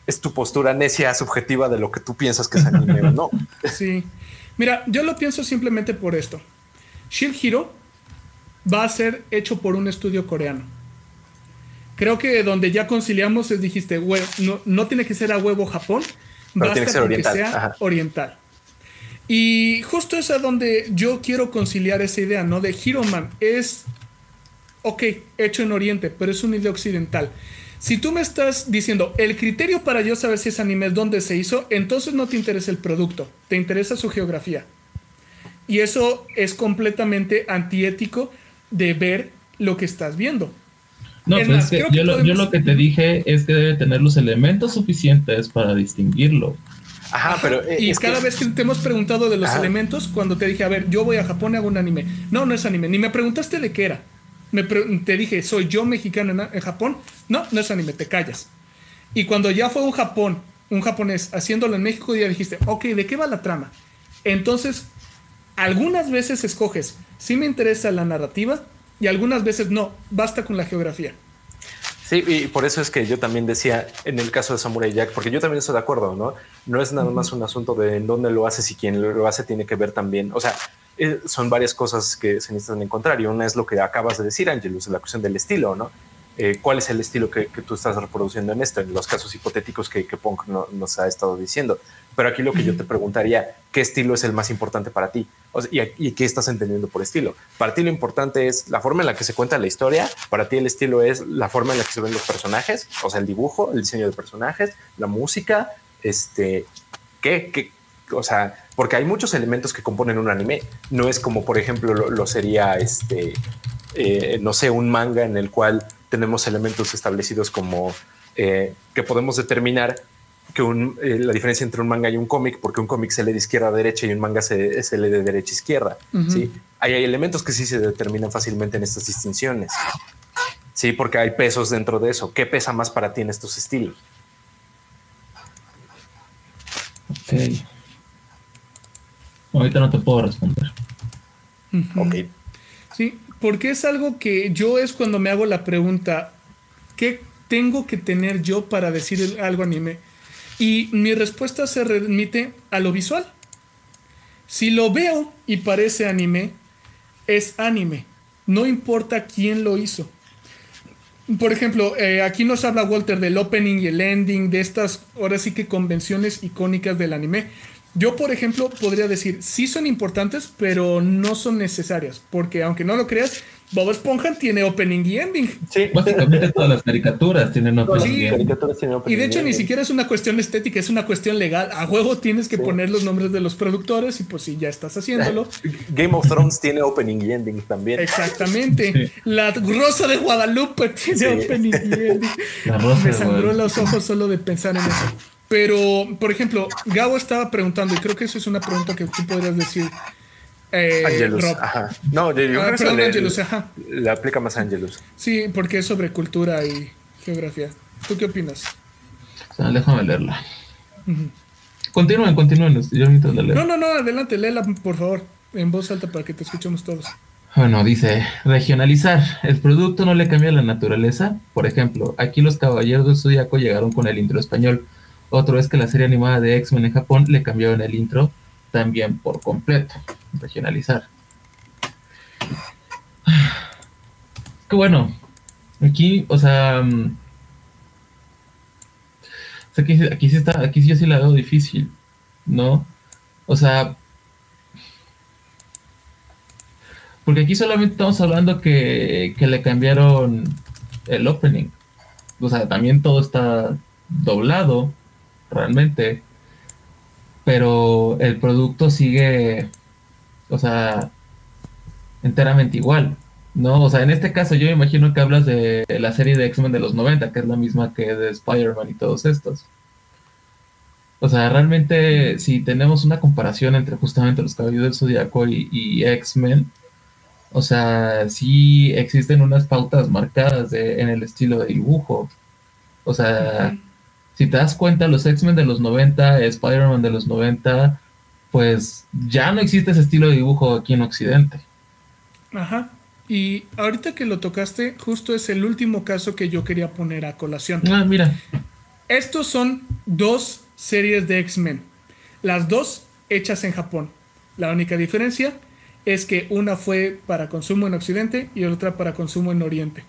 es tu postura necia subjetiva de lo que tú piensas que es anime o no. Sí. Mira, yo lo pienso simplemente por esto. Shield Hero va a ser hecho por un estudio coreano creo que donde ya conciliamos es dijiste, no, no tiene que ser a huevo Japón, Pero tiene que ser oriental. sea oriental. Y justo es a donde yo quiero conciliar esa idea, ¿no? De Hero Man es, ok, hecho en Oriente, pero es una idea occidental. Si tú me estás diciendo, el criterio para yo saber si es anime es dónde se hizo, entonces no te interesa el producto, te interesa su geografía. Y eso es completamente antiético de ver lo que estás viendo. No, pues yo, lo, que te dije es que debe tener los elementos suficientes para distinguirlo. Ajá, pero. Eh, y cada vez que te hemos preguntado de los elementos, cuando te dije, a ver, yo voy a Japón y hago un anime. No, no es anime. Ni me preguntaste de qué era. Me te dije, ¿soy yo mexicano en, Japón? No, no es anime, te callas. Y cuando ya fue un Japón, un japonés haciéndolo en México, ya dijiste, ok, ¿de qué va la trama? Entonces, algunas veces escoges, si me interesa la narrativa, y algunas veces no, basta con la geografía. Sí, y por eso es que yo también decía en el caso de Samurai Jack, porque yo también estoy de acuerdo, ¿no? No es nada más un asunto de en dónde lo haces y quién lo hace tiene que ver también, o sea, eh, son varias cosas que se necesitan encontrar y una es lo que acabas de decir, Angelus, la cuestión del estilo, ¿no? Eh, cuál es el estilo que, tú estás reproduciendo en esto, en los casos hipotéticos que, que Punk nos ha estado diciendo. Pero aquí lo que yo te preguntaría, ¿qué estilo es el más importante para ti? y, qué estás entendiendo por estilo? Para ti lo importante es la forma en la que se cuenta la historia, para ti el estilo es la forma en la que se ven los personajes, o sea, el dibujo, el diseño de personajes, la música, este, ¿qué? ¿Qué? O sea, porque hay muchos elementos que componen un anime. No es como, por ejemplo, lo, sería este, eh, no sé, un manga en el cual tenemos elementos establecidos como eh, que podemos determinar que eh, la diferencia entre un manga y un cómic, porque un cómic se lee de izquierda a derecha y un manga se, se lee de derecha a izquierda. ¿sí? hay elementos que sí se determinan fácilmente en estas distinciones. Sí, porque hay pesos dentro de eso. ¿Qué pesa más para ti en estos estilos? Ok. Ahorita no te puedo responder. Ok. Sí, porque es algo que yo es cuando me hago la pregunta, ¿qué tengo que tener yo para decir algo anime? Y mi respuesta se remite a lo visual. Si lo veo y parece anime, es anime. No importa quién lo hizo. Por ejemplo, eh, aquí nos habla Walter del opening y el ending, de estas, ahora sí que convenciones icónicas del anime. Yo, por ejemplo, podría decir, sí son importantes, pero no son necesarias, porque aunque no lo creas, Bob Esponja tiene opening y ending. Sí, Básicamente todas las caricaturas tienen opening Sí. y ending. Y de hecho ni siquiera es una cuestión estética, es una cuestión legal. A juego tienes que Sí. poner los nombres de los productores y pues si ya estás haciéndolo. Game of Thrones tiene opening y ending también. Exactamente. Sí. La Rosa de Guadalupe tiene Sí. opening y ending. La rosa Me sangró los ojos solo de pensar en eso. Pero, por ejemplo, Gabo estaba preguntando, y creo que eso es una pregunta que tú podrías decir. Eh, Angelus, Rob. ajá. No, yo, yo Ah, creo que perdón, le, Angelus, ajá. le aplica más a Angelus. Sí, porque es sobre cultura y geografía. ¿Tú qué opinas? O sea, déjame leerla. Continúen, continúen. Yo mientras la leo. No, no, no, adelante, léela, por favor, en voz alta para que te escuchemos todos. Bueno, dice, regionalizar. El producto no le cambia la naturaleza. Por ejemplo, aquí los Caballeros del Zodíaco llegaron con el intro español. Otro es que la serie animada de X-Men en Japón le cambiaron el intro también por completo. Regionalizar. Que bueno, aquí, o sea, mm, aquí, sí está, aquí yo sí la veo difícil, ¿no? O sea, Porque aquí solamente estamos hablando que le cambiaron el opening. O sea, también todo está doblado, realmente. Pero el producto sigue, o sea, enteramente igual. ¿No? O sea, en este caso yo me imagino que hablas de la serie de X-Men de los 90, que es la misma que de Spider-Man y todos estos. O sea, realmente si tenemos una comparación entre justamente los Caballeros del Zodiaco y, X-Men, o sea, sí existen unas pautas marcadas en el estilo de dibujo. O sea. Si te das cuenta, los X-Men de los 90, Spider-Man de los 90, pues ya no existe ese estilo de dibujo aquí en Occidente. Ajá. Y ahorita que lo tocaste, justo es el último caso que yo quería poner a colación. Ah, mira, Estos son dos series de X-Men. Las dos hechas en Japón. La única diferencia es que una fue para consumo en Occidente y otra para consumo en Oriente.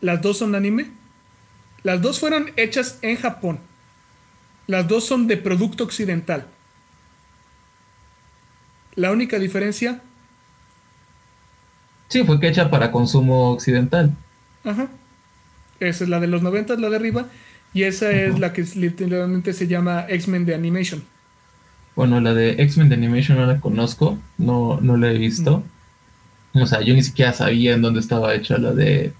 Las dos son anime. Las dos fueron hechas en Japón. Las dos son de producto occidental. La única diferencia, sí, fue que hecha para consumo occidental. ajá, esa es la de los 90, la de arriba, y esa es la que literalmente se llama X-Men de Animation. Bueno, la de X-Men de Animation no la conozco, no, no la he visto. O sea, yo ni siquiera sabía en dónde estaba hecha la de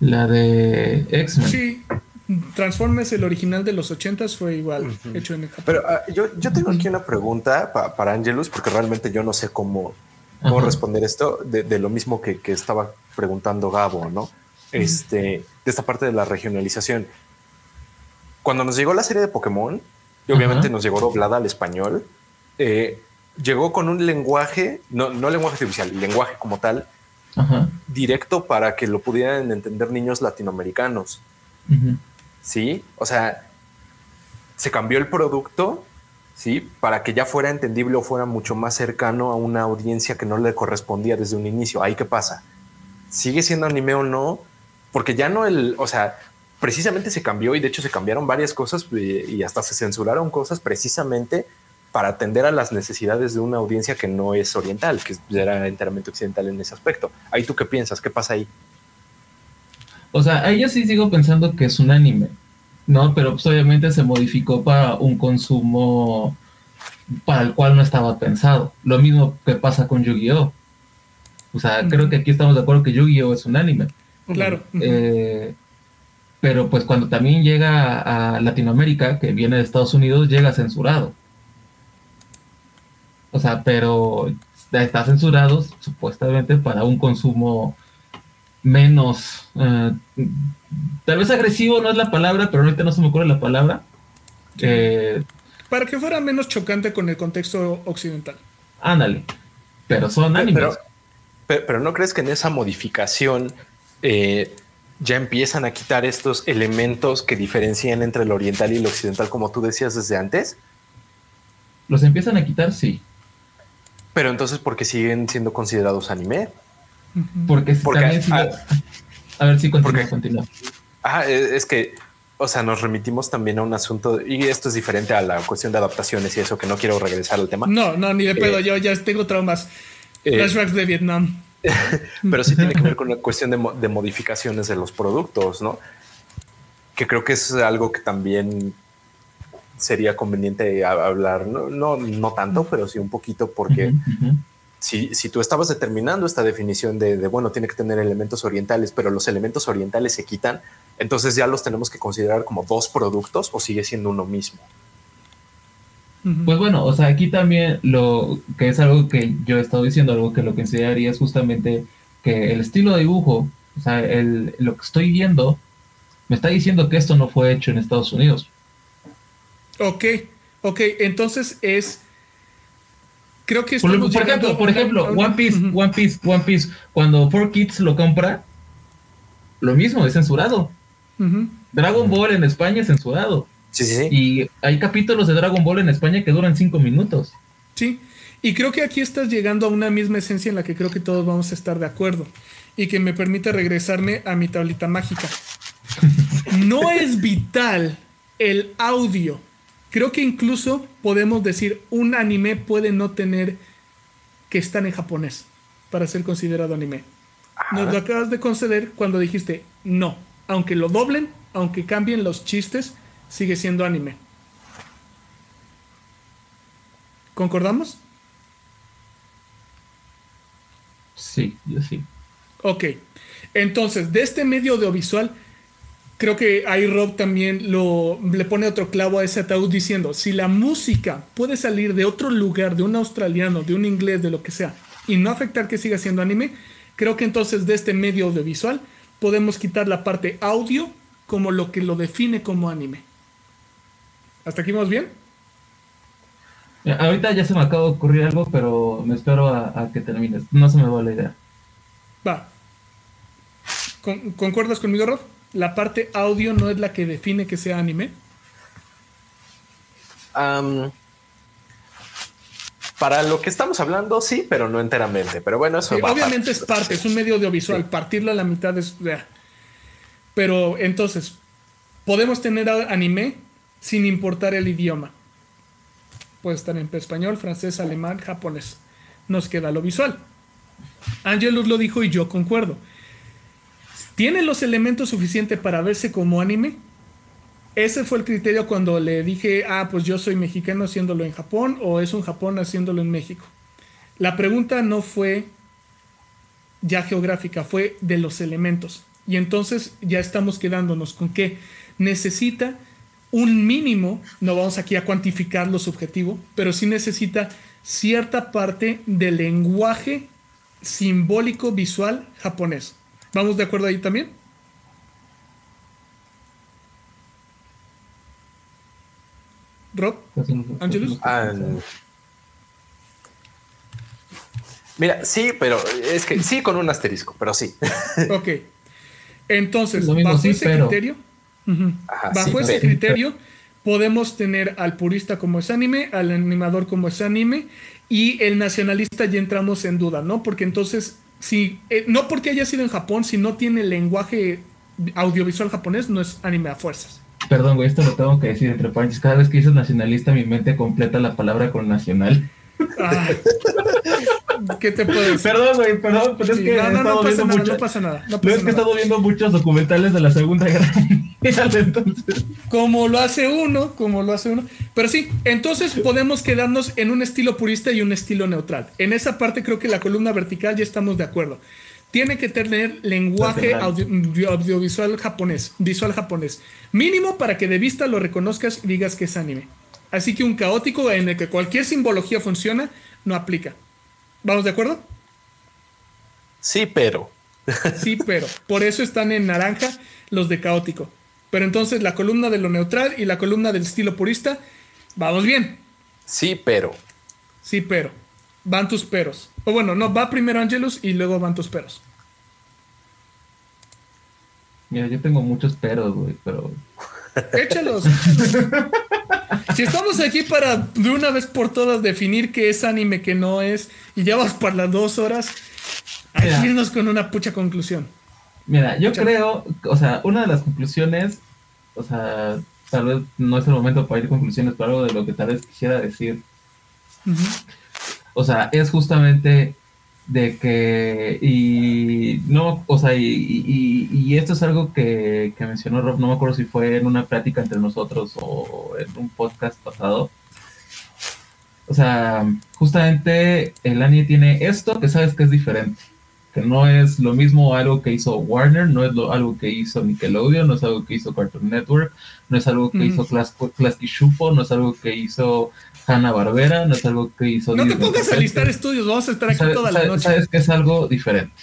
la de X-Men. Sí, Transformers, el original de los 80s, fue igual, hecho en Japón. Pero ah, yo, yo tengo aquí una pregunta pa- para Angelus, porque realmente yo no sé cómo, cómo Ajá. responder esto de, de lo mismo que, que estaba preguntando Gabo, ¿no? Este, de esta parte de la regionalización. Cuando nos llegó la serie de Pokémon, y obviamente nos llegó doblada al español, eh, llegó con un lenguaje, no, no lenguaje artificial, lenguaje como tal, Ajá. directo para que lo pudieran entender niños latinoamericanos. Sí, o sea, se cambió el producto, sí, para que ya fuera entendible o fuera mucho más cercano a una audiencia que no le correspondía desde un inicio. Ahí qué pasa. ¿Sigue siendo anime o no? Porque ya no el, o sea, precisamente se cambió y de hecho se cambiaron varias cosas eh, y hasta se censuraron cosas precisamente para atender a las necesidades de una audiencia que no es oriental, que era enteramente occidental en ese aspecto. Ahí tú qué piensas, qué pasa ahí. O sea, ahí yo sí sigo pensando que es un anime, ¿no? Pero pues obviamente se modificó para un consumo para el cual no estaba pensado. Lo mismo que pasa con Yu-Gi-Oh! O sea, creo que aquí estamos de acuerdo que Yu-Gi-Oh! es un anime. Claro. Eh, pero pues cuando también llega a Latinoamérica, que viene de Estados Unidos, llega censurado. O sea, pero está censurado supuestamente para un consumo menos, eh, tal vez agresivo no es la palabra, pero ahorita no se me ocurre la palabra. Eh, Para que fuera menos chocante con el contexto occidental. ándale, pero son animes. Pero, pero, pero ¿no crees que en esa modificación eh, ya empiezan a quitar estos elementos que diferencian entre el oriental y el occidental, como tú decías desde antes? Los empiezan a quitar, sí. Pero entonces, ¿por qué siguen siendo considerados anime? Porque, Porque, también sí- ah, a ver si continúa, porque- continúa. Ah, es que, o sea, nos remitimos también a un asunto, y esto es diferente a la cuestión de adaptaciones y eso, que no quiero regresar al tema. No, no, ni de pedo, Eh. yo ya tengo traumas. Eh, Flashbacks de Vietnam. pero sí tiene que ver con la cuestión de modificaciones de los productos, ¿no? Que creo que es algo que también sería conveniente hablar, no, no, no tanto, pero sí un poquito, porque si, si tú estabas determinando esta definición de, de, bueno, tiene que tener elementos orientales, pero los elementos orientales se quitan, entonces ya los tenemos que considerar como dos productos o sigue siendo uno mismo. Pues bueno, o sea, aquí también lo que es algo que yo he estado diciendo, algo que lo que enseñaría es justamente que el estilo de dibujo, o sea, el, lo que estoy viendo, me está diciendo que esto no fue hecho en Estados Unidos. Ok, ok, entonces es. Creo que Por, por llegando ejemplo, por una- ejemplo, una- One Piece. One Piece, One Piece, cuando 4Kids lo compra, lo mismo, es censurado. Dragon Ball en España es censurado. Sí, sí, sí. Y hay capítulos de Dragon Ball en España que duran cinco minutos. Sí, y creo que aquí estás llegando a una misma esencia en la que creo que todos vamos a estar de acuerdo y que me permite regresarme a mi tablita mágica. No es vital el audio. Creo que incluso podemos decir un anime puede no tener que estar en japonés para ser considerado anime. Nos lo acabas de conceder cuando dijiste no, aunque lo doblen, aunque cambien los chistes, sigue siendo anime. ¿Concordamos? Sí, yo sí. Ok. Entonces, de este medio audiovisual, creo que ahí Rob también lo, le pone otro clavo a ese ataúd diciendo, si la música puede salir de otro lugar, de un australiano, de un inglés, de lo que sea, y no afectar que siga siendo anime, creo que entonces de este medio audiovisual podemos quitar la parte audio como lo que lo define como anime. ¿Hasta aquí vamos bien? Mira, Ahorita ya se me acaba de ocurrir algo, pero me espero a, a que termines. No se me va la idea. Va. Con- ¿Concuerdas conmigo, Rob? La parte audio no es la que define que sea anime. Para lo que estamos hablando, sí, pero no enteramente. Pero bueno, eso Sí, va obviamente es parte, es un medio audiovisual. Partirlo a la mitad es. Pero entonces, podemos tener anime sin importar el idioma. Puede estar en español, francés, alemán, japonés. Nos queda lo visual. Angelus lo dijo y yo concuerdo. ¿Tiene los elementos suficientes para verse como anime? Ese fue el criterio cuando le dije, ah, pues yo soy mexicano haciéndolo en Japón o es un Japón haciéndolo en México. La pregunta no fue ya geográfica, fue de los elementos. Y entonces ya estamos quedándonos con que necesita un mínimo, no vamos aquí a cuantificar lo subjetivo, pero sí necesita cierta parte del lenguaje simbólico visual japonés. ¿Vamos de acuerdo ahí también? Rob, Angelus. Ah, Mira, sí, pero es que sí con un asterisco, pero sí. ok. Entonces, bajo sí, ese pero. criterio, Ajá, bajo sí, ese pero. criterio, podemos tener al purista como es anime, al animador como es anime, y el nacionalista ya entramos en duda, ¿no? Porque entonces, si, eh, no porque haya sido en Japón, si no tiene lenguaje audiovisual japonés, no es anime a fuerzas. Perdón, güey, esto lo tengo que decir entre paréntesis. Cada vez que dices nacionalista, mi mente completa la palabra con nacional. Ah, ¿Qué te puedo decir? Perdón, güey, perdón, pero es que no, no, no pasa nada, mucho- no pasa nada. No pasa es que he nada. estado viendo muchos documentales de la Segunda Guerra Mundial, entonces. Como lo hace uno, como lo hace uno. Pero sí, entonces podemos quedarnos en un estilo purista y un estilo neutral. En esa parte creo que la columna vertical ya estamos de acuerdo. Tiene que tener lenguaje audio- audiovisual japonés, visual japonés. Mínimo para que de vista lo reconozcas y digas que es anime. Así que un caótico en el que cualquier simbología funciona, no aplica. ¿Vamos de acuerdo? Sí, pero. Sí, pero por eso están en naranja los de caótico. Pero entonces la columna de lo neutral y la columna del estilo purista, vamos bien. Sí, pero. Sí, pero. Van tus peros. O bueno, no, va primero Angelus y luego van tus peros. Mira, yo tengo muchos peros, güey, pero. Échalos. échalos. si estamos aquí para de una vez por todas definir qué es anime, qué no es, y ya vas para las dos horas, hay que irnos con una pucha conclusión. Mira, yo creo, o sea, una de las conclusiones, o sea, tal vez no es el momento para ir a conclusiones, pero algo de lo que tal vez quisiera decir, o sea, es justamente de que, y no, o sea, y, y- y esto es algo que, que mencionó Rob, no me acuerdo si fue en una plática entre nosotros o en un podcast pasado. O sea, justamente el anime tiene esto que sabes que es diferente, que no es lo mismo algo que hizo Warner, no es lo, algo que hizo Nickelodeon, no es algo que hizo Cartoon Network, no es algo que Ujú. hizo Clas- Klasky Shuffle, no es algo que hizo Hanna Barbera, no es algo que hizo No te pongas a listar estudios, vamos a estar aquí toda la noche. Sabes que es algo diferente.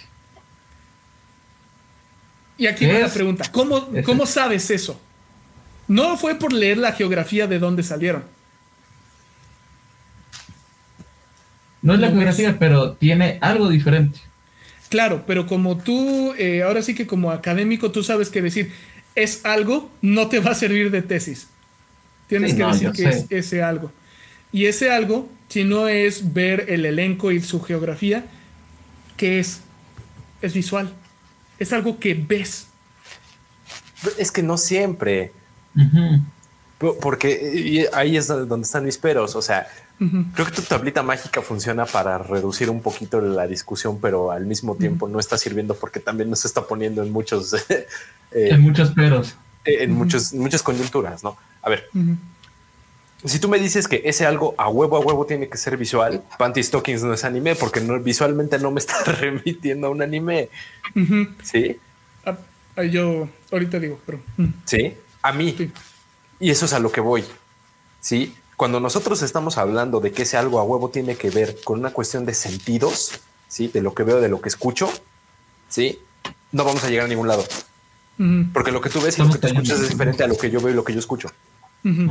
Y aquí ¿Qué va la pregunta, ¿cómo, Es- ¿cómo sabes eso? No fue por leer la geografía de dónde salieron. No es la geografía, pero tiene algo diferente. Claro, pero como tú, eh, ahora sí que como académico, tú sabes que decir es algo no te va a servir de tesis. Tienes Sí, que no, decir que es ese algo. Y ese algo, si no es ver el elenco y su geografía, ¿qué es? Es visual. Es algo que ves. Es que no siempre, porque ahí es donde están mis peros. O sea, creo que tu tablita mágica funciona para reducir un poquito la discusión, pero al mismo tiempo no está sirviendo porque también nos está poniendo en muchos, eh, En muchos peros. en muchos, muchas coyunturas, ¿no? A ver. Si tú me dices que ese algo a huevo a huevo tiene que ser visual, Panty Stockings no es anime porque no, visualmente no me está remitiendo a un anime. Sí, Ah, ah, yo ahorita digo, pero... mm. sí, a mí. Sí. Y eso es a lo que voy. Sí, cuando nosotros estamos hablando de que ese algo a huevo tiene que ver con una cuestión de sentidos, sí, de lo que veo, de lo que escucho, sí, no vamos a llegar a ningún lado. Porque lo que tú ves y lo que tú escuchas es diferente a lo que yo veo y lo que yo escucho.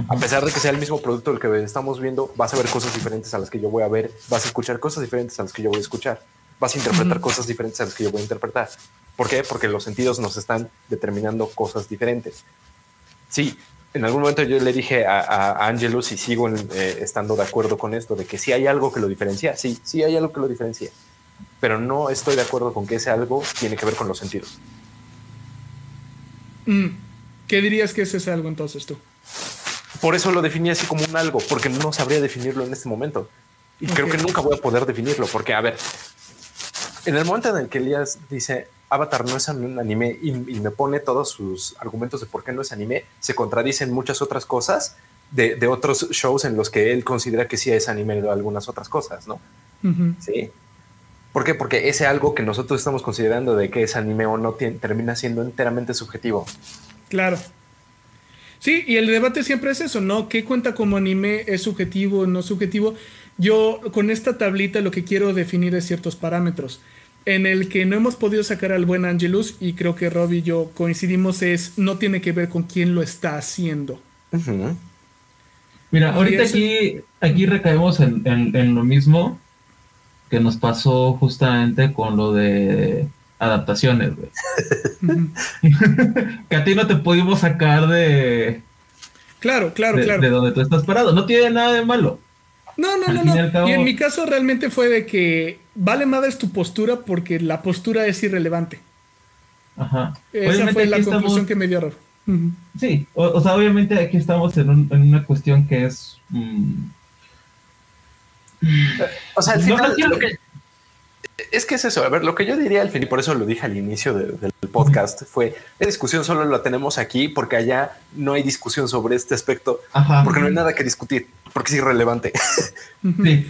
A pesar de que sea el mismo producto el que estamos viendo, vas a ver cosas diferentes a las que yo voy a ver, vas a escuchar cosas diferentes a las que yo voy a escuchar, vas a interpretar cosas diferentes a las que yo voy a interpretar. ¿Por qué? Porque los sentidos nos están determinando cosas diferentes. Sí, en algún momento yo le dije a, a- Angelus y sigo en, eh, estando de acuerdo con esto, de que si hay algo que lo diferencia, sí, sí hay algo que lo diferencia, pero no estoy de acuerdo con que ese algo tiene que ver con los sentidos. Mm. ¿Qué dirías que es ese algo entonces tú? Por eso lo definí así como un algo, porque no sabría definirlo en este momento. Y creo que nunca voy a poder definirlo, porque, a ver, en el momento en el que Elías dice Avatar no es un anime y, y me pone todos sus argumentos de por qué no es anime, se contradicen muchas otras cosas de, de otros shows en los que él considera que sí es anime o algunas otras cosas, ¿no? Sí. ¿Por qué? Porque ese algo que nosotros estamos considerando de que es anime o no termina siendo enteramente subjetivo. Claro. Sí, y el debate siempre es eso, ¿no? ¿Qué cuenta como anime? ¿Es subjetivo o no subjetivo? Yo con esta tablita lo que quiero definir es ciertos parámetros. En el que no hemos podido sacar al buen Angelus, y creo que Rob y yo coincidimos, es no tiene que ver con quién lo está haciendo. Mira, ahorita aquí, aquí recaemos en, en- en lo mismo que nos pasó justamente con lo de adaptaciones, güey. Que a ti no te pudimos sacar de, Claro, claro, de, claro. de donde tú estás parado. No tiene nada de malo. No, no, Al no, y no. cabo- Y en mi caso realmente fue de que vale madres tu postura porque la postura es irrelevante. Ajá. Esa Obviamente fue la conclusión estamos- que me dio. Ujú. Sí, o, o sea, obviamente aquí estamos en, un- en una cuestión que es... mm, O sea, al No, final, no quiero- lo que- es que es eso. A ver, lo que yo diría al fin, y por eso lo dije al inicio de- del podcast, fue la discusión solo la tenemos aquí porque allá no hay discusión sobre este aspecto, Ajá. porque no hay nada que discutir, porque es irrelevante. Sí.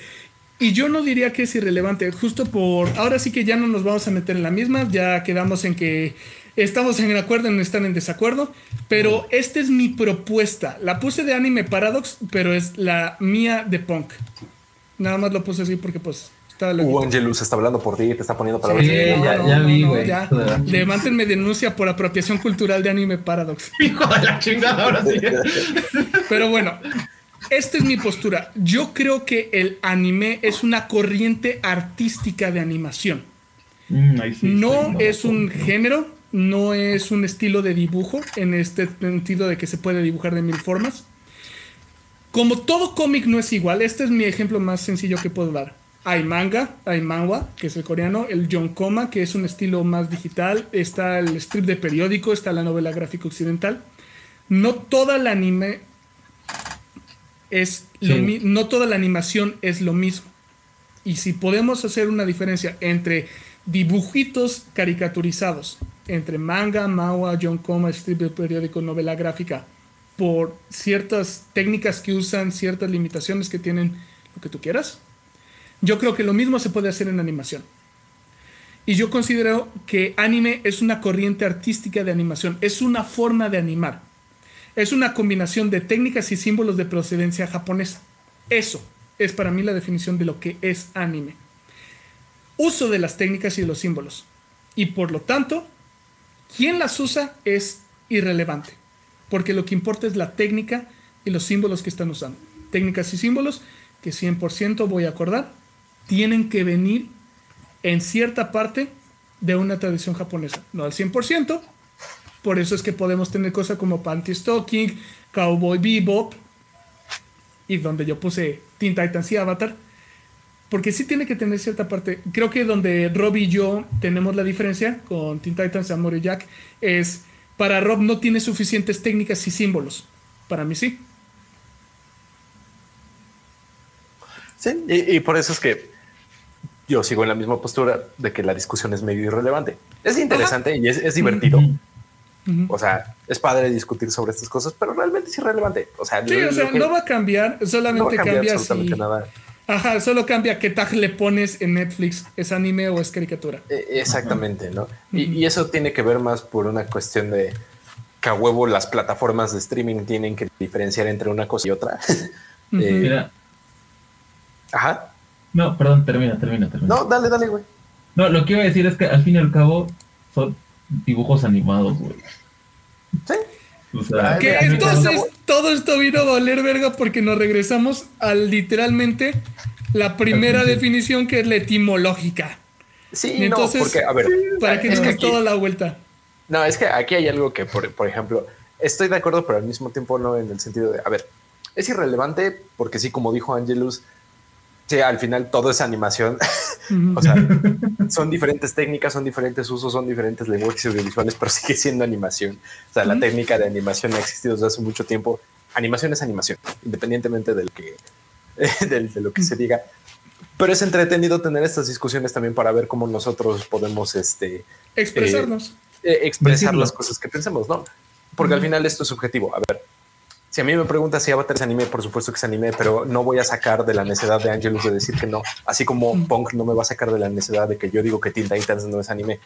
Y yo no diría que es irrelevante, justo por ahora sí que ya no nos vamos a meter en la misma, ya quedamos en que estamos en acuerdo, no están en desacuerdo, pero esta es mi propuesta. La puse de Anime Paradox, pero es la mía de punk. Nada más lo puse así porque pues estaba Uh. Angelus está hablando por ti, te está poniendo palabras. Sí, no, ya- no, ya no, vi, güey. Levántenme denuncia por apropiación cultural de Anime Paradox. Hijo de la chingada, ahora sí. Pero bueno, esta es mi postura. Yo creo que el anime es una corriente artística de animación. Mm, sí, No es un género, no es un estilo de dibujo, en este sentido de que se puede dibujar de mil formas. Como todo cómic no es igual, este es mi ejemplo más sencillo que puedo dar. Hay manga, hay manhwa, que es el coreano, el yonkoma, que es un estilo más digital, está el strip de periódico, está la novela gráfica occidental. No toda la anime es lo mi- no toda la animación es lo mismo. Y si podemos hacer una diferencia entre dibujitos caricaturizados, entre manga, mawa, John Coma, strip de periódico, novela gráfica, por ciertas técnicas que usan, ciertas limitaciones que tienen, lo que tú quieras, yo creo que lo mismo se puede hacer en animación. Y yo considero que anime es una corriente artística de animación, es una forma de animar. Es una combinación de técnicas y símbolos de procedencia japonesa. Eso es para mí la definición de lo que es anime. Uso de las técnicas y de los símbolos. Y por lo tanto, quien las usa es irrelevante. Porque lo que importa es la técnica y los símbolos que están usando. Técnicas y símbolos que 100% voy a acordar, tienen que venir en cierta parte de una tradición japonesa. No al 100%. Por eso es que podemos tener cosas como Panty Stocking, Cowboy Bebop, y donde yo puse Teen Titans y Avatar. Porque sí tiene que tener cierta parte. Creo que donde Rob y yo tenemos la diferencia con Teen Titans, Amor y Jack, es para Rob no tiene suficientes técnicas y símbolos. Para mí sí. Sí, y, y por eso es que yo sigo en la misma postura de que la discusión es medio irrelevante. Es interesante y es, es divertido. O sea, es padre discutir sobre estas cosas, pero realmente es irrelevante. O sea, Sí, lo- o sea, lo que- no va a cambiar, solamente no va a cambiar cambia absolutamente si. nada. Ajá, solo cambia qué tag le pones en Netflix, es anime o es caricatura. Eh, Exactamente, ¿no? Y, y eso tiene que ver más por una cuestión de que a huevo las plataformas de streaming tienen que diferenciar entre una cosa y otra. Eh, Mira, ajá. No, perdón, termina, termina, termina. No, dale, dale, güey. No, lo que iba a decir es que al fin y al cabo son dibujos animados, güey. Sí. O sea, Ay, Que entonces todo esto vino a valer verga porque nos regresamos a literalmente la primera definición que es la etimológica. Sí, Y entonces, no, porque, a ver, Para que es nos que dé aquí- toda la vuelta. No, es que aquí hay algo que, por, por ejemplo, estoy de acuerdo, pero al mismo tiempo no en el sentido de, a ver, es irrelevante porque sí, como dijo Angelus, sí, al final todo es animación. o sea, son diferentes técnicas, son diferentes usos, son diferentes lenguajes audiovisuales, pero sigue siendo animación. O sea, la técnica de animación ha existido desde hace mucho tiempo. Animación es animación, independientemente del que, del- de lo que se diga. Pero es entretenido tener estas discusiones también para ver cómo nosotros podemos, este, Expresarnos. eh, expresar Decirlo. las cosas que pensemos, ¿no? Porque al final esto es subjetivo. A ver, si a mí me preguntas si Avatar es anime, por supuesto que es anime, pero no voy a sacar de la necedad de Angelus de decir que no. Así como Punk no me va a sacar de la necedad de que yo digo que Teen Titans no es anime.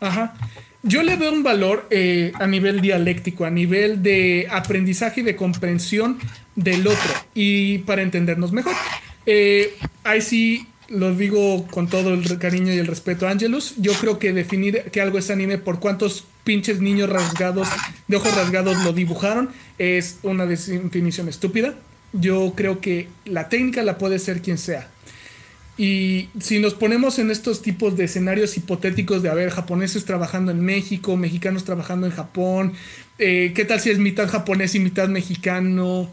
Ajá. Yo le veo un valor eh, a nivel dialéctico, a nivel de aprendizaje y de comprensión del otro y para entendernos mejor. Eh, ahí sí lo digo con todo el cariño y el respeto a Angelus. Yo creo que definir que algo es anime por cuántos pinches niños rasgados, de ojos rasgados lo dibujaron, es una definición estúpida. Yo creo que la técnica la puede ser quien sea. Y si nos ponemos en estos tipos de escenarios hipotéticos de, a ver, japoneses trabajando en México, mexicanos trabajando en Japón, eh, ¿qué tal si es mitad japonés y mitad mexicano?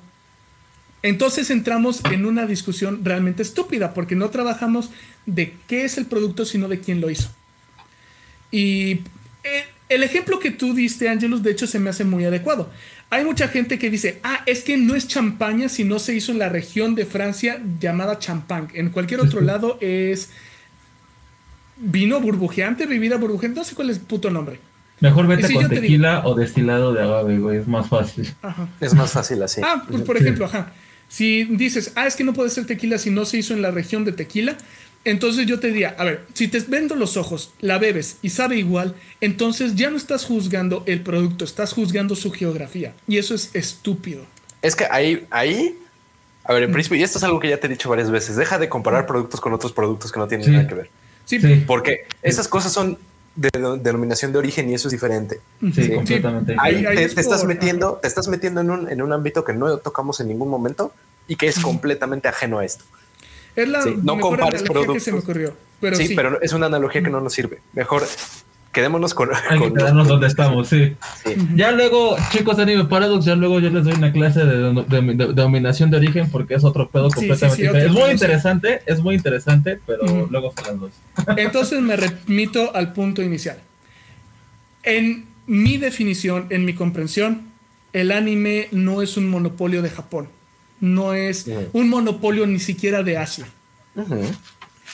Entonces entramos en una discusión realmente estúpida, porque no trabajamos de qué es el producto, sino de quién lo hizo. Y eh, el ejemplo que tú diste, Angelus, de hecho se me hace muy adecuado. Hay mucha gente que dice, ah, es que no es champaña si no se hizo en la región de Francia llamada champagne. En cualquier otro lado es vino burbujeante, bebida burbujeante, no sé cuál es el puto nombre. Mejor vete si con te tequila o destilado de agave, güey, es más fácil. Ajá. Es más fácil así. Ah, pues por ejemplo, ajá. Si dices, ah, es que no puede ser tequila si no se hizo en la región de tequila, entonces yo te diría, a ver, si te vendo los ojos, la bebes y sabe igual, entonces ya no estás juzgando el producto, estás juzgando su geografía. Y eso es estúpido. Es que ahí, ahí, a ver, en principio, y esto es algo que ya te he dicho varias veces, deja de comparar productos con otros productos que no tienen Sí. nada que ver. Sí, Sí. Porque esas cosas son de de- denominación de origen y eso es diferente. Sí, Sí. completamente. Ahí Ahí te, es te estás metiendo, te estás metiendo en un, en un ámbito que no tocamos en ningún momento y que es completamente ajeno a esto. Es la Sí, no mejor compares analogía que se me productos. ocurrió. Pero sí, sí, pero es una analogía que no nos sirve. Mejor quedémonos con, Hay que con quedarnos donde estamos, sí. sí. Ya luego, chicos de Anime Paradox, ya luego yo les doy una clase de, de- de- de dominación de origen porque es otro pedo Sí, sí, completamente sí, diferente. Es muy interesante, es muy interesante, pero luego se las doy. Entonces me remito al punto inicial. En mi definición, en mi comprensión, el anime no es un monopolio de Japón. No es un monopolio ni siquiera de Asia.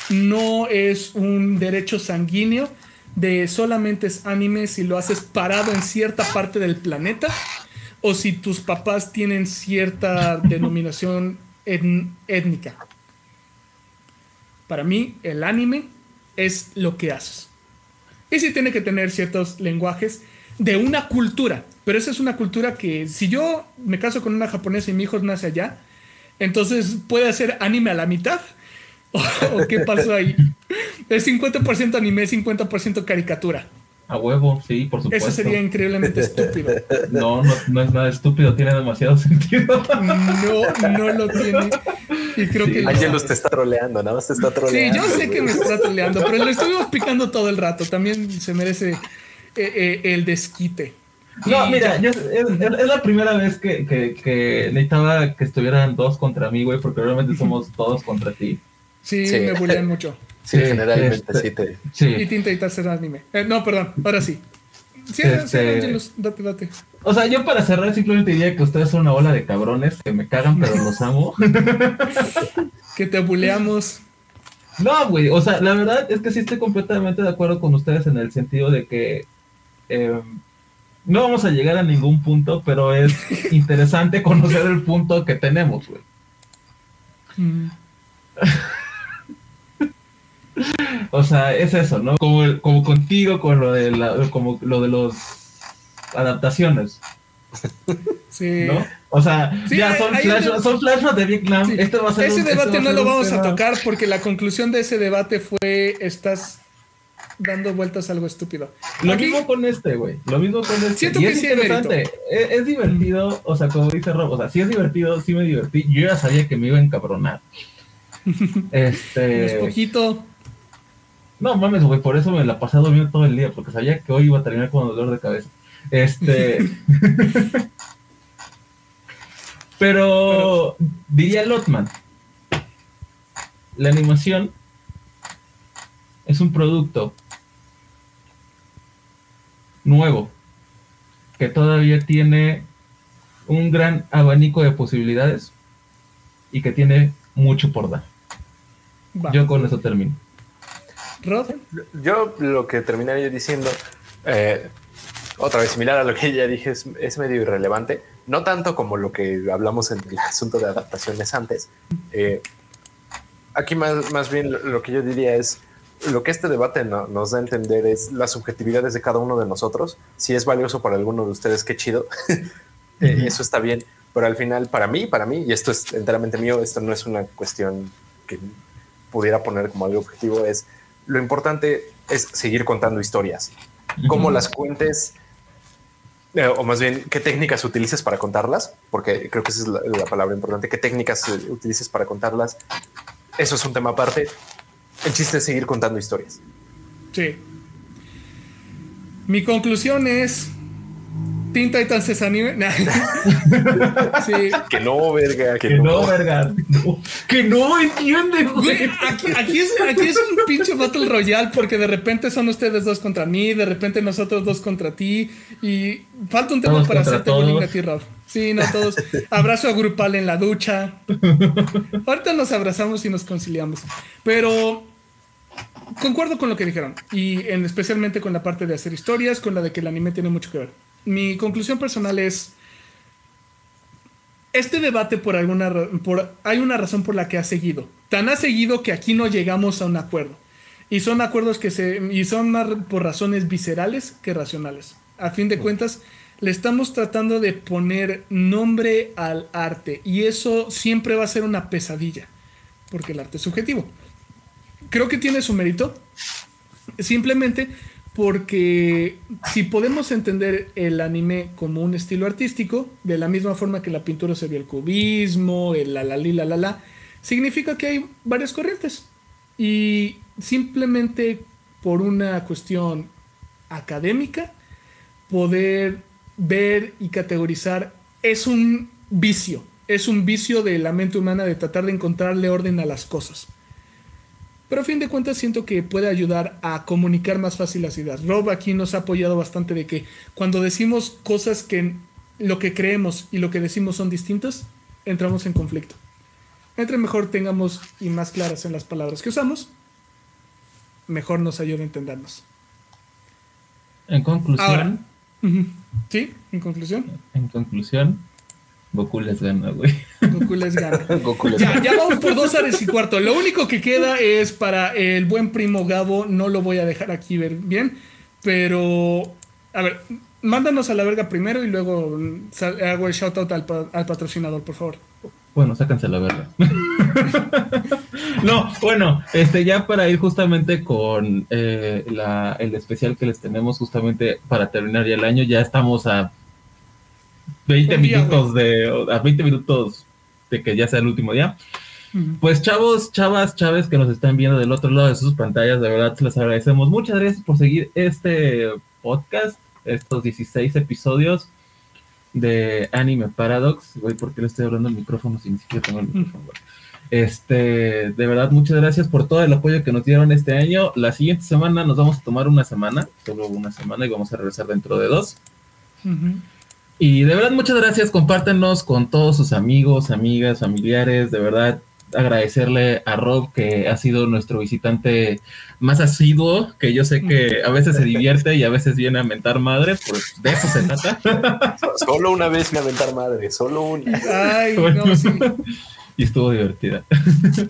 No es un derecho sanguíneo de solamente es anime si lo haces parado en cierta parte del planeta o si tus papás tienen cierta denominación étnica. Para mí, el anime es lo que haces. Y sí tiene que tener ciertos lenguajes de una cultura, pero esa es una cultura que si yo me caso con una japonesa y mi hijo nace allá, entonces puede hacer anime a la mitad. ¿O qué pasó ahí? Es 50% anime, 50% caricatura. A huevo, sí, por supuesto. Eso sería increíblemente estúpido. No, no, no es nada estúpido, tiene demasiado sentido. No, no lo tiene. Y creo que. Angelus te está troleando, nada más te está troleando. Sí, yo sé que me está troleando, pero lo estuvimos picando todo el rato. También se merece eh, eh, el desquite. No, mira, es, la primera vez que, que, necesitaba que estuvieran dos contra mí, güey, porque realmente somos todos contra ti. Sí, me bullean mucho. Sí, generalmente este, sí te. Sí. Y tinta y hacer anime. Eh, no, perdón, ahora sí. Sí, este... date, date. O sea, yo para cerrar simplemente diría que ustedes son una ola de cabrones que me cagan, pero los amo. que te buleamos. No, güey, o sea, la verdad es que sí estoy completamente de acuerdo con ustedes en el sentido de que em, no vamos a llegar a ningún punto, pero es interesante conocer el punto que tenemos, güey. Mm. o sea, es eso, ¿no? Como, como contigo con lo de la, como lo de los adaptaciones. Sí. ¿No? O sea, ya son, flash, de Vietnam. Este va a ser ese debate no lo vamos a tocar porque la conclusión de ese debate fue estás dando vueltas a algo estúpido. Lo mismo con este, güey. Lo mismo con este. Siento que es interesante. Es, divertido, o sea, como dice Rob, o sea, sí es divertido, sí me divertí. Yo ya sabía que me iba a encabronar. este. Es poquito. No mames, güey, por eso me la pasé durmiendo todo el día, porque sabía que hoy iba a terminar con dolor de cabeza. Este. Pero, diría Lotman, la animación es un producto nuevo que todavía tiene un gran abanico de posibilidades y que tiene mucho por dar. Yo con eso termino. Yo lo que terminaría diciendo, eh, otra vez similar a lo que ya dije, es, medio irrelevante. No tanto como lo que hablamos en el asunto de adaptaciones antes. Eh, aquí más, más bien lo, que yo diría es, lo que este debate nos da a entender es las subjetividades de cada uno de nosotros. Si es valioso para alguno de ustedes, qué chido. Eh, eso está bien. Pero al final, para mí, para mí, y esto es enteramente mío, esto no es una cuestión que pudiera poner como algo objetivo, es lo importante es seguir contando historias. Cómo las cuentes, eh, o más bien, qué técnicas utilices para contarlas, porque creo que esa es la, palabra importante, qué técnicas utilices para contarlas. Eso es un tema aparte. El chiste es seguir contando historias. Sí. Mi conclusión es Teen Titans es anime. sí. Que no, verga. Que, no, verga. Que no entiende, güey. Aquí, es, aquí es un pinche Battle Royale porque de repente son ustedes dos contra mí, de repente nosotros dos contra ti. Y falta un tema para hacerte bullying a ti, Rob. Sí, no todos. Abrazo grupal en la ducha. Ahorita nos abrazamos y nos conciliamos. Pero concuerdo con lo que dijeron. Y en, especialmente con la parte de hacer historias, con la de que el anime tiene mucho que ver mi conclusión personal es, este debate por alguna, por, hay una razón por la que ha seguido. Tan ha seguido que aquí no llegamos a un acuerdo. Y son acuerdos que se, y son más por razones viscerales que racionales. A fin de cuentas, le estamos tratando de poner nombre al arte. Y eso siempre va a ser una pesadilla. Porque el arte es subjetivo. Creo que tiene su mérito. Simplemente porque si podemos entender el anime como un estilo artístico, de la misma forma que la pintura se ve el cubismo, el la la la la la, significa que hay varias corrientes. Y simplemente por una cuestión académica, poder ver y categorizar es un vicio, es un vicio de la mente humana de tratar de encontrarle orden a las cosas. Pero a fin de cuentas siento que puede ayudar a comunicar más fácil las ideas. Rob aquí nos ha apoyado bastante de que cuando decimos cosas que lo que creemos y lo que decimos son distintas, entramos en conflicto. Entre mejor tengamos y más claras en las palabras que usamos, mejor nos ayuda a entendernos. En conclusión, Ahora. ¿Sí? En conclusión, en conclusión, Goku les gana, güey. Goku les gana. Goku les Ya, ya vamos por dos horas y cuarto. Lo único que queda es para el buen primo Gabo. No lo voy a dejar aquí ver bien. Pero, a ver, mándanos a la verga primero y luego hago el shout out al, al patrocinador, por favor. Bueno, sácanse la verga. no, bueno, este ya para ir justamente con eh, la- el especial que les tenemos justamente para terminar ya el año, ya estamos a 20 Un día, minutos de a 20 minutos de que ya sea el último día. Pues chavos, chavas, chaves que nos están viendo del otro lado de sus pantallas, de verdad les agradecemos. Muchas gracias por seguir este podcast, estos 16 episodios de Anime Paradox. Güey, ¿por qué le estoy hablando al micrófono si ni siquiera tengo el micrófono? güey? Este, de verdad, muchas gracias por todo el apoyo que nos dieron este año. La siguiente semana nos vamos a tomar una semana, solo una semana, y vamos a regresar dentro de dos. Ujú. Y de verdad, muchas gracias. Compártenos con todos sus amigos, amigas, familiares. De verdad, agradecerle a Rob, que ha sido nuestro visitante más asiduo, que yo sé que a veces se divierte y a veces viene a mentar madre, pues de eso se trata. Solo una vez me aventar madre, solo una. Ay, no, sí. Y estuvo divertida.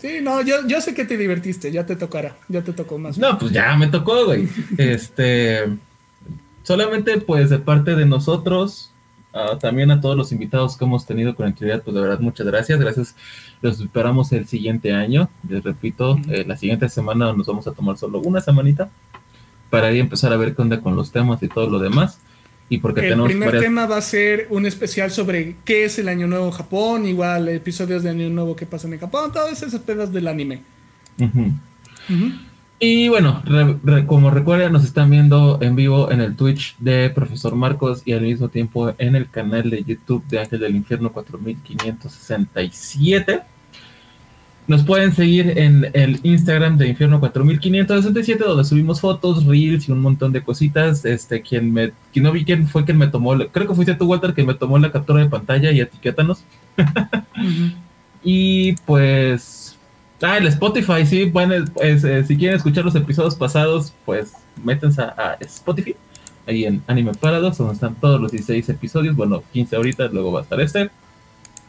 Sí, no, yo, yo sé que te divertiste. Ya te tocará. Ya te tocó más. No, pues ya me tocó, güey. Este, solamente pues de parte de nosotros, ah, también a todos los invitados que hemos tenido con actividad, pues de verdad muchas gracias. Gracias. Los esperamos el siguiente año. Les repito, eh, la siguiente semana nos vamos a tomar solo una semanita para ahí empezar a ver qué onda con los temas y todo lo demás. Y porque El tenemos primer varias... tema va a ser un especial sobre qué es el Año Nuevo Japón, igual episodios de Año Nuevo que pasan en Japón, todas esas pedas del anime. Ujú. Ujú. Y bueno, re- re- como recuerden, nos están viendo en vivo en el Twitch de Profesor Marcos y al mismo tiempo en el canal de YouTube de Ángel del Infierno 4567. Nos pueden seguir en el Instagram de Infierno 4567, donde subimos fotos, reels y un montón de cositas. Este, quien me, quien no vi quién fue quien me tomó, la- creo que fuiste tú, Walter, que me tomó la captura de pantalla y etiquétanos. Y pues. Ah, el Spotify, sí. Bueno, pues, eh, si quieren escuchar los episodios pasados, pues métanse a, a Spotify. Ahí en Anime Paradox, donde están todos los 16 episodios. Bueno, 15 ahorita, luego va a estar este.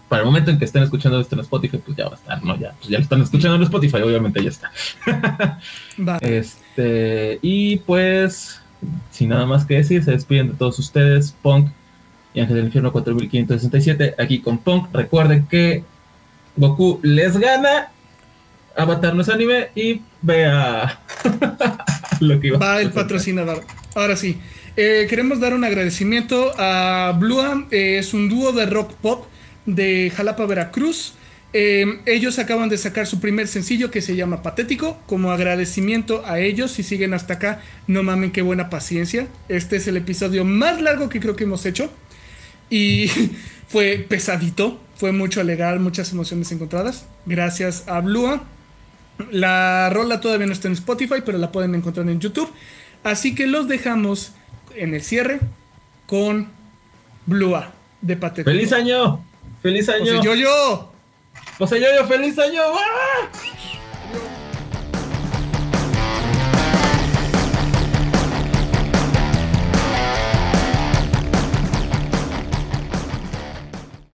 Para el momento en que estén escuchando esto en Spotify, pues ya va a estar, ¿no? Ya, pues ya lo están escuchando en Spotify, obviamente ya está. Este, y pues, sin nada más que decir, se despiden de todos ustedes, Punk y Ángel del Infierno 4567, aquí con Punk. Recuerden que Goku les gana, Avatar no es anime y vea lo que iba Va el a patrocinador. Ahora sí. Eh, queremos dar un agradecimiento a Blua. eh, es un dúo de rock pop de Jalapa, Veracruz. Eh, ellos acaban de sacar su primer sencillo que se llama Patético. Como agradecimiento a ellos, si siguen hasta acá, no mamen, qué buena paciencia. Este es el episodio más largo que creo que hemos hecho. Y fue pesadito, fue mucho alegar, muchas emociones encontradas. Gracias a Blua. La rola todavía no está en Spotify, pero la pueden encontrar en YouTube. Así que los dejamos en el cierre con Blua de Patético. ¡Feliz año! ¡Feliz José año! Yo-Yo. José Yoyo, feliz año! ¡Ah!